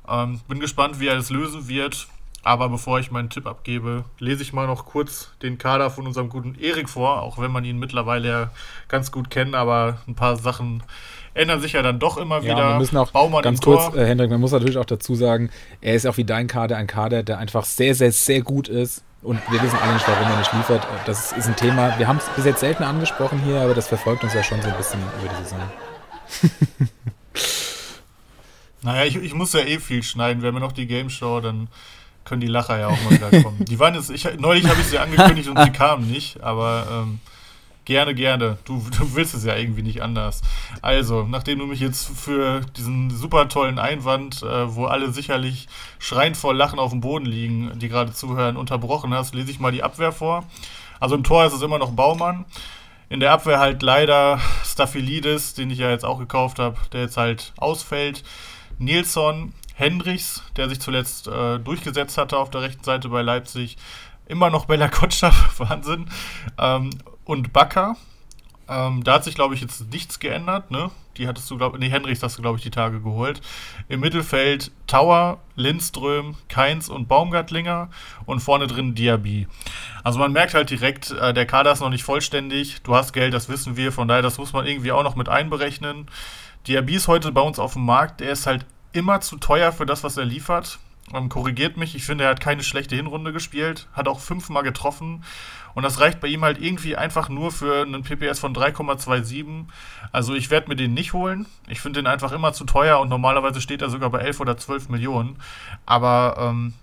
Ähm, bin gespannt, wie er es lösen wird. Aber bevor ich meinen Tipp abgebe, lese ich mal noch kurz den Kader von unserem guten Erik vor, auch wenn man ihn mittlerweile ja ganz gut kennt, aber ein paar Sachen ändern sich ja dann doch immer wieder. Ja, wir müssen auch Baumann ganz kurz, äh, Hendrik, man muss natürlich auch dazu sagen, er ist auch wie dein Kader ein Kader, der einfach sehr, sehr, sehr gut ist. Und wir wissen alle nicht, warum er nicht liefert. Das ist ein Thema, wir haben es bis jetzt selten angesprochen hier, aber das verfolgt uns ja schon so ein bisschen über die Saison. naja, ich, ich muss ja eh viel schneiden. Wenn wir noch die Game Show, dann können die Lacher ja auch mal wieder kommen. Die waren jetzt, ich, neulich habe ich sie angekündigt und sie kamen nicht, aber ähm, gerne, gerne. Du, du willst es ja irgendwie nicht anders. Also, nachdem du mich jetzt für diesen super tollen Einwand, äh, wo alle sicherlich schreiend vor Lachen auf dem Boden liegen, die gerade zuhören, unterbrochen hast, lese ich mal die Abwehr vor. Also im Tor ist es immer noch Baumann. In der Abwehr halt leider Staphylidis, den ich ja jetzt auch gekauft habe, der jetzt halt ausfällt. Nilsson, Hendricks, der sich zuletzt äh, durchgesetzt hatte auf der rechten Seite bei Leipzig. Immer noch Bella Kotschaf, Wahnsinn. Ähm, und Bakker. Ähm, da hat sich, glaube ich, jetzt nichts geändert. Ne? Die hattest du, glaube nee, Hendricks hast du, glaube ich, die Tage geholt. Im Mittelfeld Tower, Lindström, Keins und Baumgartlinger und vorne drin Diaby. Also man merkt halt direkt, äh, der Kader ist noch nicht vollständig. Du hast Geld, das wissen wir. Von daher, das muss man irgendwie auch noch mit einberechnen. Diaby ist heute bei uns auf dem Markt. Der ist halt immer zu teuer für das, was er liefert. Ähm, korrigiert mich, ich finde, er hat keine schlechte Hinrunde gespielt, hat auch fünfmal getroffen. Und das reicht bei ihm halt irgendwie einfach nur für einen PPS von 3,27. Also ich werde mir den nicht holen. Ich finde den einfach immer zu teuer und normalerweise steht er sogar bei 11 oder 12 Millionen. Aber ähm,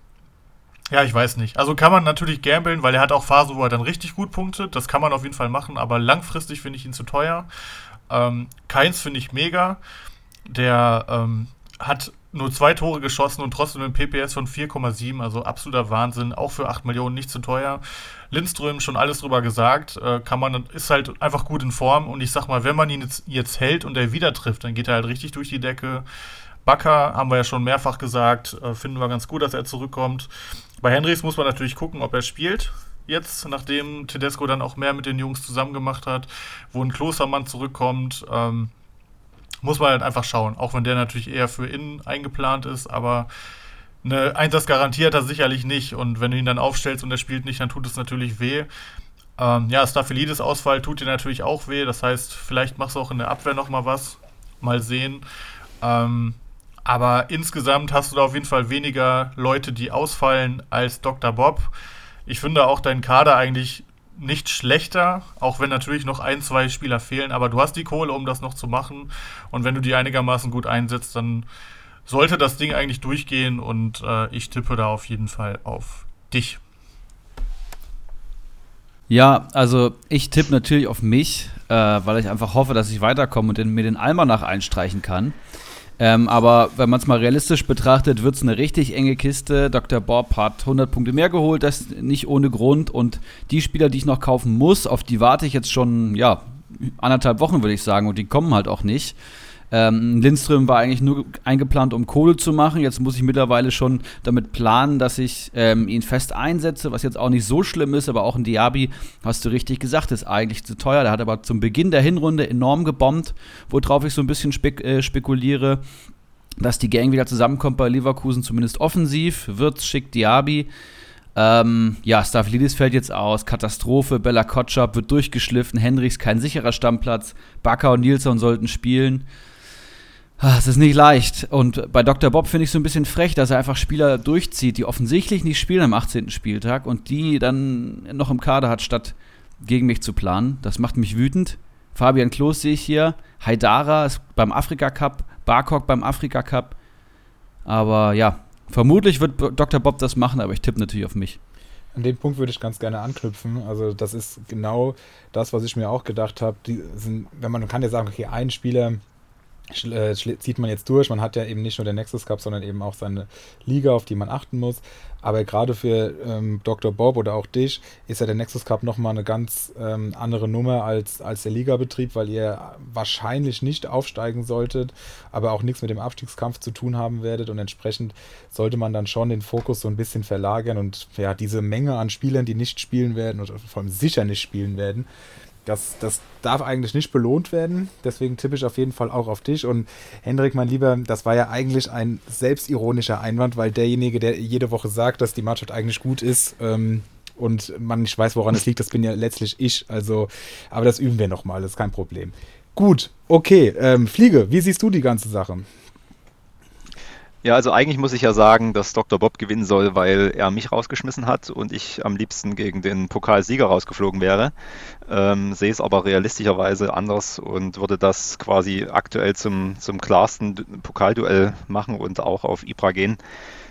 ja, ich weiß nicht. Also kann man natürlich gambeln, weil er hat auch Phasen, wo er dann richtig gut punktet. Das kann man auf jeden Fall machen, aber langfristig finde ich ihn zu teuer. Ähm, Keins finde ich mega. Der ähm, hat nur zwei Tore geschossen und trotzdem ein PPS von 4,7, also absoluter Wahnsinn. Auch für 8 Millionen nicht zu teuer. Lindström schon alles drüber gesagt, äh, kann man, ist halt einfach gut in Form und ich sag mal, wenn man ihn jetzt, jetzt hält und er wieder trifft, dann geht er halt richtig durch die Decke. Bakker haben wir ja schon mehrfach gesagt, äh, finden wir ganz gut, dass er zurückkommt. Bei Henrys muss man natürlich gucken, ob er spielt. Jetzt, nachdem Tedesco dann auch mehr mit den Jungs zusammen gemacht hat, wo ein Klostermann zurückkommt, ähm, muss man halt einfach schauen. Auch wenn der natürlich eher für innen eingeplant ist, aber eine Einsatzgarantie hat er sicherlich nicht. Und wenn du ihn dann aufstellst und er spielt nicht, dann tut es natürlich weh. Ähm, ja, Staphylidis Ausfall tut dir natürlich auch weh. Das heißt, vielleicht machst du auch in der Abwehr nochmal was. Mal sehen. Ähm, aber insgesamt hast du da auf jeden Fall weniger Leute, die ausfallen als Dr. Bob. Ich finde auch deinen Kader eigentlich nicht schlechter, auch wenn natürlich noch ein, zwei Spieler fehlen, aber du hast die Kohle, um das noch zu machen. Und wenn du die einigermaßen gut einsetzt, dann sollte das Ding eigentlich durchgehen und äh, ich tippe da auf jeden Fall auf dich. Ja, also ich tippe natürlich auf mich, äh, weil ich einfach hoffe, dass ich weiterkomme und den, mir den Almanach einstreichen kann. Ähm, aber wenn man es mal realistisch betrachtet, wird es eine richtig enge Kiste. Dr. Bob hat 100 Punkte mehr geholt, das nicht ohne Grund. Und die Spieler, die ich noch kaufen muss, auf die warte ich jetzt schon, ja, anderthalb Wochen, würde ich sagen. Und die kommen halt auch nicht. Ähm, Lindström war eigentlich nur eingeplant, um Kohle zu machen. Jetzt muss ich mittlerweile schon damit planen, dass ich ähm, ihn fest einsetze, was jetzt auch nicht so schlimm ist, aber auch ein Diaby, hast du richtig gesagt, ist eigentlich zu teuer. Der hat aber zum Beginn der Hinrunde enorm gebombt, worauf ich so ein bisschen spek äh, spekuliere, dass die Gang wieder zusammenkommt bei Leverkusen, zumindest offensiv. Wirtz schickt Diaby. Ähm, ja, Stavlidis fällt jetzt aus. Katastrophe. Bella Kotschap wird durchgeschliffen. Henrichs kein sicherer Stammplatz. Bakker und Nilsson sollten spielen. Ah, es ist nicht leicht. Und bei Dr. Bob finde ich so ein bisschen frech, dass er einfach Spieler durchzieht, die offensichtlich nicht spielen am 18. Spieltag und die dann noch im Kader hat, statt gegen mich zu planen. Das macht mich wütend. Fabian Klos sehe ich hier. Haidara ist beim Afrika Cup. Barkok beim Afrika Cup. Aber ja, vermutlich wird Dr. Bob das machen, aber ich tippe natürlich auf mich. An den Punkt würde ich ganz gerne anknüpfen. Also, das ist genau das, was ich mir auch gedacht habe. wenn man kann ja sagen, okay, ein Spieler äh, zieht man jetzt durch. Man hat ja eben nicht nur den Nexus Cup, sondern eben auch seine Liga, auf die man achten muss. Aber gerade für ähm, Dr. Bob oder auch dich ist ja der Nexus Cup nochmal eine ganz ähm, andere Nummer als, als der Ligabetrieb, weil ihr wahrscheinlich nicht aufsteigen solltet, aber auch nichts mit dem Abstiegskampf zu tun haben werdet. Und entsprechend sollte man dann schon den Fokus so ein bisschen verlagern und ja, diese Menge an Spielern, die nicht spielen werden oder vor allem sicher nicht spielen werden, das, das darf eigentlich nicht belohnt werden. Deswegen tippe ich auf jeden Fall auch auf dich. Und Hendrik, mein Lieber, das war ja eigentlich ein selbstironischer Einwand, weil derjenige, der jede Woche sagt, dass die Mannschaft eigentlich gut ist ähm, und man nicht weiß, woran es liegt, das bin ja letztlich ich. Also, aber das üben wir nochmal, das ist kein Problem. Gut, okay. Ähm, Fliege, wie siehst du die ganze Sache? Ja, also eigentlich muss ich ja sagen, dass Dr. Bob gewinnen soll, weil er mich rausgeschmissen hat und ich am liebsten gegen den Pokalsieger rausgeflogen wäre. Ähm, sehe es aber realistischerweise anders und würde das quasi aktuell zum, zum klarsten Pokalduell machen und auch auf Ibra gehen,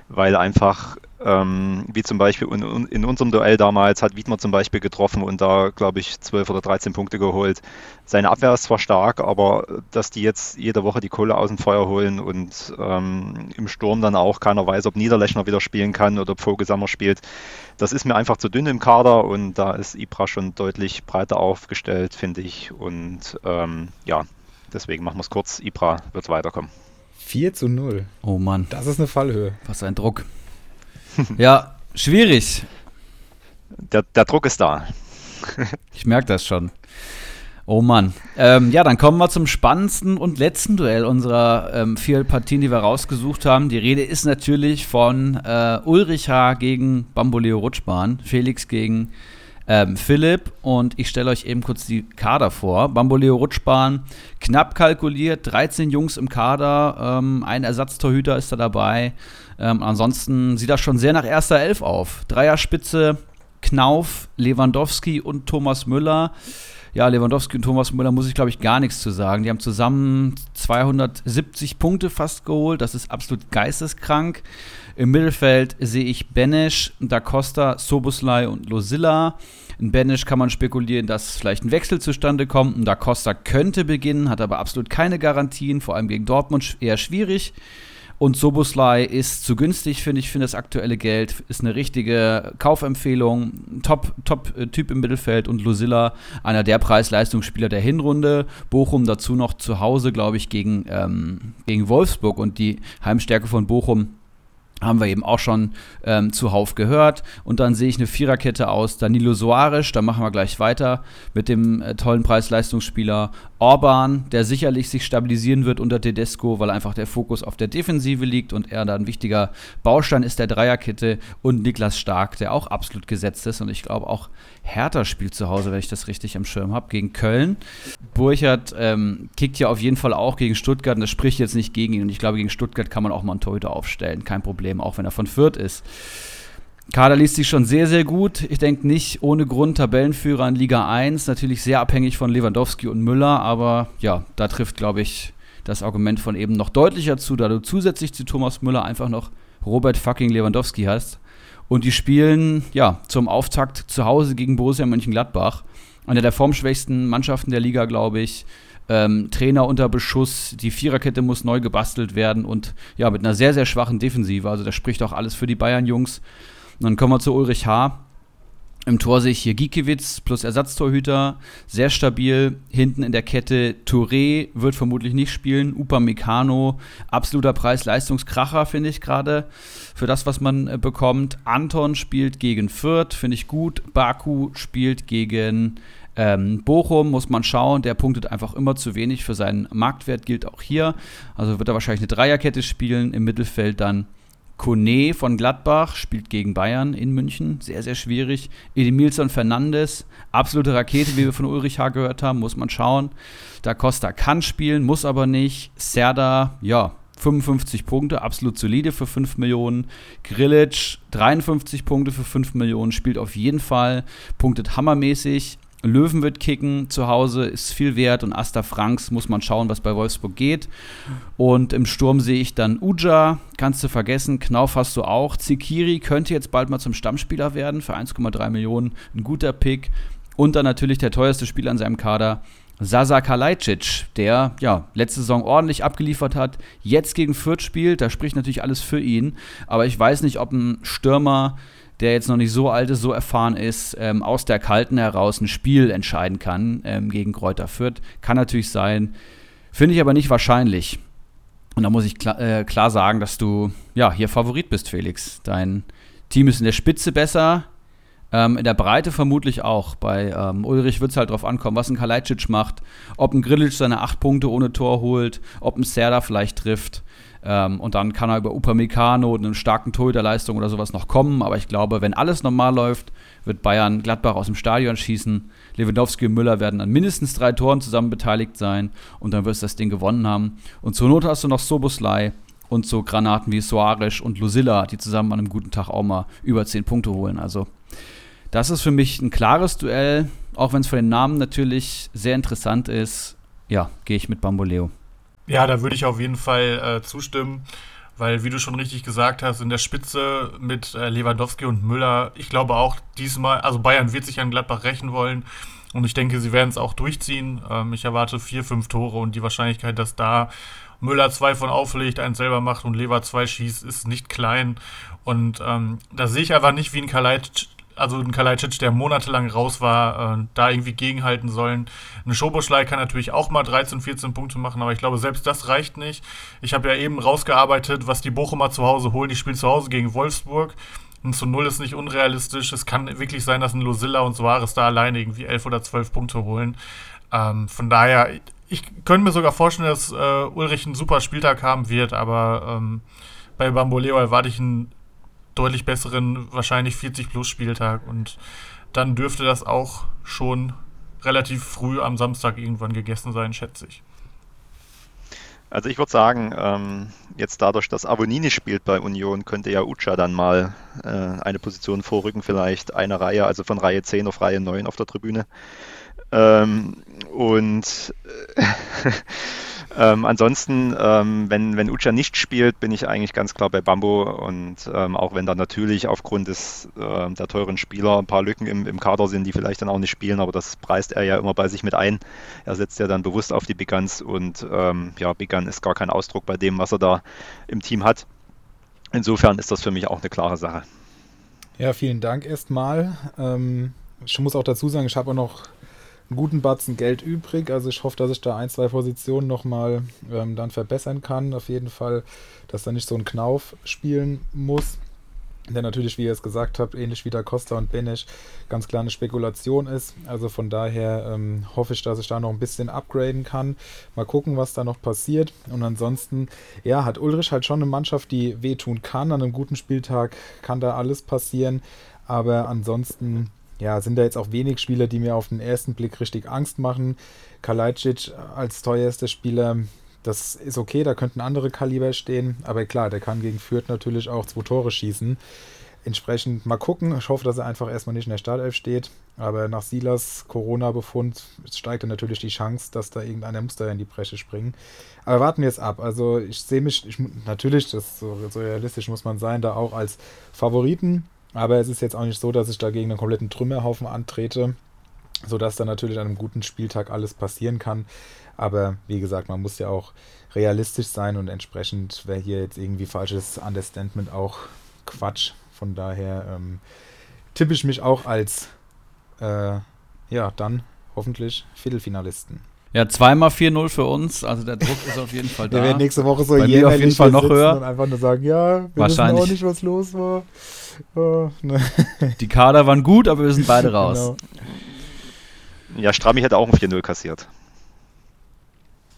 weil einfach ähm, wie zum Beispiel in, in, unserem Duell damals hat Wiedmer zum Beispiel getroffen und da, glaube ich, 12 oder 13 Punkte geholt. Seine Abwehr ist zwar stark, aber dass die jetzt jede Woche die Kohle aus dem Feuer holen und ähm, im Sturm dann auch keiner weiß, ob Niederlechner wieder spielen kann oder ob Vogelsammer spielt, das ist mir einfach zu dünn im Kader und da ist Ibra schon deutlich breiter aufgestellt, finde ich. Und ähm, ja, deswegen machen wir es kurz. Ibra wird weiterkommen. 4 zu 0. Oh Mann. Das ist eine Fallhöhe. Was ein Druck. ja, schwierig. Der, der Druck ist da. ich merke das schon. Oh Mann. Ähm, ja, dann kommen wir zum spannendsten und letzten Duell unserer ähm, vier Partien, die wir rausgesucht haben. Die Rede ist natürlich von äh, Ulrich H. gegen Bamboleo Rutschbahn, Felix gegen ähm, Philipp und ich stelle euch eben kurz die Kader vor. Bamboleo Rutschbahn, knapp kalkuliert, 13 Jungs im Kader, ähm, ein Ersatztorhüter ist da dabei. Ähm, ansonsten sieht das schon sehr nach erster Elf auf. Dreierspitze, Knauf, Lewandowski und Thomas Müller. Ja, Lewandowski und Thomas Müller muss ich, glaube ich, gar nichts zu sagen. Die haben zusammen 270 Punkte fast geholt. Das ist absolut geisteskrank. Im Mittelfeld sehe ich Benesch, Da Costa, Soboslai und Losilla. In Benesch kann man spekulieren, dass vielleicht ein Wechsel zustande kommt. Da Costa könnte beginnen, hat aber absolut keine Garantien, vor allem gegen Dortmund eher schwierig. Und Soboslai ist zu günstig, finde ich, für das aktuelle Geld. Ist eine richtige Kaufempfehlung. Top-Typ Top, äh, im Mittelfeld. Und Lucilla, einer der Preis-Leistungsspieler der Hinrunde. Bochum dazu noch zu Hause, glaube ich, gegen, ähm, gegen Wolfsburg. Und die Heimstärke von Bochum haben wir eben auch schon ähm, zuhauf gehört. Und dann sehe ich eine Viererkette aus Danilo Soares, da machen wir gleich weiter mit dem äh, tollen Preis-Leistungsspieler Orban, der sicherlich sich stabilisieren wird unter Tedesco, weil einfach der Fokus auf der Defensive liegt und er da ein wichtiger Baustein ist der Dreierkette. Und Niklas Stark, der auch absolut gesetzt ist. Und ich glaube auch Hertha spielt zu Hause, wenn ich das richtig am Schirm habe, gegen Köln. Burchard ähm, kickt ja auf jeden Fall auch gegen Stuttgart und das spricht jetzt nicht gegen ihn und ich glaube, gegen Stuttgart kann man auch mal einen Torhüter aufstellen, kein Problem, auch wenn er von Fürth ist. Kader liest sich schon sehr, sehr gut. Ich denke nicht ohne Grund Tabellenführer in Liga 1. Natürlich sehr abhängig von Lewandowski und Müller, aber ja, da trifft, glaube ich, das Argument von eben noch deutlicher zu, da du zusätzlich zu Thomas Müller einfach noch Robert fucking Lewandowski hast. Und die spielen, ja, zum Auftakt zu Hause gegen Borussia Mönchengladbach. Eine der formschwächsten Mannschaften der Liga, glaube ich. Ähm, Trainer unter Beschuss, die Viererkette muss neu gebastelt werden und ja, mit einer sehr, sehr schwachen Defensive. Also das spricht auch alles für die Bayern-Jungs. Dann kommen wir zu Ulrich H. Im Tor sehe ich hier Gikiewicz plus Ersatztorhüter, sehr stabil. Hinten in der Kette Touré wird vermutlich nicht spielen. Upamecano, absoluter Preis-Leistungskracher, finde ich gerade, für das, was man äh, bekommt. Anton spielt gegen Fürth, finde ich gut. Baku spielt gegen ähm, Bochum, muss man schauen. Der punktet einfach immer zu wenig für seinen Marktwert, gilt auch hier. Also wird er wahrscheinlich eine Dreierkette spielen. Im Mittelfeld dann Kone von Gladbach spielt gegen Bayern in München. Sehr, sehr schwierig. Edemilson Fernandes, absolute Rakete, wie wir von Ulrich H. gehört haben, muss man schauen. Da Costa kann spielen, muss aber nicht. Serda, ja, 55 Punkte, absolut solide für 5 Millionen. Grilic, 53 Punkte für 5 Millionen, spielt auf jeden Fall, punktet hammermäßig. Löwen wird kicken zu Hause, ist viel wert und Asta Franks muss man schauen, was bei Wolfsburg geht. Und im Sturm sehe ich dann Uja, kannst du vergessen, Knauf hast du auch. Zikiri könnte jetzt bald mal zum Stammspieler werden für 1,3 Millionen, ein guter Pick. Und dann natürlich der teuerste Spieler an seinem Kader, Sasa Kalajdzic, der ja letzte Saison ordentlich abgeliefert hat, jetzt gegen Fürth spielt, da spricht natürlich alles für ihn, aber ich weiß nicht, ob ein Stürmer der jetzt noch nicht so alt ist, so erfahren ist, ähm, aus der Kalten heraus ein Spiel entscheiden kann ähm, gegen Kräuter Fürth. Kann natürlich sein. Finde ich aber nicht wahrscheinlich. Und da muss ich klar, äh, klar sagen, dass du ja hier Favorit bist, Felix. Dein Team ist in der Spitze besser, ähm, in der Breite vermutlich auch. Bei ähm, Ulrich wird es halt drauf ankommen, was ein Kalajdzic macht, ob ein Grillic seine acht Punkte ohne Tor holt, ob ein Serda vielleicht trifft. Ähm, und dann kann er über Upamecano und eine starken Torhüterleistung oder sowas noch kommen. Aber ich glaube, wenn alles normal läuft, wird Bayern Gladbach aus dem Stadion schießen. Lewandowski und Müller werden an mindestens drei Toren zusammen beteiligt sein. Und dann wirst du das Ding gewonnen haben. Und zur Not hast du noch Soboslai und so Granaten wie Soares und Lucilla, die zusammen an einem guten Tag auch mal über zehn Punkte holen. Also das ist für mich ein klares Duell, auch wenn es von den Namen natürlich sehr interessant ist. Ja, gehe ich mit Bamboleo. Ja, da würde ich auf jeden Fall äh, zustimmen, weil, wie du schon richtig gesagt hast, in der Spitze mit äh, Lewandowski und Müller, ich glaube auch diesmal, also Bayern wird sich an Gladbach rächen wollen und ich denke, sie werden es auch durchziehen. Ähm, ich erwarte vier, fünf Tore und die Wahrscheinlichkeit, dass da Müller zwei von auflegt, einen selber macht und Lever zwei schießt, ist nicht klein. Und ähm, da sehe ich einfach nicht, wie ein Kalajdzic also ein Kalajdzic, der monatelang raus war, äh, da irgendwie gegenhalten sollen. Eine Schoboschlei kann natürlich auch mal 13, 14 Punkte machen, aber ich glaube, selbst das reicht nicht. Ich habe ja eben rausgearbeitet, was die Bochumer zu Hause holen. Die spielen zu Hause gegen Wolfsburg. Und zu Null ist nicht unrealistisch. Es kann wirklich sein, dass ein Losilla und Soares da alleine irgendwie 11 oder 12 Punkte holen. Ähm, von daher, ich könnte mir sogar vorstellen, dass äh, Ulrich einen super Spieltag haben wird, aber ähm, bei Bamboleo erwarte ich einen deutlich besseren, wahrscheinlich 40 plus Spieltag und dann dürfte das auch schon relativ früh am Samstag irgendwann gegessen sein, schätze ich. Also ich würde sagen, ähm, jetzt dadurch, dass Avonini spielt bei Union, könnte ja Ucha dann mal äh, eine Position vorrücken, vielleicht eine Reihe, also von Reihe 10 auf Reihe 9 auf der Tribüne. Ähm, und äh, ähm, ansonsten, ähm, wenn, wenn Ucha nicht spielt, bin ich eigentlich ganz klar bei Bambo. Und ähm, auch wenn da natürlich aufgrund des, äh, der teuren Spieler ein paar Lücken im, im Kader sind, die vielleicht dann auch nicht spielen, aber das preist er ja immer bei sich mit ein. Er setzt ja dann bewusst auf die Big Guns und ähm, ja, Big Gun ist gar kein Ausdruck bei dem, was er da im Team hat. Insofern ist das für mich auch eine klare Sache. Ja, vielen Dank erstmal. Ähm, ich muss auch dazu sagen, ich habe auch noch einen guten Batzen Geld übrig. Also ich hoffe, dass ich da ein, zwei Positionen nochmal ähm, dann verbessern kann. Auf jeden Fall, dass da nicht so ein Knauf spielen muss. Der natürlich, wie ihr es gesagt habt, ähnlich wie der Costa und Benesch, ganz klar eine Spekulation ist. Also von daher ähm, hoffe ich, dass ich da noch ein bisschen upgraden kann. Mal gucken, was da noch passiert. Und ansonsten, ja, hat Ulrich halt schon eine Mannschaft, die wehtun kann. An einem guten Spieltag kann da alles passieren. Aber ansonsten ja, sind da jetzt auch wenig Spieler, die mir auf den ersten Blick richtig Angst machen. Kalajdzic als teuerster Spieler, das ist okay, da könnten andere Kaliber stehen, aber klar, der kann gegen Fürth natürlich auch zwei Tore schießen. Entsprechend mal gucken. Ich hoffe, dass er einfach erstmal nicht in der Startelf steht. Aber nach Silas Corona-Befund steigt dann natürlich die Chance, dass da irgendeiner muss da in die Bresche springen. Aber warten wir es ab. Also ich sehe mich, ich, natürlich, das so, so realistisch muss man sein, da auch als Favoriten aber es ist jetzt auch nicht so, dass ich da gegen einen kompletten Trümmerhaufen antrete, sodass dann natürlich an einem guten Spieltag alles passieren kann. Aber wie gesagt, man muss ja auch realistisch sein und entsprechend wäre hier jetzt irgendwie falsches Understandment auch Quatsch. Von daher ähm, tippe ich mich auch als, äh, ja, dann hoffentlich Viertelfinalisten. Ja, zweimal 4-0 für uns, also der Druck ist auf jeden Fall da. Wir werden nächste Woche so Bei mir auf jeden Fall noch höher. Und einfach nur sagen, ja, wir Wahrscheinlich. wissen auch nicht, was los war. Oh, ne. Die Kader waren gut, aber wir sind beide raus. Genau. Ja, Strami hätte auch ein 4-0 kassiert.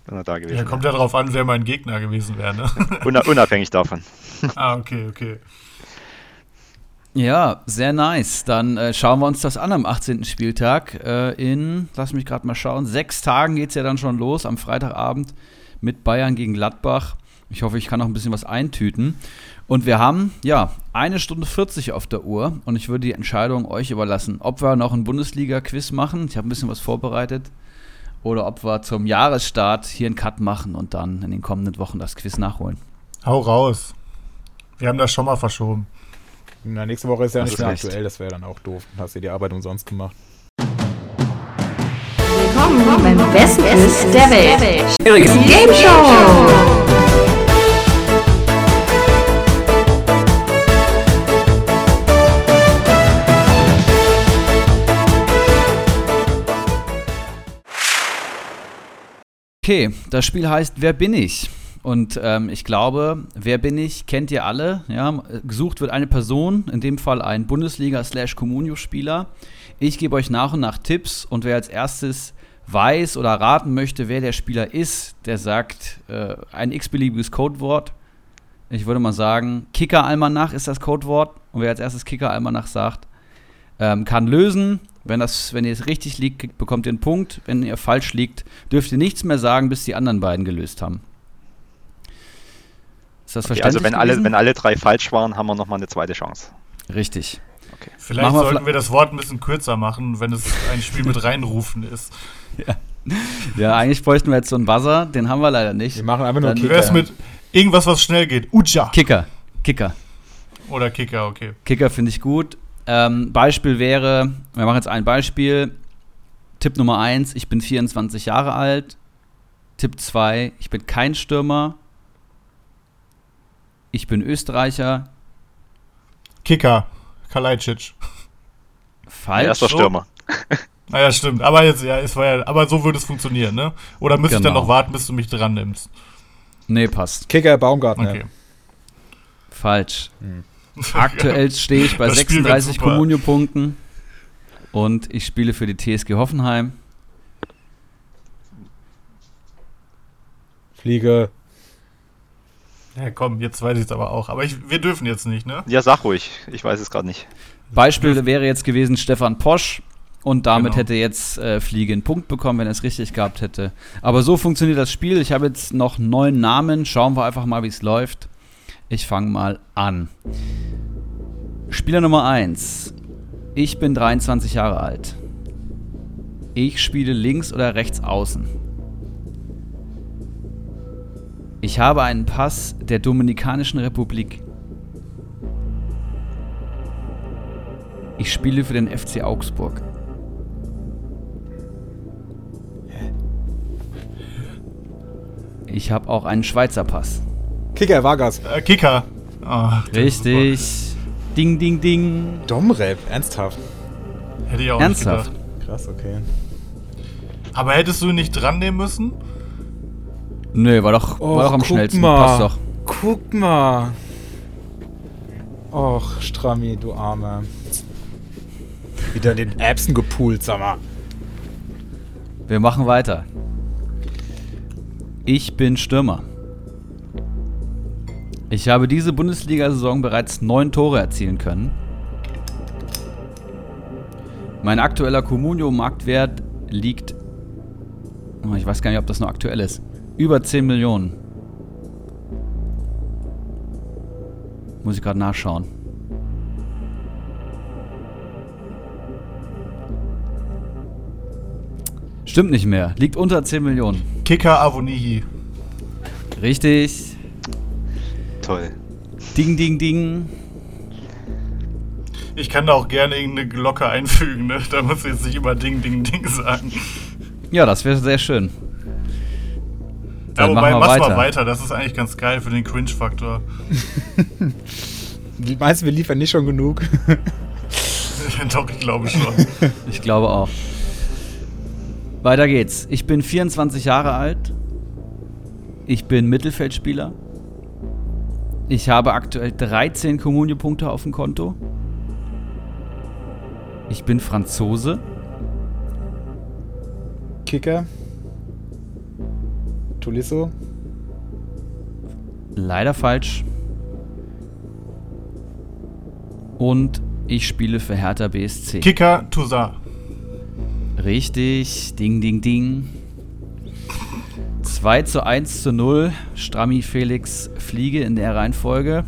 Wenn er da gewesen Ja, wäre. kommt ja darauf an, wer mein Gegner gewesen wäre, ne? Una- Unabhängig davon. ah, okay, okay. Ja, sehr nice. Dann äh, schauen wir uns das an am 18. Spieltag. Äh, in, lass mich gerade mal schauen, sechs Tagen geht es ja dann schon los, am Freitagabend mit Bayern gegen Gladbach. Ich hoffe, ich kann noch ein bisschen was eintüten. Und wir haben, ja, eine Stunde 40 auf der Uhr und ich würde die Entscheidung euch überlassen, ob wir noch ein Bundesliga-Quiz machen. Ich habe ein bisschen was vorbereitet. Oder ob wir zum Jahresstart hier einen Cut machen und dann in den kommenden Wochen das Quiz nachholen. Hau raus. Wir haben das schon mal verschoben. Na, nächste Woche ist ja Das nicht ist mehr recht. aktuell, das wäre dann auch doof. Dann hast du die Arbeit umsonst gemacht. Willkommen beim besten Quiz der Welt. Game Show. Okay, das Spiel heißt Wer bin ich? Und ähm, ich glaube, wer bin ich, kennt ihr alle. Ja? Gesucht wird eine Person, in dem Fall ein Bundesliga-Communio-Spieler. Ich gebe euch nach und nach Tipps und wer als erstes weiß oder raten möchte, wer der Spieler ist, der sagt äh, ein x-beliebiges Codewort. Ich würde mal sagen, Kicker-Almanach ist das Codewort. Und wer als erstes Kicker-Almanach sagt, ähm, kann lösen. Wenn, das, wenn ihr es richtig liegt, bekommt ihr einen Punkt. Wenn ihr falsch liegt, dürft ihr nichts mehr sagen, bis die anderen beiden gelöst haben. Ist das Okay, verständlich? also wenn alle, wenn alle drei falsch waren, haben wir nochmal eine zweite Chance. Richtig. Vielleicht Machen wir sollten wir das Wort ein bisschen kürzer machen, wenn es ein Spiel mit reinrufen ist. Ja, eigentlich bräuchten wir jetzt so einen Buzzer, den haben wir leider nicht. Wir machen einfach nur Dann- Wie wär's Kicker. mit irgendwas, was schnell geht? Uja! Kicker. Kicker. Oder Kicker, okay. Kicker finde ich gut. Ähm, Beispiel wäre, wir machen jetzt ein Beispiel. Tipp Nummer 1, ich bin 24 Jahre alt. Tipp 2, ich bin kein Stürmer. Ich bin Österreicher. Kicker. Kalajdzic. Falsch. Erster. Stürmer. Naja, stimmt. Aber jetzt, ja, es war ja, aber so würde es funktionieren, ne? Oder müsste ich dann Genau. noch warten, bis du mich dran nimmst? Nee, passt. Kicker Baumgartner. Okay. Falsch. Aktuell stehe ich bei Das Spiel wird 36 super. Communio-Punkten. Und ich spiele für die TSG Hoffenheim. Fliege. Ja, komm, jetzt weiß ich es aber auch. Aber ich, wir dürfen jetzt nicht, ne? Ja, sag ruhig. Ich weiß es gerade nicht. Beispiel wäre jetzt gewesen Stefan Posch. Und damit Genau. hätte jetzt äh, Fliege einen Punkt bekommen, wenn er es richtig gehabt hätte. Aber so funktioniert das Spiel. Ich habe jetzt noch neun Namen. Schauen wir einfach mal, wie es läuft. Ich fange mal an. Spieler Nummer 1. Ich bin 23 Jahre alt. Ich spiele links oder rechts außen. Ich habe einen Pass der Dominikanischen Republik. Ich spiele für den FC Augsburg. Ich habe auch einen Schweizer Pass. Kicker, Vargas. Äh, Kicker. Ah, ist Richtig. Ding, ding, ding. Domrep, ernsthaft. Hätte ich auch Ernsthaft? nicht gedacht. Krass, okay. Aber hättest du ihn nicht dran nehmen müssen? Nö, war doch, war doch am guck schnellsten. mal. Passt doch. Guck mal. Och, Strammi, du Arme. Wieder in den Erbsen gepoolt, sag mal. Wir machen weiter. Ich bin Stürmer. Ich habe diese Bundesliga-Saison bereits neun Tore erzielen können. Mein aktueller Comunio-Marktwert liegt. Oh, ich weiß gar nicht, ob das noch aktuell ist. Über 10 Millionen. Muss ich gerade nachschauen. Stimmt nicht mehr. Liegt unter 10 Millionen. Kicker Avonihi. Richtig. Toll. Ding, ding, ding. Ich kann da auch gerne irgendeine Glocke einfügen, ne? Da muss ich jetzt nicht immer Ding, Ding, Ding sagen. Ja, das wäre sehr schön. Ja, wobei, machen wir mach weiter. mal weiter. Das ist eigentlich ganz geil für den Cringe-Faktor. Meinst du, wir liefern nicht schon genug? Doch, ich glaube schon. Ich glaube auch. Weiter geht's. Ich bin 24 Jahre alt. Ich bin Mittelfeldspieler. Ich habe aktuell 13 Kommunio-Punkte auf dem Konto. Ich bin Franzose. Kicker. Tulisso. Leider falsch. Und ich spiele für Hertha BSC. Kicker Toussaint. Richtig. Ding, ding, ding. 2 zu 1 zu 0. Strammi Felix Fliege in der Reihenfolge.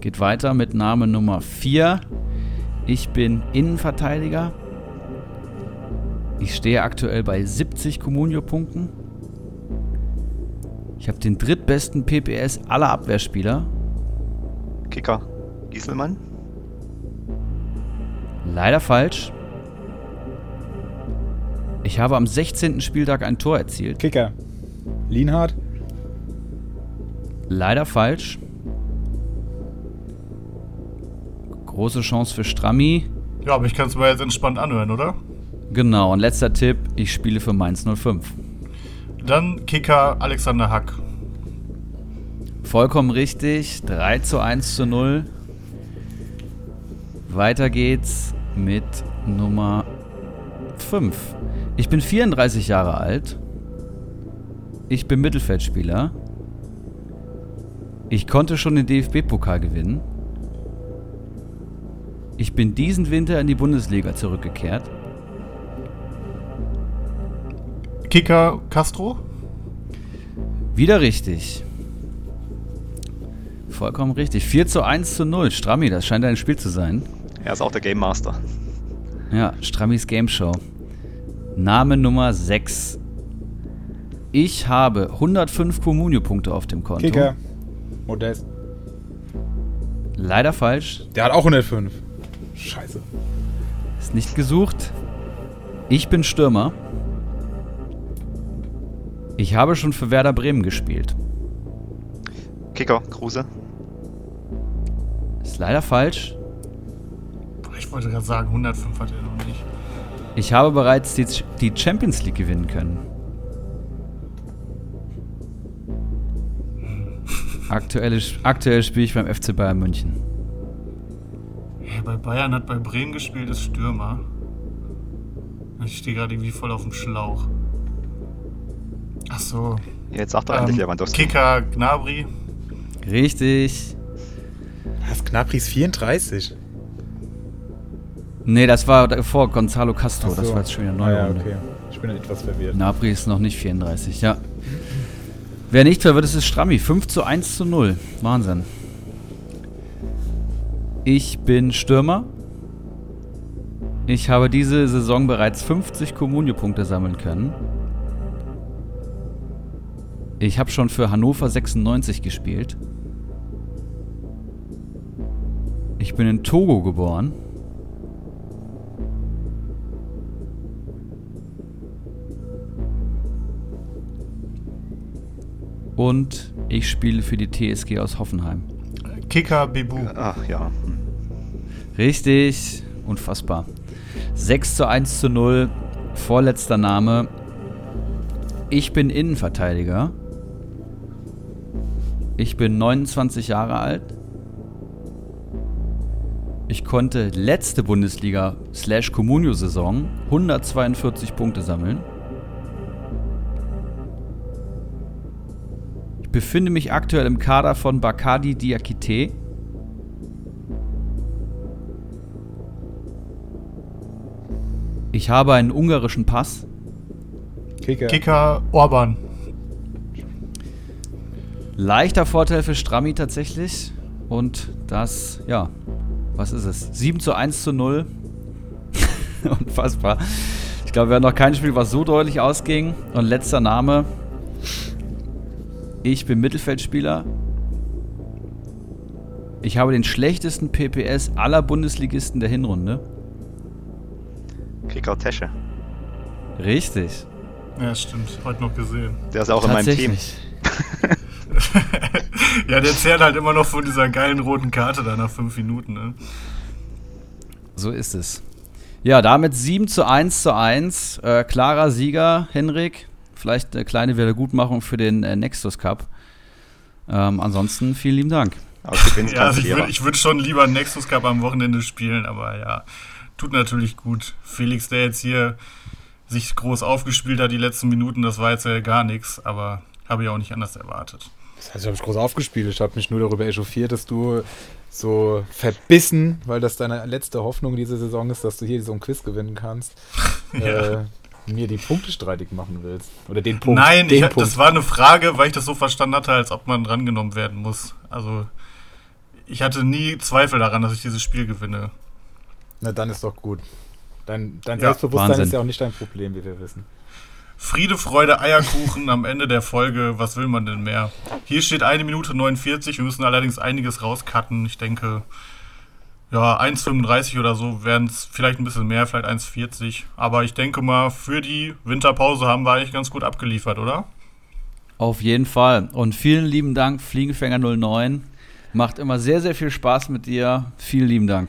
Geht weiter mit Name Nummer 4. Ich bin Innenverteidiger. Ich stehe aktuell bei 70 Comunio-Punkten. Ich habe den drittbesten PPS aller Abwehrspieler. Kicker. Gieselmann. Leider falsch. Ich habe am 16. Spieltag ein Tor erzielt. Kicker. Lienhardt. Leider falsch. Große Chance für Strammi. Ja, aber ich kann es mir jetzt entspannt anhören, oder? Genau, und letzter Tipp, ich spiele für Mainz 05. Dann Kicker Alexander Hack. Vollkommen richtig, 3 zu 1 zu 0. Weiter geht's mit Nummer 5. Ich bin 34 Jahre alt. Ich bin Mittelfeldspieler. Ich konnte schon den DFB-Pokal gewinnen. Ich bin diesen Winter in die Bundesliga zurückgekehrt. Kicker Castro. Wieder richtig. Vollkommen richtig. 4 zu 1 zu 0. Strammi, das scheint ein Spiel zu sein. Er ist auch der Game Master. Ja, Strammis Game Show. Name Nummer 6. Ich habe 105 Communio-Punkte auf dem Konto. Kicker. Modest. Leider falsch. Der hat auch 105. Scheiße. Ist nicht gesucht. Ich bin Stürmer. Ich habe schon für Werder Bremen gespielt. Kicker. Kruse. Ist leider falsch. Boah, Ich wollte gerade sagen, 105 hat er noch nicht. Ich habe bereits die, die Champions League gewinnen können. Aktuell, aktuell spiele ich beim FC Bayern München. Hey, bei Bayern hat bei Bremen gespielt, ist Stürmer. Ich stehe gerade irgendwie voll auf dem Schlauch. Ach so. Jetzt sagt er endlich Ähm, Lewandowski. Kicker Gnabry. Richtig. Was? Knapris 34? Nee, das war vor Gonzalo Castro. So. Das war jetzt schon wieder neu. Ah, ja, okay. Ich bin etwas verwirrt. Gnabry ist noch nicht 34, ja. Wer nicht verwirrt ist, ist Strammi. 5 zu 1 zu 0. Wahnsinn. Ich bin Stürmer. Ich habe diese Saison bereits 50 Kommunio-Punkte sammeln können. Ich habe schon für Hannover 96 gespielt. Ich bin in Togo geboren. Und ich spiele für die TSG aus Hoffenheim. Kicker Bebu. Ach ja. Richtig. Unfassbar. 6 zu 1 zu 0. Vorletzter Name. Ich bin Innenverteidiger. Ich bin 29 Jahre alt. Ich konnte letzte Bundesliga slash Comunio-Saison 142 Punkte sammeln. Ich befinde mich aktuell im Kader von Bakadi Diakite. Ich habe einen ungarischen Pass. Kicker. Kicker Orban. Leichter Vorteil für Strammi tatsächlich. Und das, ja, was ist es? 7 zu 1 zu 0. Unfassbar. Ich glaube, wir haben noch kein Spiel, was so deutlich ausging. Und letzter Name. Ich bin Mittelfeldspieler. Ich habe den schlechtesten PPS aller Bundesligisten der Hinrunde. Kicker Tesche. Richtig. Ja, stimmt. Heute noch gesehen. Der ist auch in meinem Team. ja, der zehrt halt immer noch von dieser geilen roten Karte da nach fünf Minuten. Ne? So ist es. Ja, damit 7 zu 1 zu 1. Äh, klarer Sieger, Henrik. Vielleicht eine kleine Wiedergutmachung für den äh, Nexus Cup. Ähm, ansonsten vielen lieben Dank. ja, also ich würde würd schon lieber Nexus Cup am Wochenende spielen, aber ja, tut natürlich gut. Felix, der jetzt hier sich groß aufgespielt hat die letzten Minuten, das war jetzt ja gar nichts, aber habe ich auch nicht anders erwartet. Das heißt, ich habe groß aufgespielt. Ich habe mich nur darüber echauffiert, dass du so verbissen, weil das deine letzte Hoffnung diese Saison ist, dass du hier so ein Quiz gewinnen kannst, ja. äh, mir die Punkte streitig machen willst. Oder den Punkt. Nein, den ich, Punkt. das war eine Frage, weil ich das so verstanden hatte, als ob man drangenommen werden muss. Also, ich hatte nie Zweifel daran, dass ich dieses Spiel gewinne. Na, dann ist doch gut. Dein, dein ja, Selbstbewusstsein Wahnsinn. ist ja auch nicht dein Problem, wie wir wissen. Friede, Freude, Eierkuchen am Ende der Folge. Was will man denn mehr? Hier steht eine Minute 49. Wir müssen allerdings einiges rauscutten. Ich denke, ja, 1,35 oder so wären es vielleicht ein bisschen mehr, vielleicht 1,40. Aber ich denke mal, für die Winterpause haben wir eigentlich ganz gut abgeliefert, oder? Auf jeden Fall. Und vielen lieben Dank, Fliegenfänger 09. Macht immer sehr, sehr viel Spaß mit dir. Vielen lieben Dank.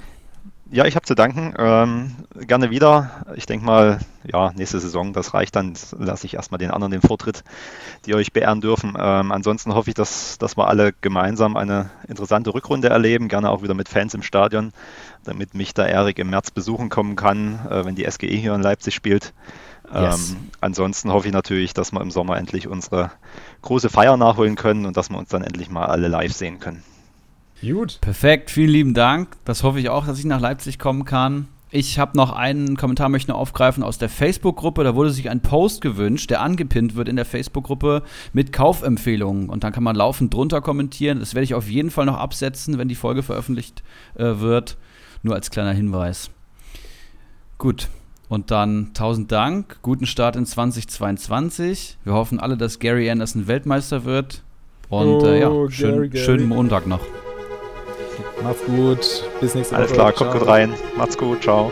Ja, ich habe zu danken. Ähm, gerne wieder. Ich denke mal, ja, nächste Saison, das reicht dann. Lasse ich erstmal den anderen den Vortritt, die euch beehren dürfen. Ähm, ansonsten hoffe ich, dass, dass wir alle gemeinsam eine interessante Rückrunde erleben. Gerne auch wieder mit Fans im Stadion, damit mich da Erik im März besuchen kommen kann, äh, wenn die SGE hier in Leipzig spielt. Yes. Ähm, ansonsten hoffe ich natürlich, dass wir im Sommer endlich unsere große Feier nachholen können und dass wir uns dann endlich mal alle live sehen können. Gut. Perfekt, vielen lieben Dank. Das hoffe ich auch, dass ich nach Leipzig kommen kann. Ich habe noch einen Kommentar, möchte noch aufgreifen aus der Facebook-Gruppe. Da wurde sich ein Post gewünscht, der angepinnt wird in der Facebook-Gruppe mit Kaufempfehlungen. Und dann kann man laufend drunter kommentieren. Das werde ich auf jeden Fall noch absetzen, wenn die Folge veröffentlicht äh, wird. Nur als kleiner Hinweis. Gut. Und dann tausend Dank. Guten Start in 2022. Wir hoffen alle, dass Gary Anderson Weltmeister wird. Und äh, ja, oh, schön, Gary, Gary. schönen Montag noch. Macht's gut. Bis nächste Woche. Alles klar, kommt gut rein. Macht's gut. Ciao.